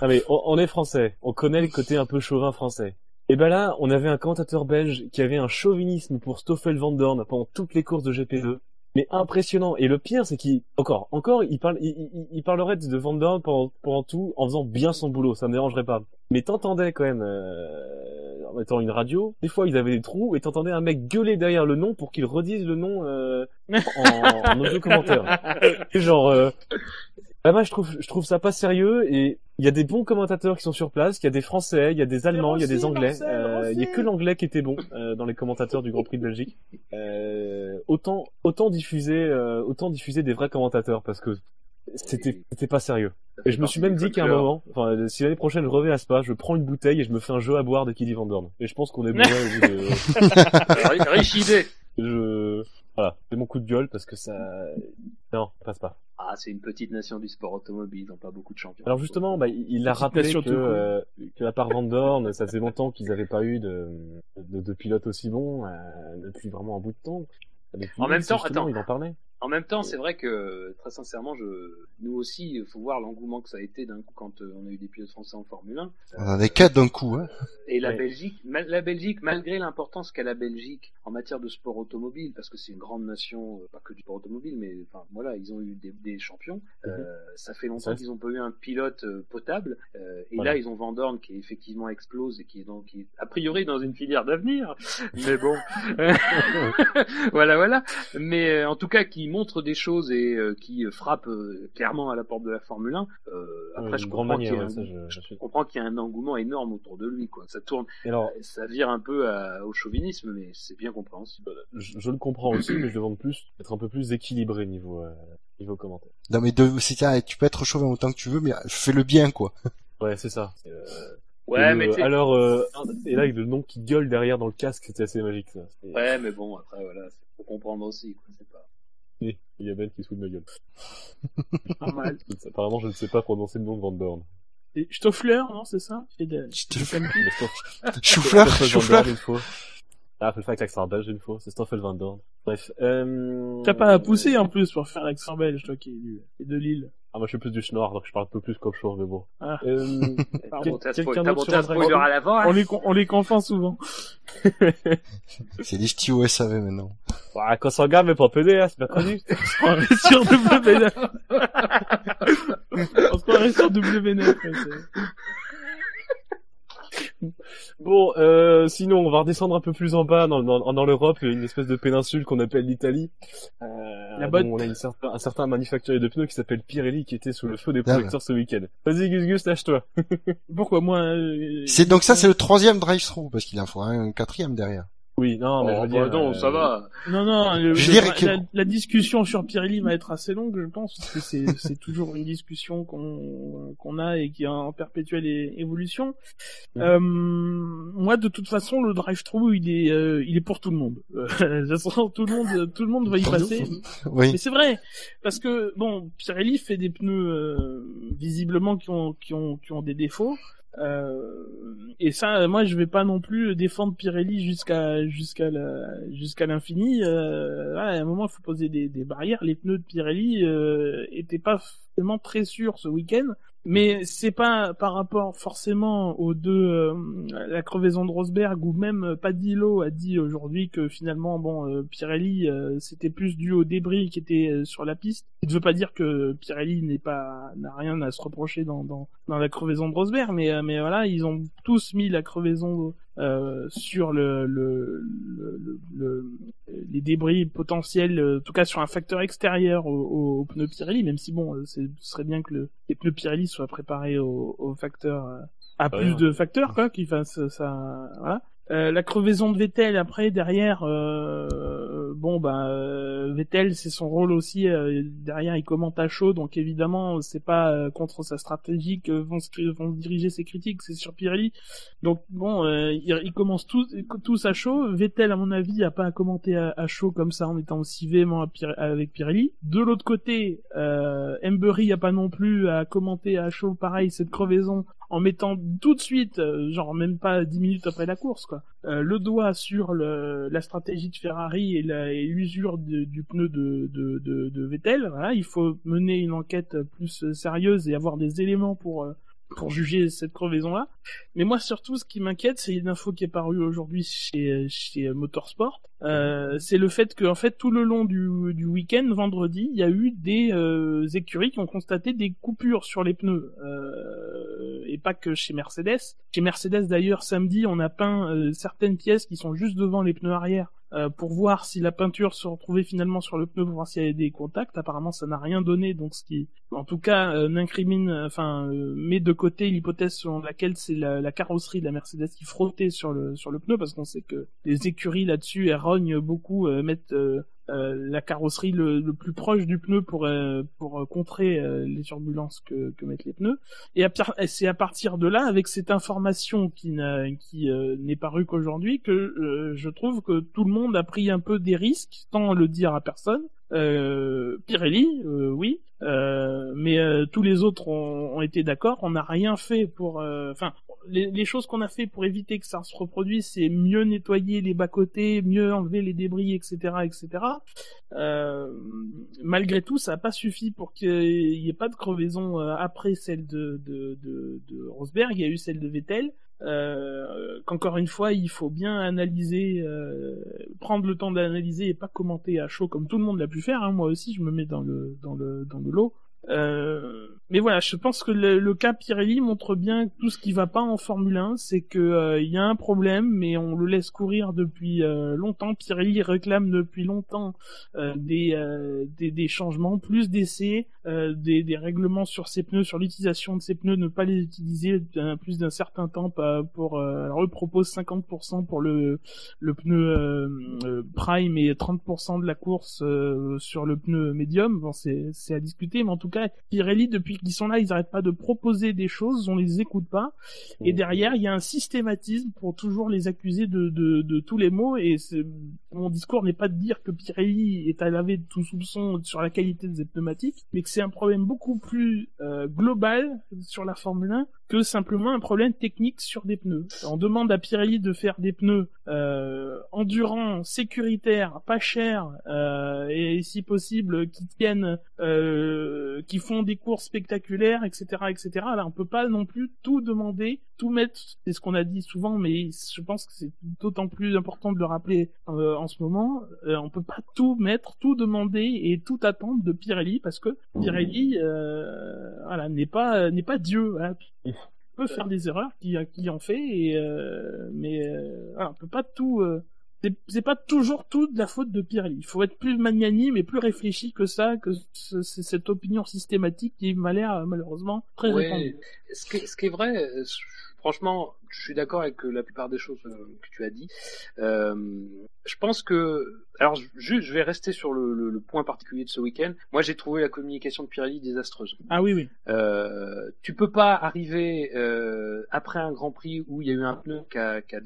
Ah, mais on, on est français, on connaît le côté un peu chauvin français. Et ben là, on avait un commentateur belge qui avait un chauvinisme pour Stoffel Van Dorn pendant toutes les courses de GP2. Mais impressionnant. Et le pire, c'est qu'il, encore, encore, il parle, il, il- il parlerait de Van Dorn pendant, pendant tout, en faisant bien son boulot. Ça me dérangerait pas. Mais t'entendais quand même, euh, en mettant une radio, des fois ils avaient des trous et t'entendais un mec gueuler derrière le nom pour qu'il redise le nom euh, en, en audio commentaire. Genre, euh, là-bas, je trouve, je trouve ça pas sérieux et il y a des bons commentateurs qui sont sur place, il y a des Français, il y a des Allemands, il y a des Anglais. Euh, Il y a que l'anglais qui était bon euh, dans les commentateurs du Grand Prix de Belgique. Euh, autant, autant diffuser, euh, autant diffuser des vrais commentateurs parce que c'était, c'était pas sérieux. Et je me suis même dit qu'à un moment, enfin, si l'année prochaine je reviens à Spa, je prends une bouteille et je me fais un jeu à boire de Kiddy Van Dorn. Et je pense qu'on est bourré au bout de, Ri- Riche idée. je, voilà, c'est mon coup de gueule parce que ça, non, ça passe pas. Ah, c'est une petite nation du sport automobile, ils n'ont pas beaucoup de champions. Alors justement, bah, il a rappelé nation que, euh, que à part Van Dorn, ça faisait longtemps qu'ils n'avaient pas eu de, de, de pilote aussi bon, euh, depuis vraiment un bout de temps. Depuis En même temps, justement, attends. il en parlait. En même temps, c'est vrai que très sincèrement, je, nous aussi, il faut voir l'engouement que ça a été d'un coup quand euh, on a eu des pilotes français en Formule 1. On en avait quatre d'un coup, hein. Et la Ouais. Belgique, la Belgique, malgré l'importance qu'a la Belgique en matière de sport automobile, parce que c'est une grande nation, euh, pas que du sport automobile, mais enfin voilà, ils ont eu des, des champions. Mhm. Euh, ça fait longtemps qu'ils n'ont pas eu un pilote euh, potable. Euh, et Voilà. là, ils ont Van Dorn qui effectivement explose et qui est donc qui est a priori dans une filière d'avenir. Mais bon, voilà, voilà. Mais euh, en tout cas, qui montre des choses et euh, qui euh, frappe euh, clairement à la porte de la Formule 1. Euh, après, je comprends qu'il y manière, a un- ça, je, je suis- je comprends qu'il y a un engouement énorme autour de lui, quoi. Ça tourne, Et alors, ça vire un peu à- au chauvinisme, mais c'est bien compréhensible. je, je le comprends aussi, mais je demande plus, être un peu plus équilibré niveau, euh, niveau commentaire. Non mais de, c'est ça, tu peux être chauvin autant que tu veux, mais fais-le bien, quoi. Ouais, c'est ça. Euh, Ouais, et mais le- alors, euh, et là, avec le nom qui gueule derrière dans le casque, c'était assez magique, ça. Ouais, mais bon, après, voilà, faut comprendre aussi, quoi. C'est pas. Il y a Ben qui se fout de ma gueule. Pas mal. Apparemment, je ne sais pas prononcer le nom de Van Dorn. Et Stoffler, non, c'est ça? C'est de... Stoffler. de- Mais Stoff- Chou-fleur, Stoffel Van chou-fleur. Dorn, une fois. Ah, faut le faire avec l'accent belge une fois. C'est Stoffel Van Dorn. Bref. Euh... T'as pas à pousser en plus pour faire l'accent belge, toi qui est du- et de Lille. Ah, moi, je suis plus du Schnorr, donc je parle un peu plus comme Schnorr, mais bon. Ah. Euh... Quelqu'un d'autre sur un spoiler drive à l'avant, On les, on les confond souvent. C'est des ch'tis au SAV maintenant. Ah, quand ça gamme, mais pas PD, hein, c'est bien connu. On est sur W9. On se croirait sur W9. Bon, euh, sinon, on va redescendre un peu plus en bas dans, dans, dans l'Europe, une espèce de péninsule qu'on appelle l'Italie. Euh, La. On a une certain, un certain manufacturier de pneus qui s'appelle Pirelli qui était sous le feu des projecteurs ce week-end. Vas-y, Gus Gus, lâche-toi. Pourquoi moi euh, C'est donc ça, c'est le troisième drive-through parce qu'il en faut un quatrième derrière. Oui, non, mais je bah non, euh, ça va. Non, non, le- Je le- dirais que- la, la discussion sur Pirelli va être assez longue, je pense, parce que c'est, c'est toujours une discussion qu'on, qu'on a et qui est en perpétuelle é- évolution. Euh, moi, de toute façon, le drive-through, il est, euh, il est pour tout le monde. Euh, de toute façon, tout le monde, tout le monde va y passer. Oui. Mais c'est vrai, parce que bon, Pirelli fait des pneus euh, visiblement qui ont qui ont qui ont des défauts. Euh, et ça, moi, je vais pas non plus défendre Pirelli jusqu'à jusqu'à jusqu'à l'infini. Euh, à un moment, il faut poser des, des barrières. Les pneus de Pirelli euh, étaient pas vraiment très sûrs ce week-end. Mais c'est pas par rapport forcément aux deux, euh, la crevaison de Rosberg ou même Padillo a dit aujourd'hui que finalement bon euh, Pirelli euh, c'était plus dû au débris qui était euh, sur la piste. Qui ne veut pas dire que Pirelli n'est pas n'a rien à se reprocher dans la crevaison de Rosberg, mais euh, mais voilà ils ont tous mis la crevaison euh, sur le, le, le, le- le- les débris potentiels, euh, en tout cas sur un facteur extérieur au, au pneu Pirelli, même si bon, euh, ce serait bien que le, les pneus Pirelli soient préparés au, au facteur à Ouais, plus ouais. de facteurs quoi, qui fassent ça, voilà. Euh, la crevaison de Vettel après derrière euh, bon bah euh, Vettel c'est son rôle aussi euh, derrière il commente à chaud donc évidemment c'est pas euh, contre sa stratégie que vont se, vont diriger ses critiques c'est sur Pirelli. Donc bon ils, ils commencent tous tous à chaud. Vettel à mon avis a pas à commenter à, chaud comme ça en étant aussi véhément avec Pirelli. De l'autre côté euh, Embury a pas non plus à commenter à chaud pareil cette crevaison en mettant tout de suite, euh, genre même pas dix minutes après la course, quoi, euh, le doigt sur la stratégie de Ferrari et l'usure du pneu de, Vettel. Il faut mener une enquête plus sérieuse et avoir des éléments pour euh, pour juger cette crevaison-là. Mais moi, surtout, ce qui m'inquiète, c'est une info qui est parue aujourd'hui chez, chez Motorsport. Euh, c'est le fait que, en fait, tout le long du, du week-end, vendredi, il y a eu des euh, écuries qui ont constaté des coupures sur les pneus. Euh, et pas que chez Mercedes. Chez Mercedes, d'ailleurs, samedi, on a peint certaines pièces qui sont juste devant les pneus arrière euh, pour voir si la peinture se retrouvait finalement sur le pneu pour voir s'il y avait des contacts. Apparemment, ça n'a rien donné, donc ce qui, en tout cas, euh, n'incrimine, enfin, euh, met de côté l'hypothèse selon laquelle c'est la, carrosserie de la Mercedes qui frottait sur le sur le pneu, parce qu'on sait que les écuries là-dessus, elles rognent beaucoup, mettent la carrosserie le, plus proche du pneu pour euh, pour euh, contrer euh, les turbulences que, que mettent les pneus. Et c'est à partir de là, avec cette information qui n'a qui euh, n'est parue qu'aujourd'hui, que euh, je trouve que tout le monde a pris un peu des risques, sans le dire à personne. Euh, Pirelli, euh, oui, euh, mais tous les autres ont, ont été d'accord. On n'a rien fait pour, enfin, les, les choses qu'on a fait pour éviter que ça se reproduise, c'est mieux nettoyer les bas côtés, mieux enlever les débris, etc., etc. Euh, malgré tout, ça n'a pas suffi pour qu'il n'y ait pas de crevaison après celle de, de, de, de Rosberg. Il y a eu celle de Vettel. Euh, qu'encore une fois, il faut bien analyser, euh, prendre le temps d'analyser et pas commenter à chaud comme tout le monde l'a pu faire. Hein. Moi aussi, je me mets dans le dans le dans le lot. Euh, mais voilà, je pense que le, cas Pirelli montre bien tout ce qui va pas en Formule 1, c'est que euh, il y a un problème, mais on le laisse courir depuis euh, longtemps. Pirelli réclame depuis longtemps euh, des, euh, des changements, plus d'essais, euh, des, des règlements sur ces pneus, sur l'utilisation de ces pneus, ne pas les utiliser plus d'un certain temps pour. euh, alors eux proposent 50% pour le le pneu euh, euh, prime et 30% de la course euh, sur le pneu médium. Bon, c'est c'est à discuter, mais en tout cas, Pirelli depuis qu'ils sont là, ils n'arrêtent pas de proposer des choses, on les écoute pas. Et derrière, il y a un systématisme pour toujours les accuser de de, de tous les maux. Et mon discours n'est pas de dire que Pirelli est à laver de tout soupçon sur la qualité des pneumatiques, mais que c'est un problème beaucoup plus euh, global sur la Formule 1 que simplement un problème technique sur des pneus. On demande à Pirelli de faire des pneus euh, endurants, sécuritaires, pas chers euh, et si possible qui tiennent, euh, qui font des courses spectaculaires, etc., etc. Là, on peut pas non plus tout demander, tout mettre. C'est ce qu'on a dit souvent, mais je pense que c'est d'autant plus important de le rappeler euh, en ce moment. Euh, on peut pas tout mettre, tout demander et tout attendre de Pirelli parce que Pirelli, euh, voilà, n'est pas n'est pas Dieu. Voilà peut faire des erreurs qui qui en fait et euh, mais euh, on peut pas tout euh, c'est- pas toujours tout de la faute de Pirelli. Il faut être plus magnanime et plus réfléchi que ça, que ce- cette opinion systématique qui m'a l'air euh, malheureusement très Ouais, répandue. ce qui, est- ce qui est vrai, euh, franchement, je suis d'accord avec euh, la plupart des choses euh, que tu as dit. Euh, je pense que, alors, je- juste, je vais rester sur le, le- le point particulier de ce week-end. Moi, j'ai trouvé la communication de Pirelli désastreuse. Ah oui oui. Tu peux pas arriver après un Grand Prix où il y a eu un pneu qui a, qui a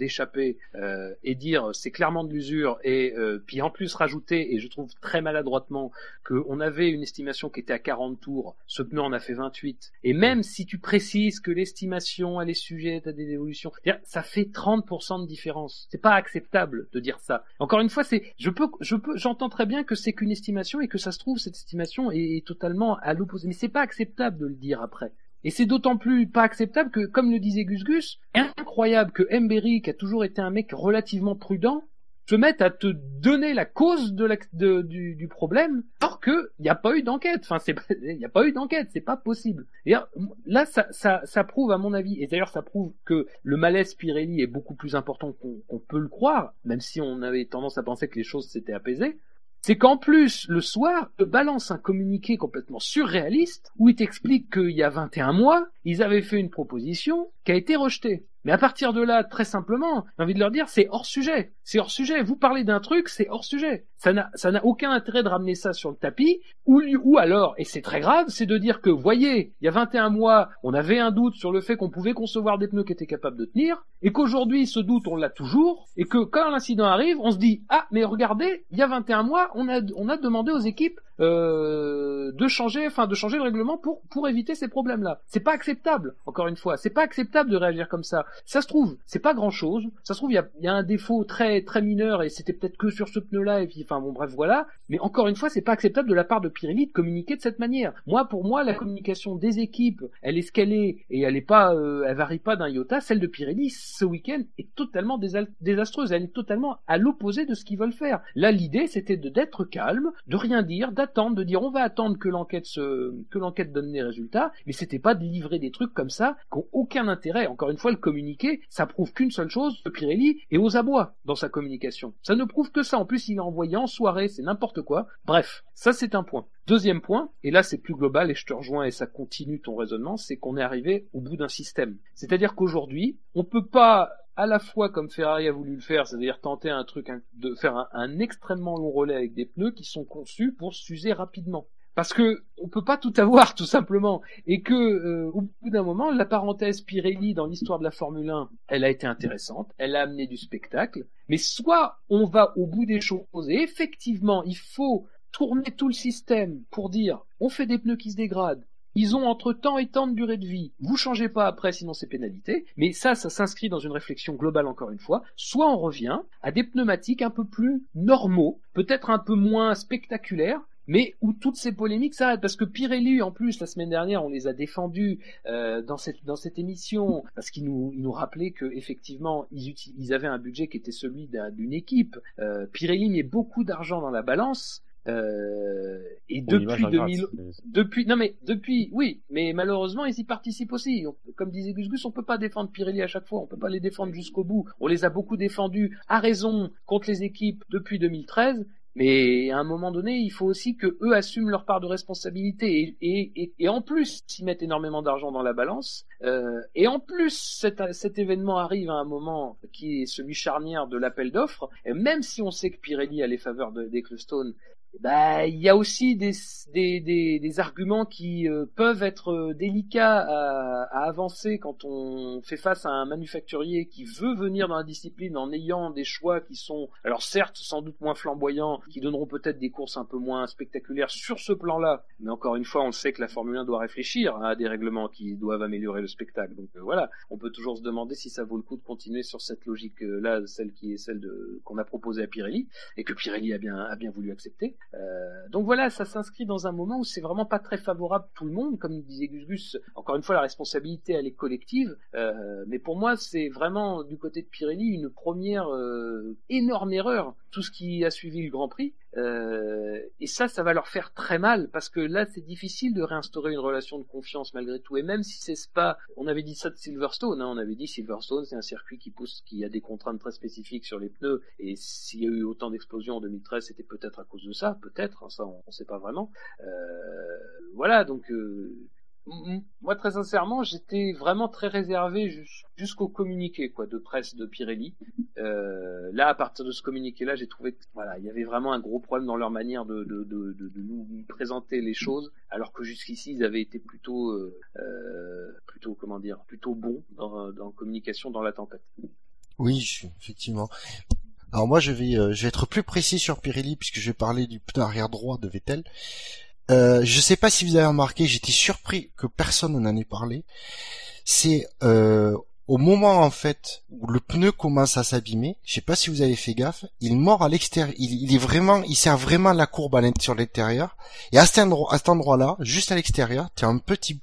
euh, et dire c'est clairement de l'usure et euh, puis en plus rajouter et je trouve très maladroitement qu'on avait une estimation qui était à 40 tours, ce pneu en a fait 28 et même si tu précises que l'estimation elle est sujette à des ça fait 30% de différence. C'est pas acceptable de dire ça. Encore une fois, c'est je peux je peux j'entends très bien que c'est qu'une estimation et que ça se trouve cette estimation est, est totalement à l'opposé mais c'est pas acceptable de le dire après. Et c'est d'autant plus pas acceptable que, comme le disait Gus Gus, incroyable que Emberry, qui a toujours été un mec relativement prudent, se mette à te donner la cause de la, du, problème, alors que il n'y a pas eu d'enquête. Enfin, c'est il n'y a pas eu d'enquête, c'est pas possible. Et alors, là, ça, ça, prouve, à mon avis, et d'ailleurs, ça prouve que le malaise Pirelli est beaucoup plus important qu'on qu'on peut le croire, même si on avait tendance à penser que les choses s'étaient apaisées. C'est qu'en plus, le soir, te balance un communiqué complètement surréaliste où il t'explique qu'il y a 21 mois, ils avaient fait une proposition qui a été rejetée. Mais à partir de là, très simplement, j'ai envie de leur dire, c'est hors sujet. C'est hors sujet. Vous parlez d'un truc, c'est hors sujet. Ça n'a, aucun intérêt de ramener ça sur le tapis. Ou, ou alors, et c'est très grave, c'est de dire que, voyez, il y a 21 mois, on avait un doute sur le fait qu'on pouvait concevoir des pneus qui étaient capables de tenir, et qu'aujourd'hui, ce doute, on l'a toujours, et que quand l'incident arrive, on se dit, ah, mais regardez, il y a 21 mois, on a, on a demandé aux équipes euh, de changer, enfin de changer le règlement pour pour éviter ces problèmes-là. C'est pas acceptable. Encore une fois, c'est pas acceptable de réagir comme ça. Ça se trouve, c'est pas grand-chose. Ça se trouve, il y a, y a un défaut très très mineur et c'était peut-être que sur ce pneu-là et puis enfin bon bref voilà. Mais encore une fois, c'est pas acceptable de la part de Pirelli de communiquer de cette manière. Moi, pour moi, la communication des équipes, elle est ce qu'elle est et elle est pas, euh, elle varie pas d'un iota. Celle de Pirelli ce week-end est totalement désastreuse. Elle est totalement à l'opposé de ce qu'ils veulent faire. Là, l'idée, c'était d'être calme, de rien dire, d'attendre, de dire on va attendre que l'enquête se, que l'enquête donne les résultats. Mais c'était pas de livrer des trucs comme ça qui ont aucun intérêt. Encore une fois, le communiqué, ça prouve qu'une seule chose, que Pirelli est aux abois dans sa communication. Ça ne prouve que ça. En plus, il est envoyé en soirée, c'est n'importe quoi. Bref, ça c'est un point. Deuxième point, et là c'est plus global et je te rejoins et ça continue ton raisonnement, c'est qu'on est arrivé au bout d'un système. C'est-à-dire qu'aujourd'hui, on peut pas à la fois comme Ferrari a voulu le faire, c'est-à-dire tenter un truc, de faire un, un extrêmement long relais avec des pneus qui sont conçus pour s'user rapidement. Parce que on peut pas tout avoir tout simplement, et que euh, au bout d'un moment, la parenthèse Pirelli dans l'histoire de la Formule 1, elle a été intéressante, elle a amené du spectacle, mais soit on va au bout des choses et effectivement il faut tourner tout le système pour dire on fait des pneus qui se dégradent, ils ont entre temps et temps de durée de vie. Vous changez pas après, sinon c'est pénalité. Mais ça, ça s'inscrit dans une réflexion globale encore une fois. Soit on revient à des pneumatiques un peu plus normaux, peut-être un peu moins spectaculaires, mais où toutes ces polémiques s'arrêtent. Parce que Pirelli, en plus, la semaine dernière, on les a défendus euh, dans cette dans cette émission parce qu'ils nous ils nous rappelaient que effectivement ils ils avaient un budget qui était celui d'un- d'une équipe. Euh, Pirelli met beaucoup d'argent dans la balance. Euh, et depuis ingrate, 2000, c'est- depuis, non mais depuis, oui, mais malheureusement ils y participent aussi. On- comme disait Gus Gus, on peut pas défendre Pirelli à chaque fois, on peut pas les défendre jusqu'au bout. On les a beaucoup défendus à raison contre les équipes depuis 2013. Mais à un moment donné, il faut aussi que eux assument leur part de responsabilité et, et, et, et en plus s'ils mettent énormément d'argent dans la balance. Euh, et en plus, cet, cet événement arrive à un moment qui est celui charnière de l'appel d'offres. Et même si on sait que Pirelli a les faveurs de- d'Ecclestone, bah, il y a aussi des, des, des, des arguments qui euh, peuvent être euh, délicats à, à avancer quand on fait face à un manufacturier qui veut venir dans la discipline en ayant des choix qui sont, alors certes, sans doute moins flamboyants, qui donneront peut-être des courses un peu moins spectaculaires sur ce plan-là. Mais encore une fois, on sait que la Formule 1 doit réfléchir à des règlements qui doivent améliorer le spectacle. Donc euh, voilà, on peut toujours se demander si ça vaut le coup de continuer sur cette logique-là, celle qui est celle qu'on a proposée à Pirelli et que Pirelli a bien a bien voulu accepter. Euh, donc voilà, ça s'inscrit dans un moment où c'est vraiment pas très favorable tout le monde, comme disait Gus Gus. Encore une fois, la responsabilité elle est collective, euh, mais pour moi c'est vraiment du côté de Pirelli une première euh, énorme erreur. Tout ce qui a suivi le Grand Prix, euh, et ça, ça va leur faire très mal parce que là, c'est difficile de réinstaurer une relation de confiance malgré tout. Et même si c'est Spa, on avait dit ça de Silverstone, hein, on avait dit Silverstone, c'est un circuit qui pousse, qui a des contraintes très spécifiques sur les pneus. Et s'il y a eu autant d'explosions en 2013, c'était peut-être à cause de ça, peut-être, hein, ça on, on sait pas vraiment. Euh, voilà, donc. Euh, moi, très sincèrement, j'étais vraiment très réservé jus- jusqu'au communiqué quoi de presse de Pirelli. Euh, là, à partir de ce communiqué-là, j'ai trouvé que voilà, il y avait vraiment un gros problème dans leur manière de, nous présenter les choses, alors que jusqu'ici, ils avaient été plutôt, euh, euh, plutôt comment dire, plutôt bons dans, dans communication dans la tempête. Oui, effectivement. Alors moi, je vais, je vais être plus précis sur Pirelli puisque je vais parler du pneu arrière droit de Vettel. Euh, je sais pas si vous avez remarqué, j'étais surpris que personne n'en ait parlé. C'est euh, au moment en fait où le pneu commence à s'abîmer. Je sais pas si vous avez fait gaffe. Il mord à l'extérieur. Il, est vraiment, il sert vraiment la courbe à l'int- sur l'extérieur. Et à cet endroit, à cet endroit-là, juste à l'extérieur, t'as un petit,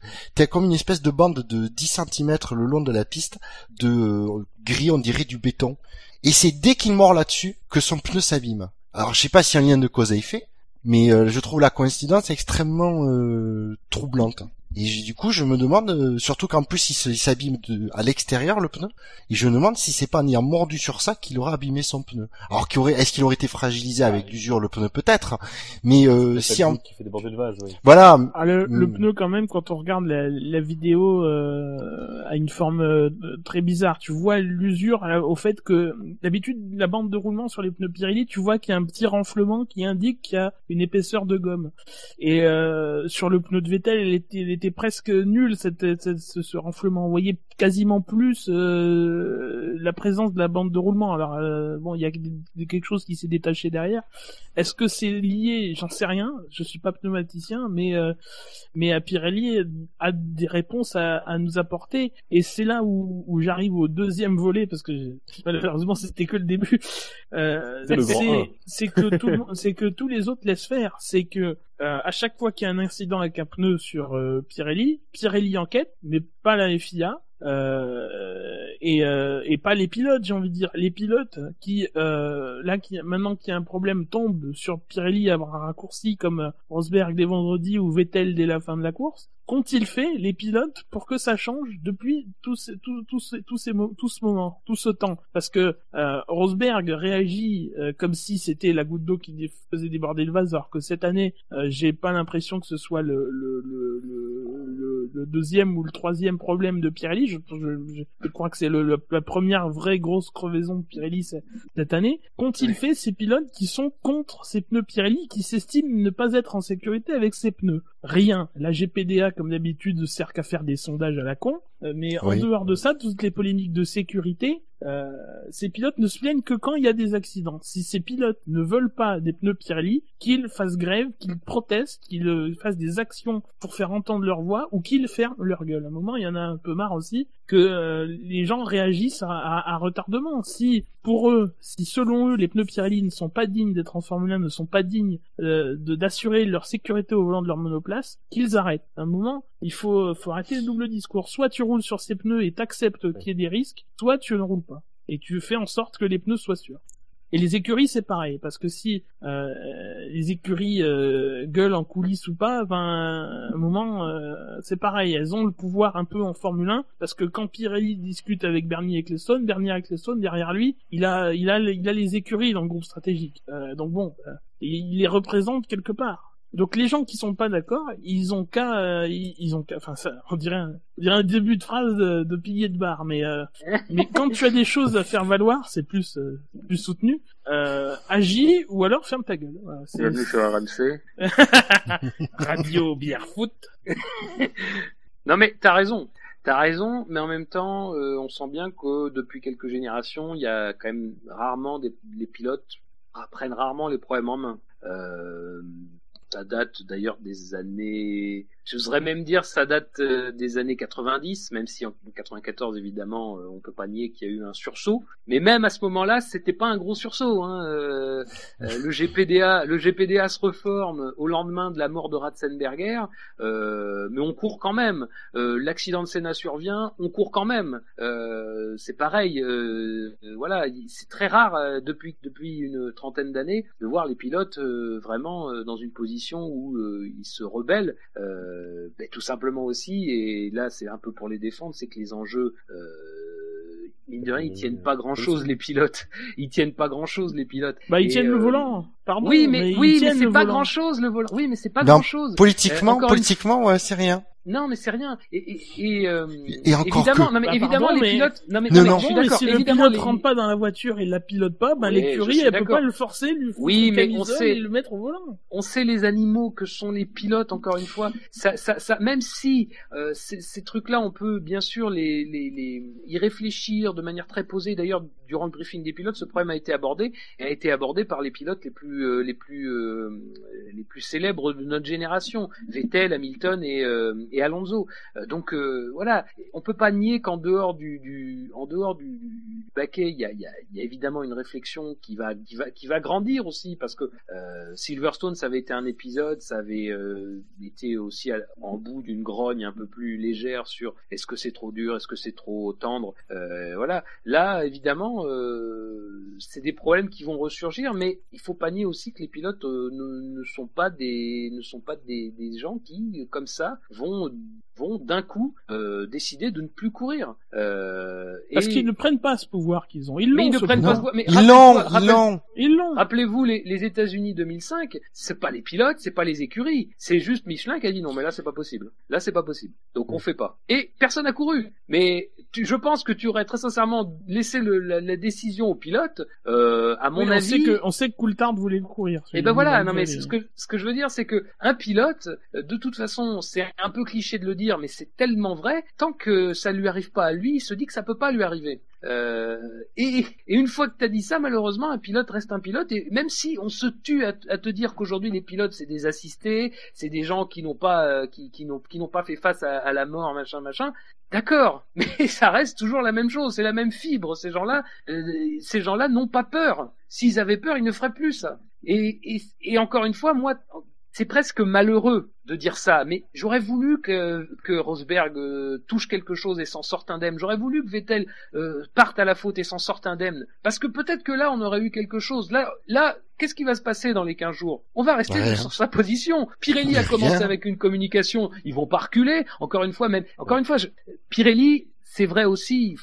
comme une espèce de bande de 10 cm le long de la piste de gris, on dirait du béton. Et c'est dès qu'il mord là-dessus que son pneu s'abîme. Alors je sais pas a un lien de cause à effet, Mais euh, je trouve la coïncidence extrêmement euh, troublante. Et du coup, je me demande, euh, surtout qu'en plus il s'abîme à l'extérieur le pneu, et je me demande si c'est pas en ayant mordu sur ça qu'il aurait abîmé son pneu. Alors qu'il aurait, est-ce qu'il aurait été fragilisé avec l'usure le pneu? Peut-être, mais euh, si en, qui fait déborder le vase, oui. voilà, Ah, le, le Mm. pneu quand même quand on regarde la, la vidéo euh, a une forme euh, très bizarre. Tu vois l'usure euh, au fait que d'habitude la bande de roulement sur les pneus Pirelli, tu vois qu'il y a un petit renflement qui indique qu'il y a une épaisseur de gomme. Et euh, sur le pneu de Vettel, elle était, était presque cette, cette- ce, ce renflement. On voyait quasiment plus euh, la présence de la bande de roulement. Alors euh, bon, il y a quelque chose qui s'est détaché derrière. Est-ce que c'est lié? J'en sais rien. Je suis pas pneumaticien, mais euh, mais à Pirelli a des réponses à, à nous apporter. Et c'est là où, où j'arrive au deuxième volet parce que malheureusement c'était que le début. Que tout c'est que tous les autres laissent faire. C'est que euh, à chaque fois qu'il y a un incident avec un pneu sur euh, Pirelli, Pirelli enquête, mais pas la FIA. Euh, et, euh, et pas les pilotes, j'ai envie de dire. Les pilotes qui, euh, là, qui, maintenant qu'il y a un problème, tombent sur Pirelli à avoir un raccourci comme Rosberg dès vendredi ou Vettel dès la fin de la course. Qu'ont-ils fait, les pilotes, pour que ça change depuis tout, ce, tout, tout, ce, tout, ces tout ce moment, tout ce temps? Parce que euh, Rosberg réagit euh, comme si c'était la goutte d'eau qui faisait déborder le vase, alors que cette année, euh, j'ai pas l'impression que ce soit le, le, le, le, deuxième ou le troisième problème de Pirelli. Je, je, je- je crois que c'est le, le- la première vraie grosse crevaison de Pirelli cette année. Qu'ont-ils fait ces pilotes qui sont contre ces pneus Pirelli, qui s'estiment ne pas être en sécurité avec ces pneus? Rien. La GPDA, comme d'habitude, sert qu'à faire des sondages à la con. Euh, Mais en dehors de ça, toutes les polémiques de sécurité, euh, ces pilotes ne se plaignent que quand il y a des accidents. Si ces pilotes ne veulent pas des pneus Pirelli, qu'ils fassent grève, qu'ils protestent, qu'ils euh, fassent des actions pour faire entendre leur voix ou qu'ils ferment leur gueule. À un moment, il y en a un peu marre aussi que euh, les gens réagissent à, à- à retardement. Si pour eux, si selon eux les pneus Pirelli ne sont pas dignes d'être en Formule 1, ne sont pas dignes euh, de d'assurer leur sécurité au volant de leur monoplace, qu'ils arrêtent. À un moment, il faut, faut arrêter le double discours. Soit tu roules sur ces pneus et t'acceptes qu'il y ait des risques, soit tu ne roules pas. Et tu fais en sorte que les pneus soient sûrs. Et les écuries, c'est pareil, parce que si euh, les écuries euh, gueulent en coulisses ou pas, ben, à un moment, euh, c'est pareil. Elles ont le pouvoir un peu en Formule 1, parce que quand Pirelli discute avec Bernie Ecclestone, Bernie Ecclestone, derrière lui, il a, il a, il a les écuries dans le groupe stratégique. Donc bon, il les représente quelque part. Donc les gens qui sont pas d'accord, ils ont qu'à, euh, ils, ils ont qu'à, enfin ça, on dirait, un, on dirait un début de phrase de, de pilier de bar, mais euh, mais quand tu as des choses à faire valoir, c'est plus euh, plus soutenu. Euh, agis ou alors ferme ta gueule. Voilà, c'est- Bienvenue sur RMC. Radio bière foot. Non mais t'as raison, t'as raison, mais en même temps, euh, on sent bien que depuis quelques générations, il y a quand même rarement des les pilotes prennent rarement les problèmes en main. Euh, ça date d'ailleurs des années, j'oserais même dire ça date euh, des années 90, même si en 94 évidemment euh, on peut pas nier qu'il y a eu un sursaut, mais même à ce moment-là c'était pas un gros sursaut. Hein. Euh, euh, le GPDA, le GPDA se reforme au lendemain de la mort de Ratzenberger, euh, mais on court quand même. Euh, L'accident de Senna survient, on court quand même. C'est pareil. voilà, il- c'est très rare depuis depuis une trentaine d'années de voir les pilotes vraiment dans une position où ils se rebellent. Euh, ben, tout simplement aussi, et là c'est un peu pour les défendre, c'est que les enjeux euh, mine de rien, ils tiennent pas grand chose les pilotes. Ils tiennent pas grand chose les pilotes. Bah ils Et, tiennent le euh, volant. Pardon. oui, mais, ils oui, mais tiennent c'est pas volant. grand chose le volant. Oui, mais c'est pas Non, grand chose. Politiquement, une politiquement, ouais, c'est rien. Non, mais c'est rien. Et, et, et, euh, Et encore évidemment, que- non, mais Bah, évidemment, pardon, les mais- pilotes. Non, mais, Non, non, mais non. je suis d'accord. si le pilote les- rentre pas dans la voiture et la pilote pas, ben Oui, l'écurie elle peut pas le forcer, lui foutre Oui, mais on sait- et le mettre au volant. on sait les animaux que sont les pilotes. Encore une fois, ça, ça, ça, même si euh, ces, ces trucs-là, on peut bien sûr les, les, les y réfléchir de manière très posée. D'ailleurs, durant le briefing des pilotes, ce problème a été abordé et a été abordé par les pilotes les plus, euh, les plus, euh, les plus célèbres de notre génération, Vettel, Hamilton et, euh, et Alonso. Euh, donc euh, voilà, on peut pas nier qu'en dehors du, du, en dehors du, du baquet, il y a, y, a, y a évidemment une réflexion qui va, qui va, qui va grandir aussi parce que Silverstone, ça avait été un épisode, ça avait été aussi en bout d'une grogne un peu plus légère sur est-ce que c'est trop dur, est-ce que c'est trop tendre, voilà. Là, évidemment, euh, c'est des problèmes qui vont ressurgir, mais il faut pas nier aussi que les pilotes euh, ne, ne sont pas des ne sont pas des, des gens qui, comme ça, vont vont d'un coup euh, décider de ne plus courir. Euh, Parce et- qu'ils ne prennent pas ce pouvoir qu'ils ont. Ils l'ont. ils ne ce prennent pas pouvoir. ce pouvoir. Mais Ils l'ont, rappelle- ils l'ont. Ils l'ont. Rappelez-vous les, les États-Unis 2005, c'est pas les pilotes, c'est pas les écuries, c'est juste Michelin qui a dit non mais là c'est pas possible. Là c'est pas possible. Donc on fait pas. Et personne n'a couru. Mais tu- je pense que tu aurais très sincèrement laissé le- la, la décision aux pilotes. Euh, à mon Oui, on avis, sait que on sait que Coulthard voulait courir. et ben voilà, non mais ce que ce que je veux dire, c'est que un pilote, euh, de toute façon, c'est un peu cliché de le dire, mais c'est tellement vrai. Tant que ça lui arrive pas à lui, il se dit que ça peut pas lui arriver. Euh, et, une fois que t'as dit ça, malheureusement, un pilote reste un pilote. Et même si on se tue à, te dire qu'aujourd'hui les pilotes c'est des assistés, c'est des gens qui n'ont pas euh, qui, qui n'ont qui n'ont pas fait face à, la mort, machin, machin. D'accord, mais ça reste toujours la même chose, c'est la même fibre. Ces gens-là, euh, ces gens-là n'ont pas peur. S'ils avaient peur, ils ne feraient plus ça. Et encore une fois, moi, c'est presque malheureux de dire ça, mais j'aurais voulu que, que Rosberg euh, touche quelque chose et s'en sorte indemne. J'aurais voulu que Vettel euh, parte à la faute et s'en sorte indemne. Parce que peut-être que là, on aurait eu quelque chose. Là, là, qu'est-ce qui va se passer dans les 15 jours? On va rester sur sa position. Pirelli a commencé avec une communication. Ils vont pas reculer. Encore une fois, même. Encore une fois, je- Pirelli, c'est vrai aussi.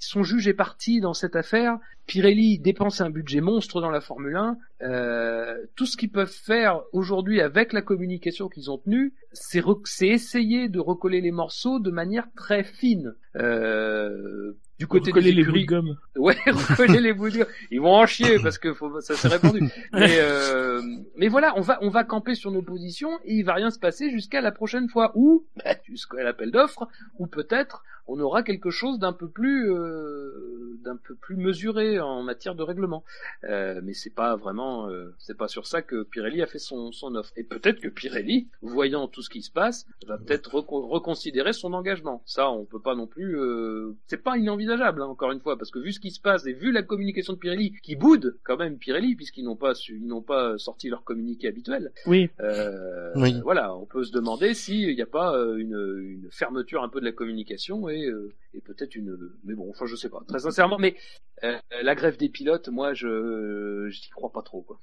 Son juge est parti dans cette affaire. Pirelli dépense un budget monstre dans la Formule 1. Euh, tout ce qu'ils peuvent faire aujourd'hui avec la communication qu'ils ont tenue, c'est essayer de recoller les morceaux de manière très fine. Euh, du côté Recoller des les bouts de écuries, gomme. Ouais, recoller les bouts de gomme. Ils vont en chier parce que faut, ça s'est répandu. Mais, euh, mais voilà, on va, on va camper sur nos positions et il va rien se passer jusqu'à la prochaine fois ou bah, jusqu'à l'appel d'offres ou peut-être on aura quelque chose d'un peu plus, euh, d'un peu plus mesuré en matière de règlement. Euh, mais c'est pas vraiment, euh, c'est pas sur ça que Pirelli a fait son, son offre. Et peut-être que Pirelli, voyant tout ce qui se passe, va peut-être reco- reconsidérer son engagement. Ça, on peut pas non plus. Euh... C'est pas inenvisageable, hein, encore une fois, parce que vu ce qui se passe et vu la communication de Pirelli, qui boude quand même Pirelli, puisqu'ils n'ont pas, su... ils n'ont pas sorti leur communiqué habituel. Oui. Euh, Oui. Voilà, on peut se demander s'il n'y a pas euh, une, une fermeture un peu de la communication et, euh, et peut-être une. Mais bon, enfin, je sais pas. Très sincèrement, mais euh, la grève des pilotes, moi, je j'y crois pas trop, quoi.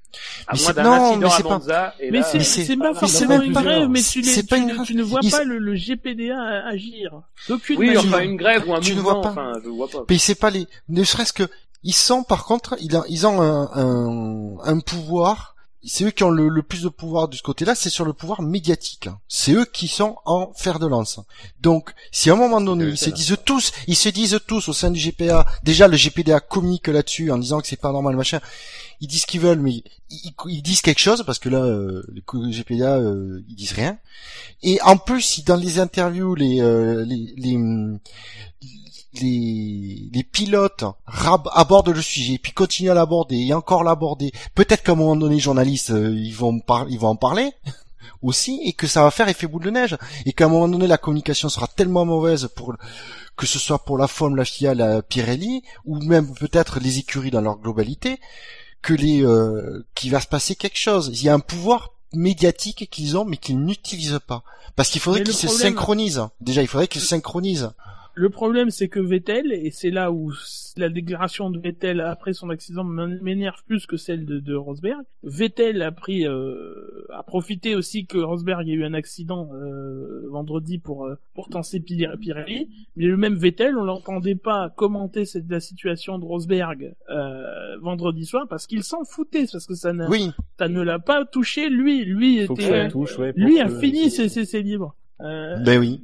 À Mais moins c'est- d'un incident mais à pas- Monza. Et Mais c'est pas forcément une grève, mais tu, les, c'est pas tu, une ne- tu ne vois pas le, le GPDA agir. D'aucune Oui, manière. enfin une grève ou un Tu ne mouvement, vois pas. enfin, je vois pas. Mais c'est pas les, ne serait-ce que, ils sont par contre, ils ont, ils ont un, un, un pouvoir. C'est eux qui ont le, le plus de pouvoir de ce côté-là, c'est sur le pouvoir médiatique. C'est eux qui sont en fer de lance. Donc, si à un moment donné, ils se disent tous, ils se disent tous au sein du GPA, déjà le GPDA communique là-dessus en disant que c'est pas normal, machin. Ils disent ce qu'ils veulent, mais ils, ils- ils disent quelque chose parce que là, euh, le GPDA, euh, ils disent rien. Et en plus, si dans les interviews, les, euh, les, les, les, les pilotes rab- abordent le sujet, puis continuent à l'aborder et encore l'aborder. Peut-être qu'à un moment donné, les journalistes, euh, ils vont ils vont en parler aussi, et que ça va faire effet boule de neige, et qu'à un moment donné, la communication sera tellement mauvaise pour que ce soit pour la FOM, la FIA, la Pirelli, ou même peut-être les écuries dans leur globalité, que les euh, qu'il va se passer quelque chose. Il y a un pouvoir médiatique qu'ils ont, mais qu'ils n'utilisent pas. Parce qu'il faudrait qu'ils se synchronisent. Déjà, il faudrait qu'ils se synchronisent. Le problème, c'est que Vettel, et c'est là où la déclaration de Vettel après son accident m'énerve plus que celle de, de Rosberg. Vettel a pris, euh, a profité aussi que Rosberg ait eu un accident euh, vendredi pour euh, pour tenser Pir- Pirelli. Mais le même Vettel, on l'entendait pas commenter cette, la situation de Rosberg euh, vendredi soir parce qu'il s'en foutait parce que ça, n'a- Oui, ça ne l'a pas touché lui. Lui Faut était, euh, touche, ouais. pour lui a que- fini ses, ses, ses livres. Euh, ben oui.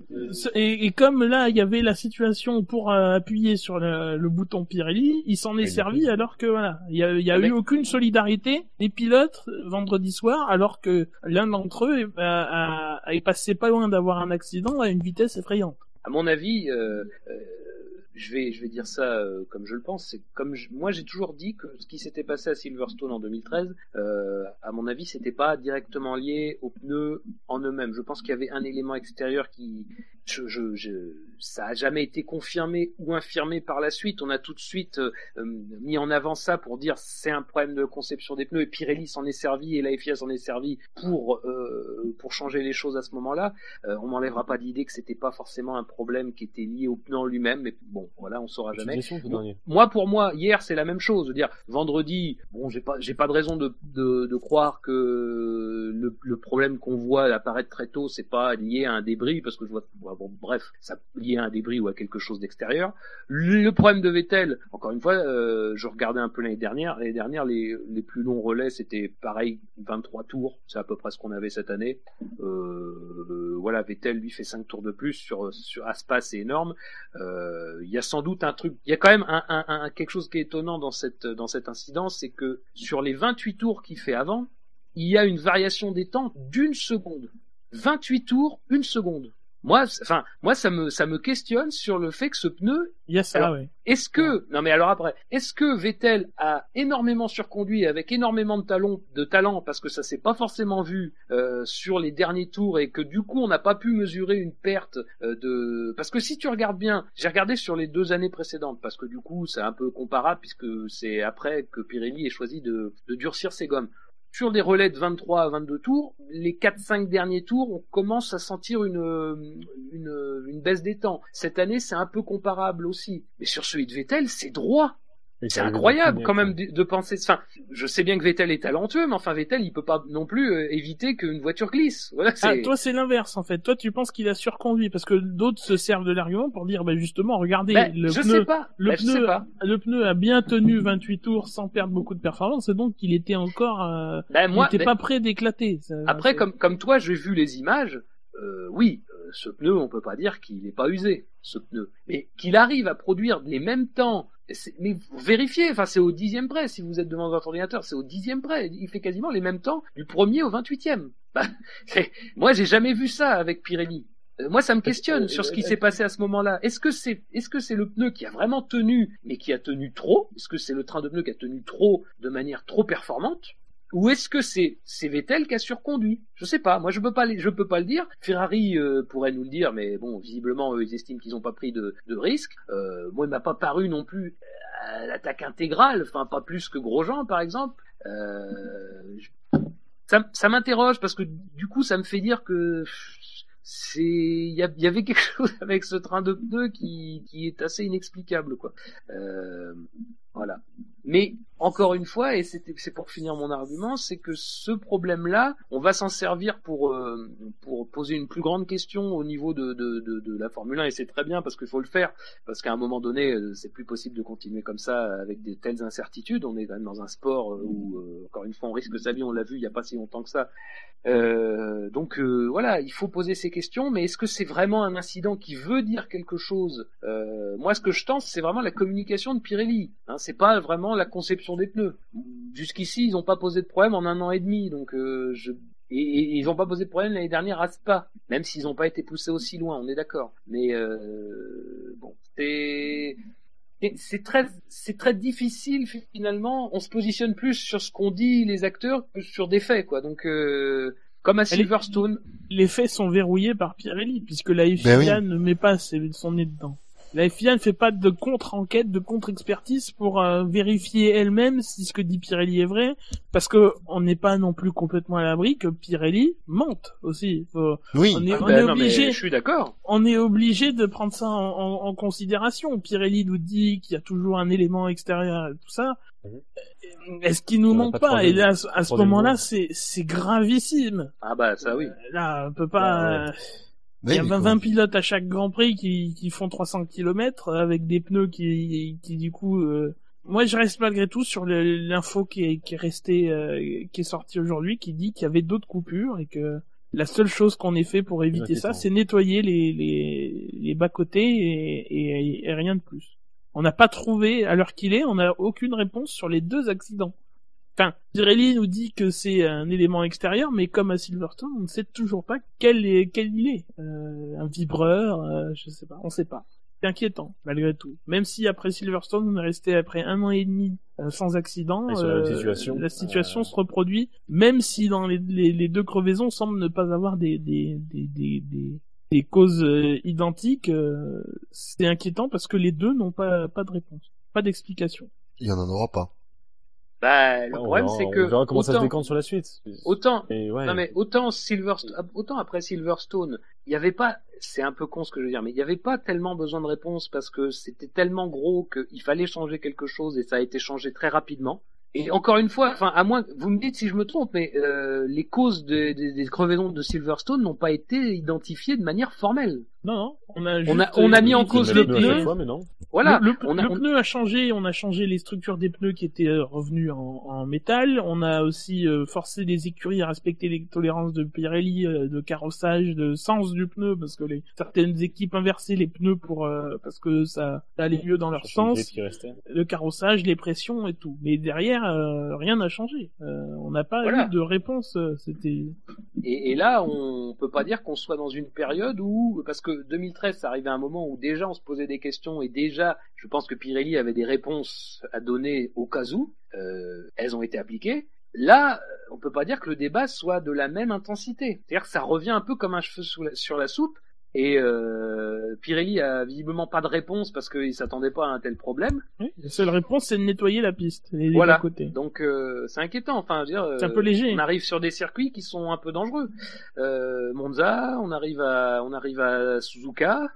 et, et comme là, il y avait la situation pour euh, appuyer sur le, le bouton Pirelli, il s'en est Oui, servi alors que voilà, il y a, il y a eu aucune solidarité des pilotes euh, vendredi soir, alors que l'un d'entre eux est, a- a- est passé pas loin d'avoir un accident à une vitesse effrayante. à mon avis, euh, euh, je vais, je vais dire ça euh, comme je le pense. C'est comme je- moi j'ai toujours dit que ce qui s'était passé à Silverstone en 2013, euh, à mon avis, c'était pas directement lié aux pneus en eux-mêmes. Je pense qu'il y avait un élément extérieur qui, je, je, je- ça a jamais été confirmé ou infirmé par la suite. On a tout de suite euh, euh, mis en avant ça pour dire c'est un problème de conception des pneus et Pirelli s'en est servi et la FIA s'en est servi pour euh, pour changer les choses à ce moment-là. Euh, on m'enlèvera pas d'idée que c'était pas forcément un problème qui était lié au pneu lui-même, mais bon, voilà, on saura jamais. Moi, pour moi, hier, c'est la même chose. Je veux dire, vendredi, bon, j'ai pas, j'ai pas de raison de, de, de croire que le, le problème qu'on voit apparaître très tôt, c'est pas lié à un débris, parce que je vois, bon, bref, ça lié à un débris ou à quelque chose d'extérieur. Le problème de Vettel, encore une fois, euh, je regardais un peu l'année dernière. L'année dernière, les, les plus longs relais, c'était pareil, 23 tours. C'est à peu près ce qu'on avait cette année. Euh, voilà, Vettel, lui, fait 5 tours de plus sur, sur Aspas, c'est énorme. Euh, Il y a sans doute un truc, il y a quand même quelque chose qui est étonnant dans cette, dans cet incident, c'est que sur les 28 tours qu'il fait avant, il y a une variation des temps d'une seconde. 28 tours, une seconde. Moi, enfin, moi, ça me, ça me questionne sur le fait que ce pneu, Il y a ça, Alors, ouais. est-ce que, non mais alors après, est-ce que Vettel a énormément surconduit avec énormément de talent, de talent parce que ça s'est pas forcément vu euh, sur les derniers tours et que du coup on n'a pas pu mesurer une perte euh, de, parce que si tu regardes bien, j'ai regardé sur les deux années précédentes parce que du coup c'est un peu comparable puisque c'est après que Pirelli ait choisi de, de durcir ses gommes. Sur des relais de 23 à 22 tours, les 4-5 derniers tours, on commence à sentir une, une, une baisse des temps. Cette année, c'est un peu comparable aussi. Mais sur celui de Vettel, c'est droit. C'est incroyable quand même de, de penser. Enfin, je sais bien que Vettel est talentueux, mais enfin Vettel, il peut pas non plus euh, éviter qu'une voiture glisse. Voilà, Ah, c'est. toi, c'est l'inverse, en fait. Toi, tu penses qu'il a surconduit, parce que d'autres se servent de l'argument pour dire, bah, justement, regardez, Ben, le je pneu, sais pas. le Ben, je sais pneu- pas. le pneu a bien tenu 28 tours sans perdre beaucoup de performance, et donc il était encore, euh, Ben, il moi, était ben, pas prêt d'éclater. Après, comme, comme toi, j'ai vu les images. Euh, oui, euh, ce pneu, on peut pas dire qu'il n'est pas usé, ce pneu. Mais qu'il arrive à produire les mêmes temps. Mais vérifiez, enfin c'est au dixième près. Si vous êtes devant votre ordinateur, c'est au dixième près. Il fait quasiment les mêmes temps du premier au vingt-huitième. Bah, moi, j'ai jamais vu ça avec Pirelli. Euh, Moi, ça me questionne sur ce qui s'est passé à ce moment-là. Est-ce que c'est, est-ce que c'est le pneu qui a vraiment tenu, mais qui a tenu trop? Est-ce que c'est le train de pneu qui a tenu trop, de manière trop performante? Ou est-ce que c'est Vettel qui a surconduit? Je sais pas. Moi, je peux pas peux pas le dire. Ferrari euh, pourrait nous le dire, mais bon, visiblement, eux, ils estiment qu'ils n'ont pas pris de, risque. Euh, moi, il m'a pas paru non plus euh, l'attaque intégrale. Enfin, pas plus que Grosjean, par exemple. Ça, m'interroge parce que du coup, ça me fait dire que c'est il y, avait quelque chose avec ce train de pneus qui, est assez inexplicable, quoi. Voilà. Mais encore une fois, et c'est pour finir mon argument, c'est que ce problème-là, on va s'en servir pour euh, poser une plus grande question au niveau de, la Formule 1, et c'est très bien parce qu'il faut le faire, parce qu'à un moment donné, euh, c'est plus possible de continuer comme ça avec des telles incertitudes. On est quand même dans un sport euh, où, encore une fois, on risque sa vie, on l'a vu il n'y a pas si longtemps que ça. Donc voilà, il faut poser ces questions, mais est-ce que c'est vraiment un incident qui veut dire quelque chose? Moi, ce que je pense, c'est vraiment la communication de Pirelli. Hein, c'est pas vraiment la conception des pneus. Jusqu'ici, ils n'ont pas posé de problème en un an et demi, donc euh, je et, et ils n'ont pas posé de problème l'année dernière à Spa, même s'ils n'ont pas été poussés aussi loin, on est d'accord. Mais euh, bon, c'est très, c'est très difficile finalement. On se positionne plus sur ce qu'ont dit les acteurs que sur des faits, quoi. Donc, euh, comme à Silverstone, les faits sont verrouillés par Pirelli, puisque la FIA Ben oui. ne met pas ses- son nez dedans. La FIA ne fait pas de contre-enquête, de contre-expertise pour euh, vérifier elle-même si ce que dit Pirelli est vrai, parce que on n'est pas non plus complètement à l'abri que Pirelli mente aussi. Faut- Oui. on est, Ah on ben est non, mais obligé, je suis d'accord. on est obligé de prendre ça en, en- en considération. Pirelli nous dit qu'il y a toujours un élément extérieur et tout ça. Mhm. Est-ce qu'il nous ment pas Et là, à ce- moment-là, c'est c'est gravissime. Ah bah ça oui. Là, on peut pas. Ah euh, Il y a mais 20, comment- 20 pilotes à chaque Grand Prix qui, qui font 300 km avec des pneus qui, qui du coup. euh, Moi, je reste malgré tout sur l'info qui est, qui est restée, euh, qui est sortie aujourd'hui, qui dit qu'il y avait d'autres coupures et que la seule chose qu'on ait fait pour éviter ça, c'est nettoyer les, les, les bas côtés et, et, et rien de plus. On n'a pas trouvé, à l'heure qu'il est, on n'a aucune réponse sur les deux accidents. Enfin, Pirelli nous dit que c'est un élément extérieur, mais comme à Silverstone, on ne sait toujours pas quel, est, quel il est. Euh, un vibreur, euh, je sais pas, on sait pas. C'est inquiétant, malgré tout. Même si après Silverstone, on est resté après un an et demi euh, sans accident, euh, situation, la situation euh, se reproduit, même si dans les, les, les deux crevaisons semblent ne pas avoir des, des, des, des, des, des causes euh, identiques, euh, c'est inquiétant parce que les deux n'ont pas, pas de réponse, pas d'explication. Il y en en aura pas. Bah le on problème c'est que on verra comment ça se autant, décante sur la suite. autant Et ouais. Non mais autant Silverstone, autant après Silverstone, il y avait pas c'est un peu con ce que je veux dire, mais il n'y avait pas tellement besoin de réponse parce que c'était tellement gros qu'il fallait changer quelque chose et ça a été changé très rapidement. Et encore une fois, enfin, à moins, vous me dites si je me trompe, mais euh, les causes des crevaisons de Silverstone n'ont pas été identifiées de manière formelle. Non, non, on a, On a, juste, on a euh, mis en cause le pneu. fois, mais non. Voilà. Le, le- on a, le on- pneu a changé, on a changé les structures des pneus qui étaient euh, revenus en, en métal. On a aussi euh, forcé les écuries à respecter les tolérances de Pirelli, euh, de carrossage, de sens du pneu, parce que les certaines équipes inversaient les pneus pour euh, parce que ça, ça allait mieux dans leur sens. Le carrossage, les pressions et tout. Mais derrière, euh, rien n'a changé. Euh, on n'a pas Voilà. eu de réponse. C'était Et, et là, on peut pas dire qu'on soit dans une période où, parce que 2013, ça arrivait à un moment où déjà on se posait des questions et déjà, je pense que Pirelli avait des réponses à donner au cas où. Euh, elles ont été appliquées. Là, on peut pas dire que le débat soit de la même intensité. C'est-à-dire que ça revient un peu comme un cheveu sur la soupe. Et euh, Pirelli a visiblement pas de réponse parce qu'il s'attendait pas à un tel problème. oui, la seule réponse, c'est de nettoyer la piste, les, Voilà. côtés. Donc euh, c'est inquiétant. Enfin, je veux dire, C'est un euh, peu léger. On arrive sur des circuits qui sont un peu dangereux. Euh, Monza, on arrive à, on arrive à Suzuka,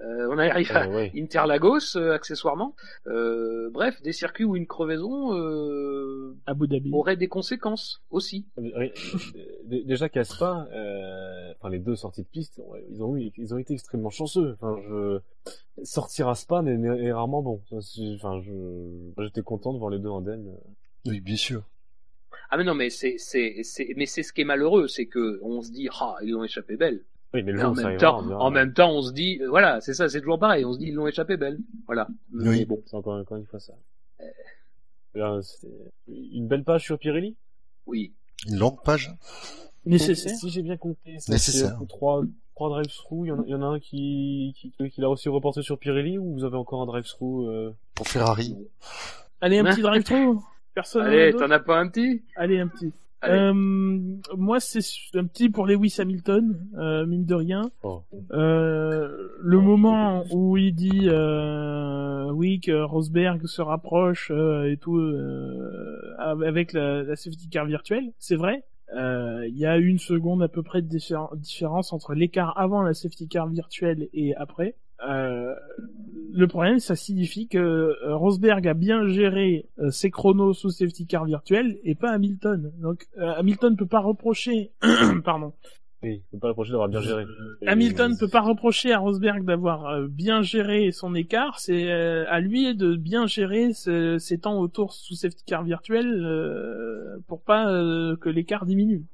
euh, on arrive à Ah, ouais. Interlagos euh, accessoirement. Euh, bref, des circuits où une crevaison euh, Abu Dhabi. aurait des conséquences aussi. D- Déjà qu'à Spa, euh, enfin les deux sorties de piste, ils ont eu, ils ont été extrêmement chanceux. Enfin, je sortir à Spa n'est- n'est est rarement bon. Enfin, je, j'étais content de voir les deux indemnes. Oui, bien sûr. Ah mais non, mais c'est, c'est, c'est, mais c'est ce qui est malheureux, c'est que on se dit, ah, ils l'ont échappé belle. Oui, mais le Mais en même temps, en même temps, on se dit, euh, voilà, c'est ça, c'est toujours pareil. On se dit, ils l'ont échappé belle. Voilà. Mais Oui. bon. C'est encore, encore une fois ça. Là, c'était Une belle page sur Pirelli? Oui. Une longue page. Nécessaire. Si j'ai bien compté, c'est trois, trois drive-through. Il y en a, il y en a un qui, qui, qui l'a aussi reporté sur Pirelli ou vous avez encore un drive-through euh... Pour Ferrari. Allez, un petit drive-through. Personne. Allez, t'en as pas un petit? Allez, un petit. Euh, moi, c'est un petit pour Lewis Hamilton, euh, mine de rien. Oh. Euh, le Oh, moment où il dit euh, oui que Rosberg se rapproche euh, et tout euh, avec la, la safety car virtuelle, c'est vrai. Euh, Il y a une seconde à peu près de diffé- différence entre l'écart avant la safety car virtuelle et après. Euh, le problème, ça signifie que euh, Rosberg a bien géré euh, ses chronos sous safety car virtuel et pas Hamilton. Donc Hamilton peut pas reprocher, pardon, Oui, faut pas l'approcher d'avoir bien géré. Hamilton peut pas reprocher à Rosberg d'avoir euh, bien géré son écart, c'est euh, à lui de bien gérer ce- ses temps autour sous safety car virtuel pour pas que l'écart diminue.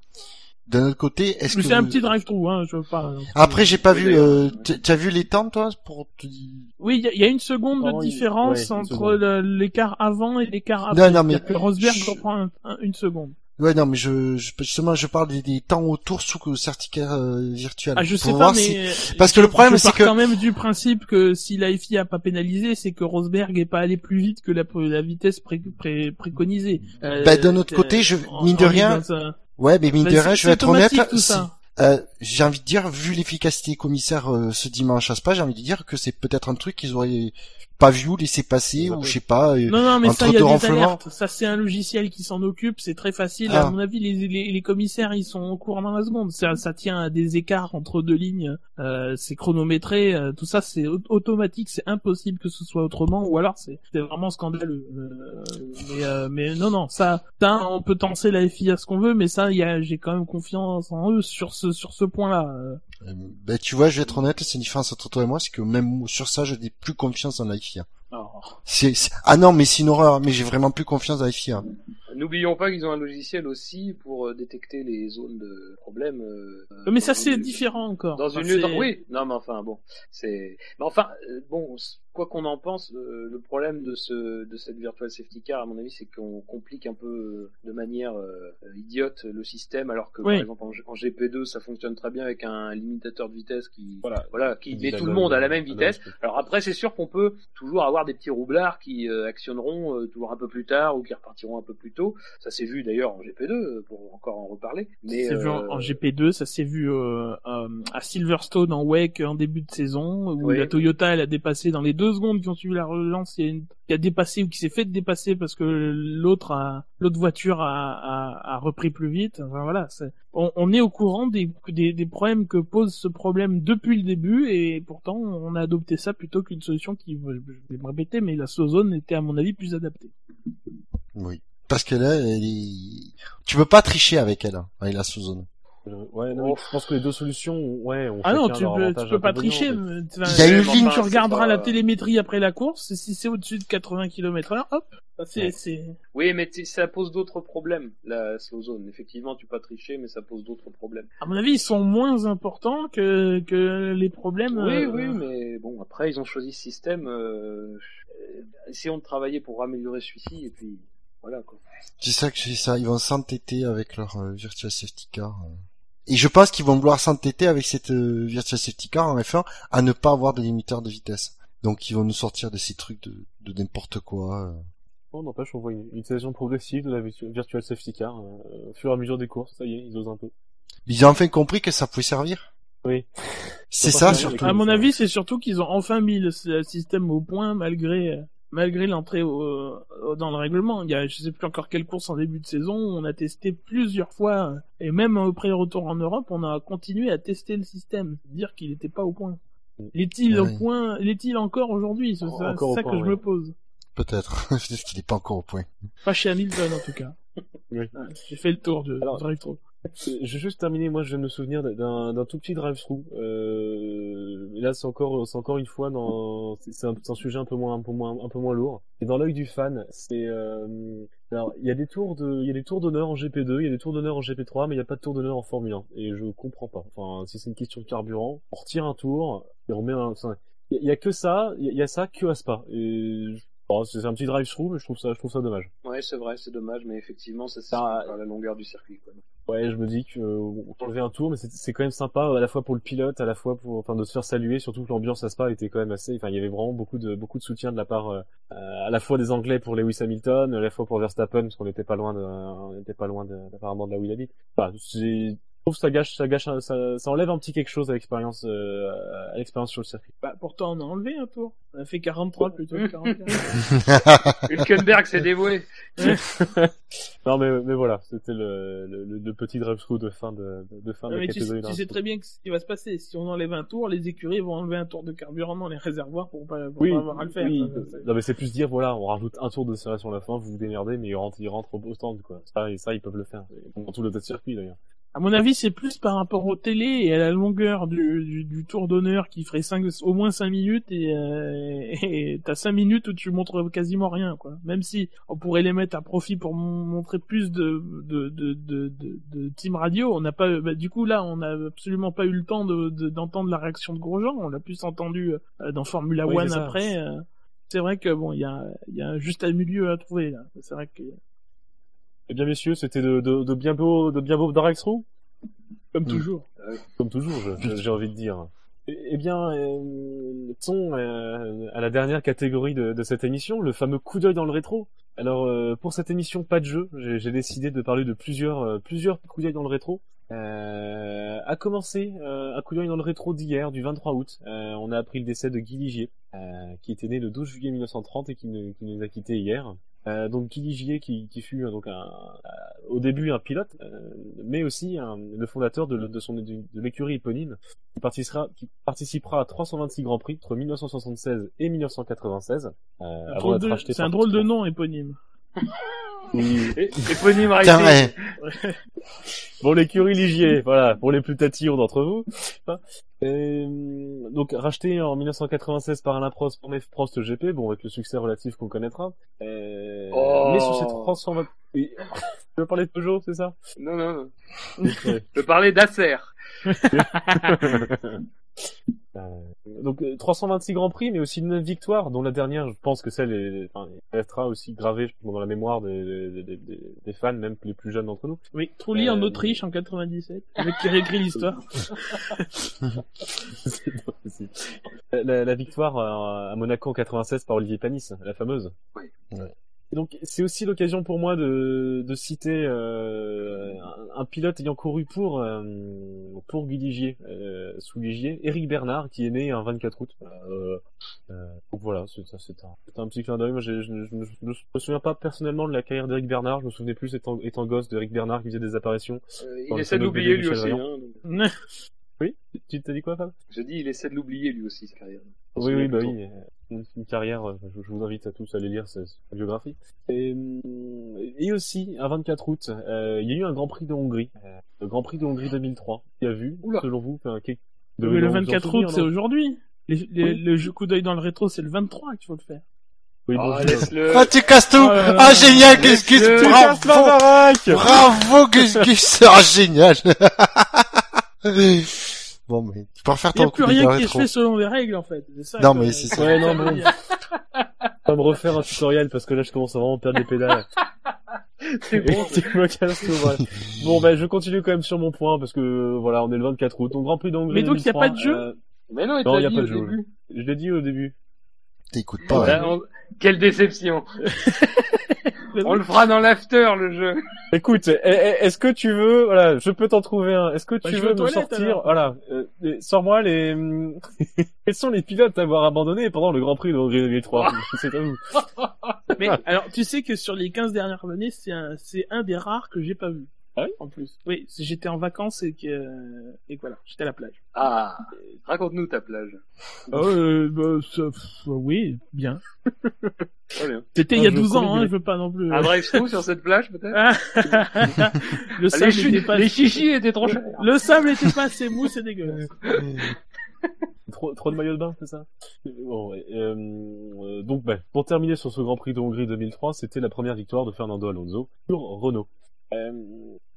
D'un autre côté, est-ce Mais que C'est un petit drive-through, hein, je veux pas. Après, j'ai pas Oui, vu. Euh, ouais. t- tu as vu les temps, toi, pour te dire. Oui, il y, a- il y a une seconde Oh, de il- différence entre l'écart avant et l'écart après. Non, non, mais Rosberg je- reprend un- un- une seconde. Ouais, non, mais je, je justement, je parle des, des temps autour sous le certificat euh, virtuel. Ah, je sais pas, mais si- Parce que le problème, c'est que quand même du principe que si la FIA a pas pénalisé, c'est que Rosberg est pas allé plus vite que la, la vitesse pré, pré- préconisée. Euh, Bah, d'un autre euh, côté, je- mine de en rien, dans Ouais, mais mine Bah, de rien, je vais être honnête. tout ça. euh, j'ai envie de dire, vu l'efficacité commissaire euh, ce dimanche à Spa, j'ai envie de dire que c'est peut-être un truc qu'ils auraient pas vu laissé passer, ou je sais pas. Non, non, mais entre ça, il y a deux des renflements. alertes. Ça, c'est un logiciel qui s'en occupe. C'est très facile. Ah. À mon avis, les, les, les commissaires, ils sont au courant dans la seconde. Ça, ça tient à des écarts entre deux lignes. Euh, c'est chronométré. euh, tout ça, c'est au- automatique. C'est impossible que ce soit autrement. Ou alors, c'est vraiment scandaleux. Euh, mais, euh, mais non, non. Ça, ça, on peut tenser la FIA ce qu'on veut, mais ça, j'ai quand même confiance en eux sur ce, sur ce point-là. Euh, Euh, ben, tu vois, je vais être honnête, c'est une différence entre toi et moi, c'est que même sur ça, j'ai plus confiance dans la FIA. alors, C'est, c'est- Ah non, mais c'est une horreur, mais j'ai vraiment plus confiance la FIA. N'oublions pas qu'ils ont un logiciel aussi pour euh, détecter les zones de problème. euh, mais ça, dans c'est différent encore. Dans Enfin, une c'est- oui, non mais enfin bon, c'est mais enfin euh, bon, quoi qu'on en pense, euh, le problème de ce de cette virtual safety car à mon avis, c'est qu'on complique un peu de manière euh, idiote le système alors que Oui. par exemple en, G- en GP2 ça fonctionne très bien avec un limitateur de vitesse qui Voilà. voilà, qui met tout le monde à la même la même vitesse. Alors après, c'est sûr qu'on peut toujours avoir des petits roublards qui euh, actionneront euh, toujours un peu plus tard ou qui repartiront un peu plus tôt. Ça s'est vu d'ailleurs en GP2 euh, pour encore en reparler. Mais C'est vu en, euh, en GP2, ça s'est vu euh, euh, à Silverstone en Wake en début de saison, où Oui. la Toyota elle a dépassé dans les deux secondes qui ont suivi la relance, il y a une qui a dépassé ou qui s'est fait dépasser parce que l'autre a l'autre voiture a, a, a repris plus vite. Enfin voilà, c'est- on, on est au courant des, des des problèmes que pose ce problème depuis le début et pourtant on a adopté ça plutôt qu'une solution qui, je vais me répéter, mais la Sozone était à mon avis plus adaptée. Oui. Parce que là, elle est... tu peux pas tricher avec elle, hein, avec la sous-zone. Je- Ouais, non, je pense que les deux solutions, ouais, ont Ah non, tu peux, tu peux pas tricher. mais- Il y a une ligne, Tu regarderas pas- la télémétrie après la course, si c'est au-dessus de 80 km heure, hop, c'est, Ouais. Oui, mais ça pose d'autres problèmes, la slow zone. Effectivement, tu peux pas tricher, mais ça pose d'autres problèmes. à mon avis, ils sont moins importants que, que les problèmes. Oui, euh, oui, mais bon, après, ils ont choisi ce système. Euh... euh, Essayons de travailler pour améliorer celui-ci, et puis voilà, quoi. C'est ça que c'est ça, ils vont s'entêter avec leur euh, Virtual Safety Car. euh. Et je pense qu'ils vont vouloir s'entêter avec cette euh, Virtual Safety Car en F1 à ne pas avoir de limiteur de vitesse. Donc ils vont nous sortir de ces trucs de, de n'importe quoi. euh. Bon, n'empêche, on voit une une utilisation progressive de la virtu- Virtual Safety Car, euh, au fur et à mesure des courses, ça y est, ils osent un peu. Ils ont enfin compris que ça pouvait servir. Oui. C'est ça surtout. À mon avis, c'est surtout qu'ils ont enfin mis le, le système au point malgré euh, malgré l'entrée au- dans le règlement. Il y a, je sais plus encore quelle course en début de saison, on a testé plusieurs fois, euh, et même au pré-retour en Europe, on a continué à tester le système, dire qu'il n'était pas au point. L'est-il Ouais. au point, l'est-il encore aujourd'hui? C'est ça, encore au c'est ça point, que je me pose. Peut-être. Peut-être qu'il est pas encore au point. Pas chez Hamilton en tout cas. Oui. J'ai fait le tour de, Alors-. Je vais juste terminer, moi je viens de me souvenir d'un tout petit drive-through. Euh, là c'est encore, une fois dans, c'est un, sujet un peu moins, un peu moins, un peu moins lourd. Et dans l'œil du fan, c'est, euh, alors il y a des tours de, il y a des tours d'honneur en GP2, il y a des tours d'honneur en GP3, mais il n'y a pas de tour d'honneur en Formule 1. Et je comprends pas. Enfin, si c'est une question de carburant, on retire un tour et on met un, il y, a- il y a que ça, il y, a- il y a ça que à Spa. Et je- bon, c'est un petit drive-through, mais je trouve ça, je trouve ça dommage. Ouais, c'est vrai, c'est dommage, mais effectivement, ça se Ça- par la longueur du circuit, quoi. Ouais, je me dis que euh, on t'enlevait un tour, mais c'est quand même sympa à la fois pour le pilote, à la fois pour, enfin, de se faire saluer. Surtout que l'ambiance à Spa était quand même assez. Enfin, il y avait vraiment beaucoup de beaucoup de soutien de la part euh, à la fois des Anglais pour Lewis Hamilton, à la fois pour Verstappen parce qu'on n'était pas loin de, on n'était pas loin de, apparemment de là où il habite. Trouve que ça gâche, ça gâche, ça, ça enlève un petit quelque chose à l'expérience, euh, à l'expérience sur le circuit. Bah, pourtant, on a enlevé un tour. On a fait 43 plutôt que 44. Hülkenberg s'est dévoué. Non, mais mais voilà, c'était le, le, le- le petit drive-through de fin de, de fin de Non, la mais tu, tu sais très bien que ce qui va se passer. Si on enlève un tour, les écuries vont enlever un tour de carburant dans les réservoirs pour pas, pour Oui, pas avoir à le faire. oui. Ça, Non mais c'est plus dire voilà, on rajoute un tour de serration à la fin, vous vous démerdez, mais il rentre, il rentre au stand quoi. Ça, et ça ils peuvent le faire. Dans tous les autres circuits d'ailleurs. À mon avis, c'est plus par rapport aux télé et à la longueur du, du, du tour d'honneur qui ferait cinq, au moins 5 minutes et euh, t'as 5 minutes où tu montres quasiment rien quoi. Même si on pourrait les mettre à profit pour mon- montrer plus de de de de, de, team radio, on n'a pas bah, du coup là on n'a absolument pas eu le temps de de- d'entendre la réaction de Grosjean, on l'a plus entendu euh, dans Formula Oui, One après. euh, c'est vrai que bon, il y a y a juste un milieu à trouver là. C'est vrai que Eh bien messieurs, c'était de, de, de bien beau, de bien beau drive-through, comme Mm. toujours. comme toujours, je- j'ai envie de dire. Eh eh bien, euh, passons euh, à la dernière catégorie de, de cette émission, le fameux coup d'œil dans le rétro. Alors, euh, pour cette émission pas de jeu, j'ai j'ai décidé de parler de plusieurs, euh, plusieurs coups d'œil dans le rétro. Euh, à commencer, euh, un coup d'œil dans le rétro d'hier, du 23 août, euh, on a appris le décès de Guy Ligier, euh, qui était né le 12 juillet 1930 et qui, ne- qui nous a quittés hier. Euh, donc Guy qui, qui fut euh, donc un, euh, au début un pilote, euh, mais aussi un- le fondateur de, de son de l'écurie éponyme, qui participera, qui participera à 326 grands prix entre 1976 et 1996. Euh, Un avant drôle d'être de- racheté C'est un drôle de nom éponyme. Et- Éponyme Tiens, arrêté. ouais. Bon, l'écurie Ligier, voilà, pour les plus tatillons d'entre vous. Euh, donc, racheté en 1996 par Alain Prost pour Prost GP, bon, avec le succès relatif qu'on connaîtra. Euh, Oh. Mais sur ces 320... Oui. Tu veux parler de Peugeot, c'est ça? Non, non, non. Je parlais d'Acer. Euh, donc euh, 326 grands prix, mais aussi 9 victoires, dont la dernière, je pense que celle est, enfin, elle restera aussi gravée dans la mémoire des, des, des- des- des fans, même les plus jeunes d'entre nous. Oui, Trulli en Euh, Autriche en 97. Le mec qui réécrit l'histoire. La, la victoire à, à Monaco en 96 par Olivier Panis, la fameuse. Oui. Ouais. Donc c'est aussi l'occasion pour moi de, de citer euh, un, un pilote ayant couru pour euh, pour Guy Ligier, euh, sous Ligier, Eric Bernard, qui est né un 24 août. Euh, euh, donc voilà, c'est un, petit clin d'œil. Moi, j'ai- je, je, je, je me souviens pas personnellement de la carrière d'Eric Bernard. Je me souvenais plus étant, étant gosse d'Eric Bernard qui faisait des apparitions. Il essaie de l'oublier lui aussi. Hein, donc. Oui, tu t'as dit quoi, Fab? Je dis, il essaie de l'oublier lui aussi, sa carrière. Oui, oui, bah oui. Une, une carrière, euh, je, je vous invite à tous à aller lire sa, biographie. Et, hum, et aussi, un 24 août, euh, il y a eu un Grand Prix de Hongrie, euh, le Grand Prix de Hongrie 2003. Qui a vu, Oula. selon vous, enfin, qui- Mais de- le vous en 24 souvenir, août, c'est aujourd'hui. Les- les- Oui. Le jeu coup d'œil dans le rétro, c'est le 23 qu'il faut le faire. Oui, bon, Ah, je- laisse-le. Ah, tu casses tout Oh là. Ah, génial, Gus Gus Bravo baraque Bravo, Gus Gus Ah, génial Bon, mais tu peux refaire Il n'y ton a plus coup rien qui est fait selon les règles, en fait. C'est ça Non, que- mais c'est ça. Ouais, non, dire. Pas me refaire un tutoriel parce que là, je commence à vraiment perdre les pédales. C'est bon. Bon, ben, je continue quand même sur mon point parce que, voilà, on est le 24 août. Donc, Grand Prix d'Hongrie Mais donc, il y a 2003, pas de jeu euh, Mais non, il Non, t'a y a pas de jeu, début. Je l'ai dit au début. T'écoutes pas, ouais. Ah, on- Quelle déception. On le fera dans l'after, le jeu. Écoute, eh, eh, est-ce que tu veux, voilà, je peux t'en trouver un. Est-ce que Bah, tu veux me sortir, alors. voilà, euh, sors-moi les, quels sont les pilotes à avoir abandonné pendant le Grand Prix de Hongrie 2003 C'est à vous. Mais alors, tu sais que sur les 15 dernières années, c'est un, c'est un des rares que j'ai pas vu. Ah oui En plus. Oui, j'étais en vacances et que, et voilà, j'étais à la plage. Ah, raconte-nous ta plage. Oh, euh, bah, ça- oui, bien. C'était il Ah, y a je 12 ans, hein, je veux pas non plus. Un drive-through sur cette plage, peut-être Ah, le Ah, sable les, n'était pas, les chichis étaient trop chers. le sable était pas assez mou, c'est dégueulasse. Trop, trop de maillots de bain, c'est ça? Bon, ouais, euh, euh, donc, bah, pour terminer sur ce Grand Prix de Hongrie 2003, c'était la première victoire de Fernando Alonso sur Renault. Euh,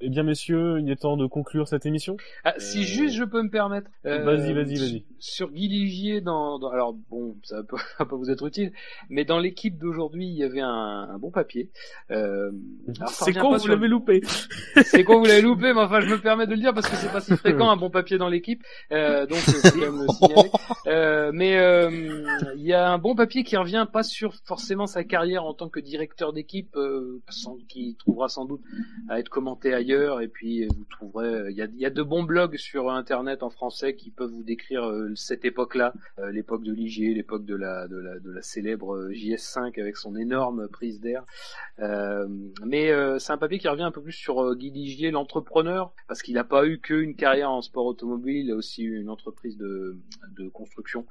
eh bien, messieurs, il est temps de conclure cette émission. Ah, si Euh, juste je peux me permettre. euh, Vas-y, vas-y, vas-y. Sur Guy Ligier, dans, dans- alors bon, ça va pas, va pas vous être utile, mais dans l'équipe d'aujourd'hui, il y avait un, un bon papier. Euh, ça C'est pas vous sur- l'avez loupé. C'est con, vous l'avez loupé, mais enfin, je me permets de le dire parce que c'est pas si fréquent un bon papier dans l'équipe, euh, donc quand même le signaler. Euh, mais euh, il y a un bon papier qui revient pas sur forcément sa carrière en tant que directeur d'équipe, euh, qui trouvera sans doute à être commenté ailleurs, et puis euh, vous trouverez, il y a, y a de bons blogs sur internet en français qui peuvent vous décrire euh, cette époque-là, euh, l'époque de Ligier, l'époque de la, de la de la célèbre euh, JS5 avec son énorme prise d'air. Euh, mais euh, c'est un papier qui revient un peu plus sur euh, Guy Ligier, l'entrepreneur, parce qu'il n'a pas eu qu'une carrière en sport automobile, il a aussi eu une entreprise de, de construction.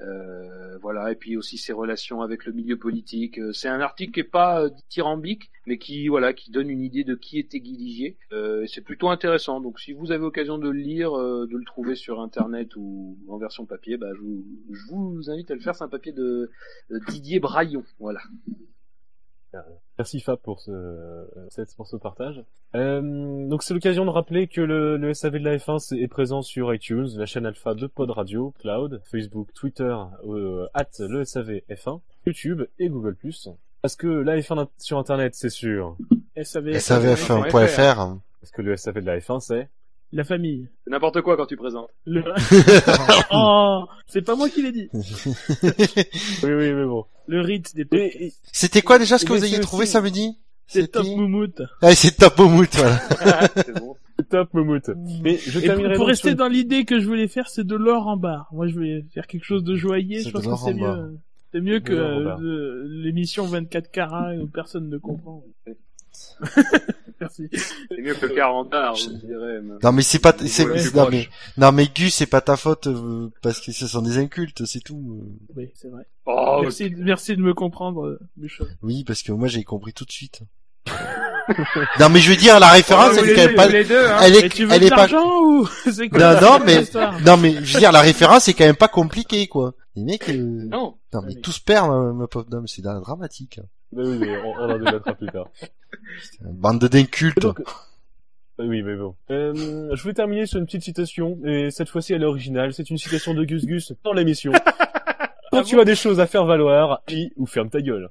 Euh, voilà, et puis aussi ses relations avec le milieu politique. Euh, C'est un article qui est pas euh, dithyrambique, mais qui voilà, qui donne une idée de qui était Guy Ligier. Euh, c'est plutôt intéressant. Donc si vous avez occasion de le lire, euh, de le trouver sur internet ou en version papier, bah, je, vous, invite à le faire. C'est un papier de, de Didier Braillon. Voilà. Merci Fab pour ce, pour ce partage. Euh, donc c'est l'occasion de rappeler que le, SAV de la F1 c'est- est présent sur iTunes, la chaîne alpha de Pod Radio, Cloud, Facebook, Twitter, euh, at le SAV F1, YouTube et Google+. Parce que la F1 sur Internet c'est sûr? SAV, SAVF1.fr. Parce que le SAV de la F1 c'est... La famille. C'est n'importe quoi quand tu présentes. Le... oh, c'est pas moi qui l'ai dit. Oui, oui, mais bon. Le rite des et- C'était quoi déjà ce que vous aviez trouvé aussi- samedi C'est top moumoute. Ah, c'est Top au mout, voilà. c'est bon. Top Momout. Mais je Et pour, rester sur- dans l'idée que je voulais faire, c'est de l'or en barre. Moi, je voulais faire quelque chose de joyeux. Je pense de que c'est mieux. C'est mieux que euh, l'émission 24 carats où personne ne comprend. Merci. C'est mieux que 40 art, je dirais. mais- Non mais c'est pas, c'est, non mais, non mais Gus, c'est pas ta faute euh, parce que ce sont des incultes, c'est tout. euh. Oui, c'est vrai. Oh, merci, merci de me comprendre, euh, Bouchon. Oui, parce que moi j'ai compris tout de suite. non mais je veux dire, la référence, elle est quand même pas, deux, hein. elle Mais est, tu veux elle est pas, ou quoi non non mais, non mais, je veux dire, la référence est quand même pas compliquée quoi. Les mecs, euh, Non. non mais Oui. tout se perd, ma, ma pauvre dame, c'est dramatique. Mais oui, mais on, on en débattra plus tard. Bande d'incultes. Euh, oui, mais bon. Euh, je voulais terminer sur une petite citation, et cette fois-ci elle est originale. C'est une citation de Gus Gus dans l'émission. Quand tu as des choses à faire valoir, dis ou ferme ta gueule.